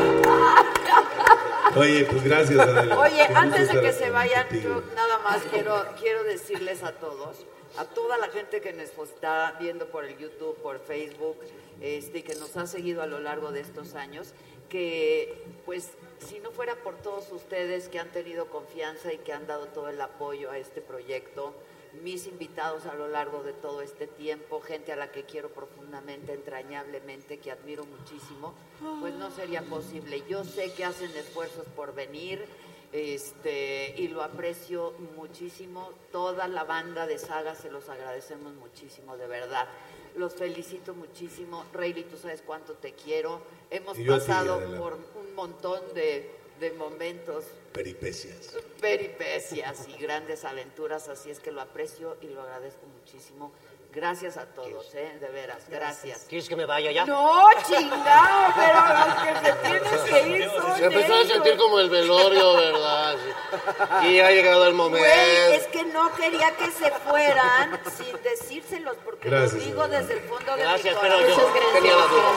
Oye, pues gracias, Adela. Oye, Qué antes de que se vayan, contigo. yo nada más quiero, quiero decirles a todos, a toda la gente que nos está viendo por el YouTube, por Facebook, este, que nos ha seguido a lo largo de estos años, que pues si no fuera por todos ustedes que han tenido confianza y que han dado todo el apoyo a este proyecto, mis invitados a lo largo de todo este tiempo, gente a la que quiero profundamente, entrañablemente, que admiro muchísimo, pues no sería posible. Yo sé que hacen esfuerzos por venir, este, y lo aprecio muchísimo. Toda la banda de Saga se los agradecemos muchísimo, de verdad. Los felicito muchísimo. Rayleigh, tú sabes cuánto te quiero. Hemos ti, pasado por un montón de, de momentos Peripecias. peripecias y grandes aventuras, así es que lo aprecio y lo agradezco muchísimo. Gracias a todos, ¿eh? de veras, gracias. ¿Quieres que me vaya ya? No, chingado, pero los que se tienen que ir son Se empezó a ellos. sentir como el velorio, ¿verdad? Sí. Y ha llegado el momento. Güey, es que no quería que se fueran sin decírselos, porque Gracias, lo digo desde el fondo de Gracias, mi pero corazón. yo tenía la duda.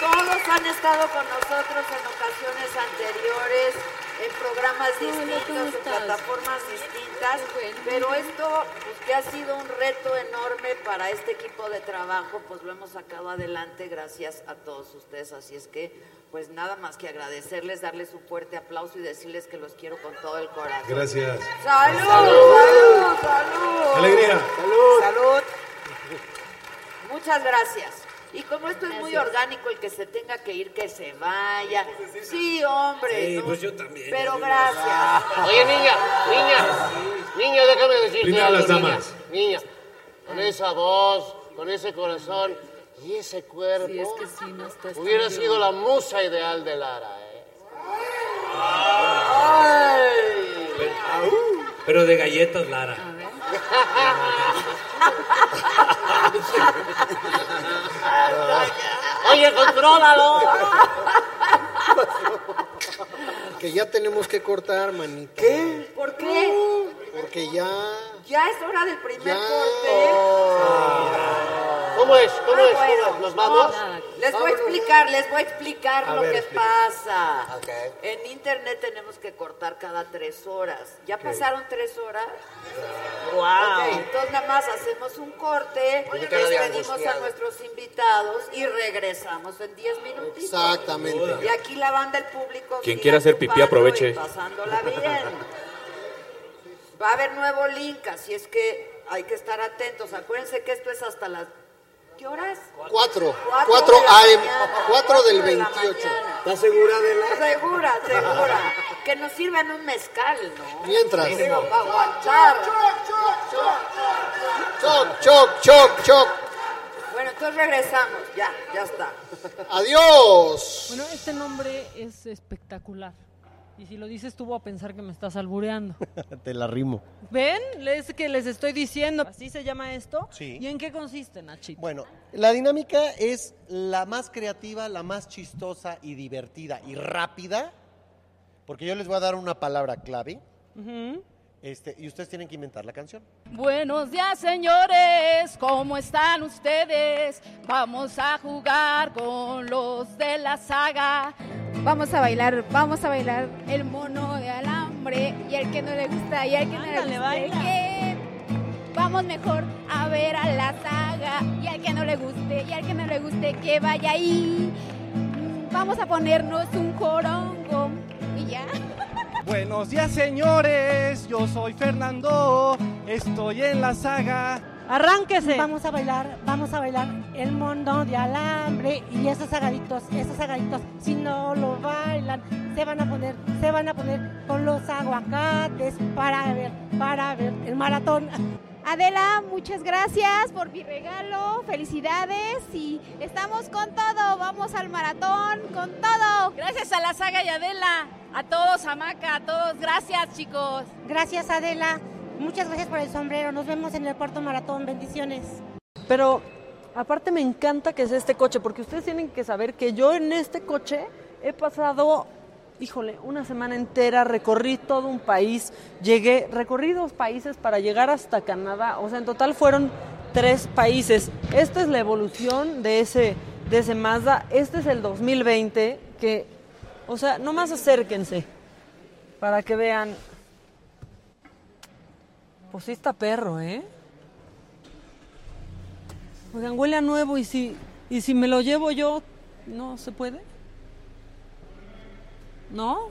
Todos han estado con nosotros en ocasiones anteriores, en programas distintos, en plataformas distintas, pero esto, pues, que ha sido un reto enorme para este equipo de trabajo, pues lo hemos sacado adelante gracias a todos ustedes, así es que, pues nada más que agradecerles, darles un fuerte aplauso y decirles que los quiero con todo el corazón. Gracias. ¡Salud! ¡Salud! ¡Salud! Alegría. ¡Salud! ¡Salud! Muchas gracias. Y como esto es muy orgánico, el que se tenga que ir, que se vaya. Sí, hombre. Sí, ¿no? pues yo también. Pero gracias. Oye, niña, niña, niña, déjame decirte Primero algo, las niña. damas. Niña, con esa voz, con ese corazón y ese cuerpo, Sí, es que sí, no estás hubiera sido la musa ideal de Lara, ¿eh? Pero de galletas, Lara. Oye, contrólalo. Que ya tenemos que cortar, manito. ¿Qué? ¿Por qué? Porque ya. Ya es hora del primer Ya. corte. ¿Cómo es? ¿Cómo Ah, es? ¿Cómo bueno. es? ¿Nos vamos? Les voy a explicar, les voy a explicar A lo ver, que pasa. En internet tenemos que cortar cada tres horas. ¿Ya pasaron tres horas? Wow. Entonces nada más hacemos un corte, despedimos a nuestros invitados y regresamos en 10 minutitos. Exactamente. Y aquí la banda, el público. Quien quiera hacer pipí, aproveche. Pasándola bien. Va a haber nuevo link, así es que hay que estar atentos. Acuérdense que esto es hasta las... ¿Qué horas? Cuatro. Cuatro Cuatro de la AM. mañana. Cuatro del de la 28. mañana. ¿Estás segura de la.? Segura, segura. Que nos sirvan un mezcal, ¿no? Mientras. Para aguantar. Choc, choc, choc, choc. Bueno, entonces regresamos. Ya, ya está. Adiós. Bueno, este nombre es espectacular. Y si lo dices tú, voy a pensar que me estás albureando. Te la rimo. ¿Ven? Es que les estoy diciendo. ¿Así se llama esto? Sí. ¿Y en qué consiste, Nachito? Bueno, la dinámica es la más creativa, la más chistosa y divertida y rápida, porque yo les voy a dar una palabra clave, Ujú. Este, y ustedes tienen que inventar la canción. Buenos días, señores. ¿Cómo están ustedes? Vamos a jugar con los de la saga. Vamos a bailar, vamos a bailar el mono de alambre y el que no le gusta y el que no le gusta. baila. que Vamos mejor a ver a la saga y al que no le guste y al que no le guste que vaya ahí. Vamos a ponernos un corongo y ya. Buenos días señores, yo soy Fernando, estoy en la saga, Arránquese. Vamos a bailar, vamos a bailar el mundo de alambre y esos sagaditos, esos sagaditos, si no lo bailan, se van a poner, se van a poner con los aguacates para ver, para ver el maratón. Adela, muchas gracias por mi regalo, felicidades y estamos con todo, vamos al maratón con todo. Gracias a la saga y Adela, a todos, a Maca, a todos, gracias chicos. Gracias Adela, muchas gracias por el sombrero, nos vemos en el cuarto maratón, bendiciones. Pero aparte me encanta que sea este coche, porque ustedes tienen que saber que yo en este coche he pasado, híjole, una semana entera, recorrí todo un país, llegué, recorrí dos países para llegar hasta Canadá, o sea, en total fueron tres países. Esta es la evolución de ese, de ese Mazda, este es el 2020, que, o sea, nomás acérquense para que vean. Pues sí está perro, ¿eh? Oigan, huele a nuevo y si, y si me lo llevo yo, ¿no se puede? ¿No?